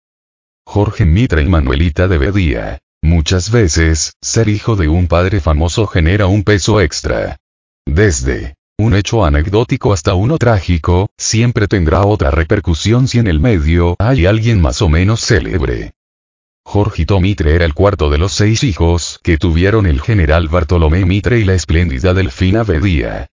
Jorge Mitra y Manuelita de Bedía. Muchas veces, ser hijo de un padre famoso genera un peso extra. Desde un hecho anecdótico hasta uno trágico, siempre tendrá otra repercusión si en el medio hay alguien más o menos célebre. Jorgito Mitre era el cuarto de los seis hijos que tuvieron el general Bartolomé Mitre y la espléndida Delfina Bedía.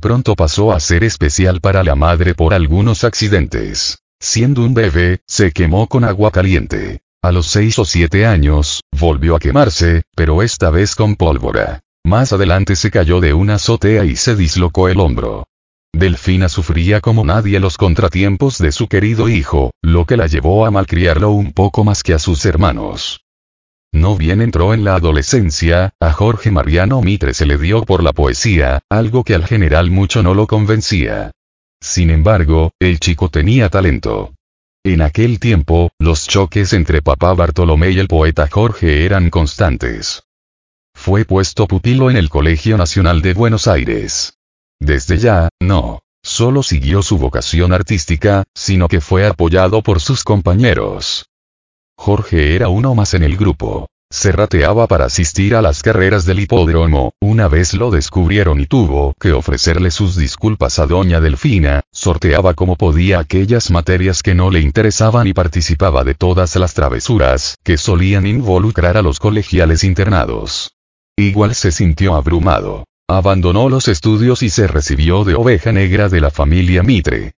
Pronto pasó a ser especial para la madre por algunos accidentes. Siendo un bebé, se quemó con agua caliente. A los seis o siete años, volvió a quemarse, pero esta vez con pólvora. Más adelante se cayó de una azotea y se dislocó el hombro. Delfina sufría como nadie los contratiempos de su querido hijo, lo que la llevó a malcriarlo un poco más que a sus hermanos. No bien entró en la adolescencia, a Jorge Mariano Mitre se le dio por la poesía, algo que al general mucho no lo convencía. Sin embargo, el chico tenía talento. En aquel tiempo, los choques entre papá Bartolomé y el poeta Jorge eran constantes. Fue puesto pupilo en el Colegio Nacional de Buenos Aires. Desde ya, no solo siguió su vocación artística, sino que fue apoyado por sus compañeros. Jorge era uno más en el grupo. Se rateaba para asistir a las carreras del hipódromo, una vez lo descubrieron y tuvo que ofrecerle sus disculpas a doña Delfina, sorteaba como podía aquellas materias que no le interesaban y participaba de todas las travesuras que solían involucrar a los colegiales internados. Igual se sintió abrumado. Abandonó los estudios y se recibió de oveja negra de la familia Mitre.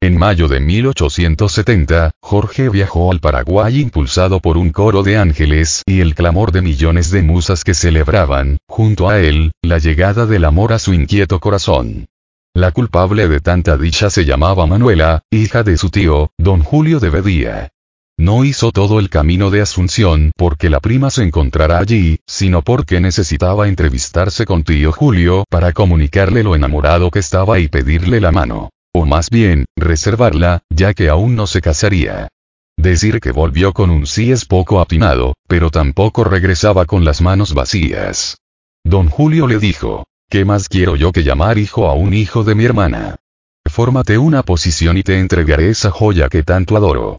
En mayo de 1870, Jorge viajó al Paraguay impulsado por un coro de ángeles y el clamor de millones de musas que celebraban, junto a él, la llegada del amor a su inquieto corazón. La culpable de tanta dicha se llamaba Manuela, hija de su tío, don Julio de Bedía. No hizo todo el camino de Asunción porque la prima se encontrara allí, sino porque necesitaba entrevistarse con tío Julio para comunicarle lo enamorado que estaba y pedirle la mano. O más bien, reservarla, ya que aún no se casaría. Decir que volvió con un sí es poco atinado, pero tampoco regresaba con las manos vacías. Don Julio le dijo, ¿qué más quiero yo que llamar hijo a un hijo de mi hermana? Fórmate una posición y te entregaré esa joya que tanto adoro.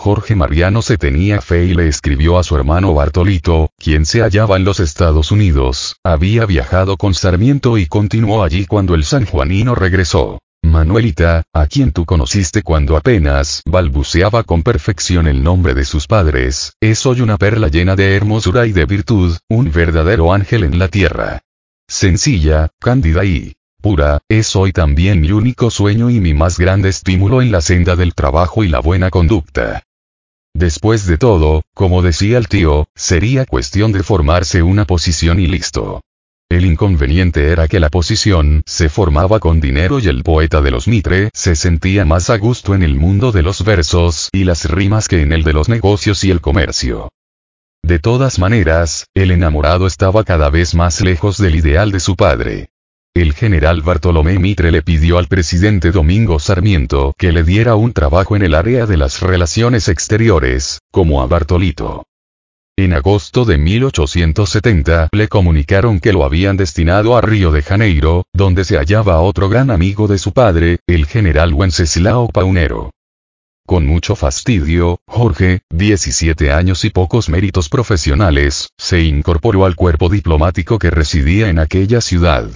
Jorge Mariano se tenía fe y le escribió a su hermano Bartolito, quien se hallaba en los Estados Unidos, había viajado con Sarmiento y continuó allí cuando el sanjuanino regresó. Manuelita, a quien tú conociste cuando apenas balbuceaba con perfección el nombre de sus padres, es hoy una perla llena de hermosura y de virtud, un verdadero ángel en la tierra. Sencilla, cándida y pura, es hoy también mi único sueño y mi más grande estímulo en la senda del trabajo y la buena conducta. Después de todo, como decía el tío, sería cuestión de formarse una posición y listo. El inconveniente era que la posición se formaba con dinero y el poeta de los Mitre se sentía más a gusto en el mundo de los versos y las rimas que en el de los negocios y el comercio. De todas maneras, el enamorado estaba cada vez más lejos del ideal de su padre. El general Bartolomé Mitre le pidió al presidente Domingo Sarmiento que le diera un trabajo en el área de las relaciones exteriores, como a Bartolito. En agosto de 1870 le comunicaron que lo habían destinado a Río de Janeiro, donde se hallaba otro gran amigo de su padre, el general Wenceslao Paunero. Con mucho fastidio, Jorge, 17 años y pocos méritos profesionales, se incorporó al cuerpo diplomático que residía en aquella ciudad.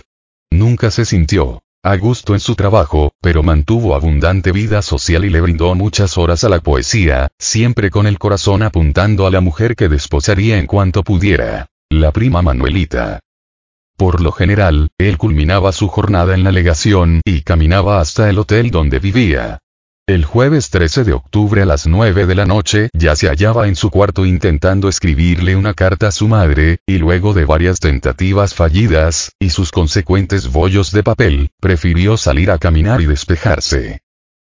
Nunca se sintió a gusto en su trabajo, pero mantuvo abundante vida social y le brindó muchas horas a la poesía, siempre con el corazón apuntando a la mujer que desposaría en cuanto pudiera, la prima Manuelita. Por lo general, él culminaba su jornada en la legación y caminaba hasta el hotel donde vivía. El jueves 13 de octubre a las 9 de la noche ya se hallaba en su cuarto intentando escribirle una carta a su madre, y luego de varias tentativas fallidas, y sus consecuentes bollos de papel, prefirió salir a caminar y despejarse.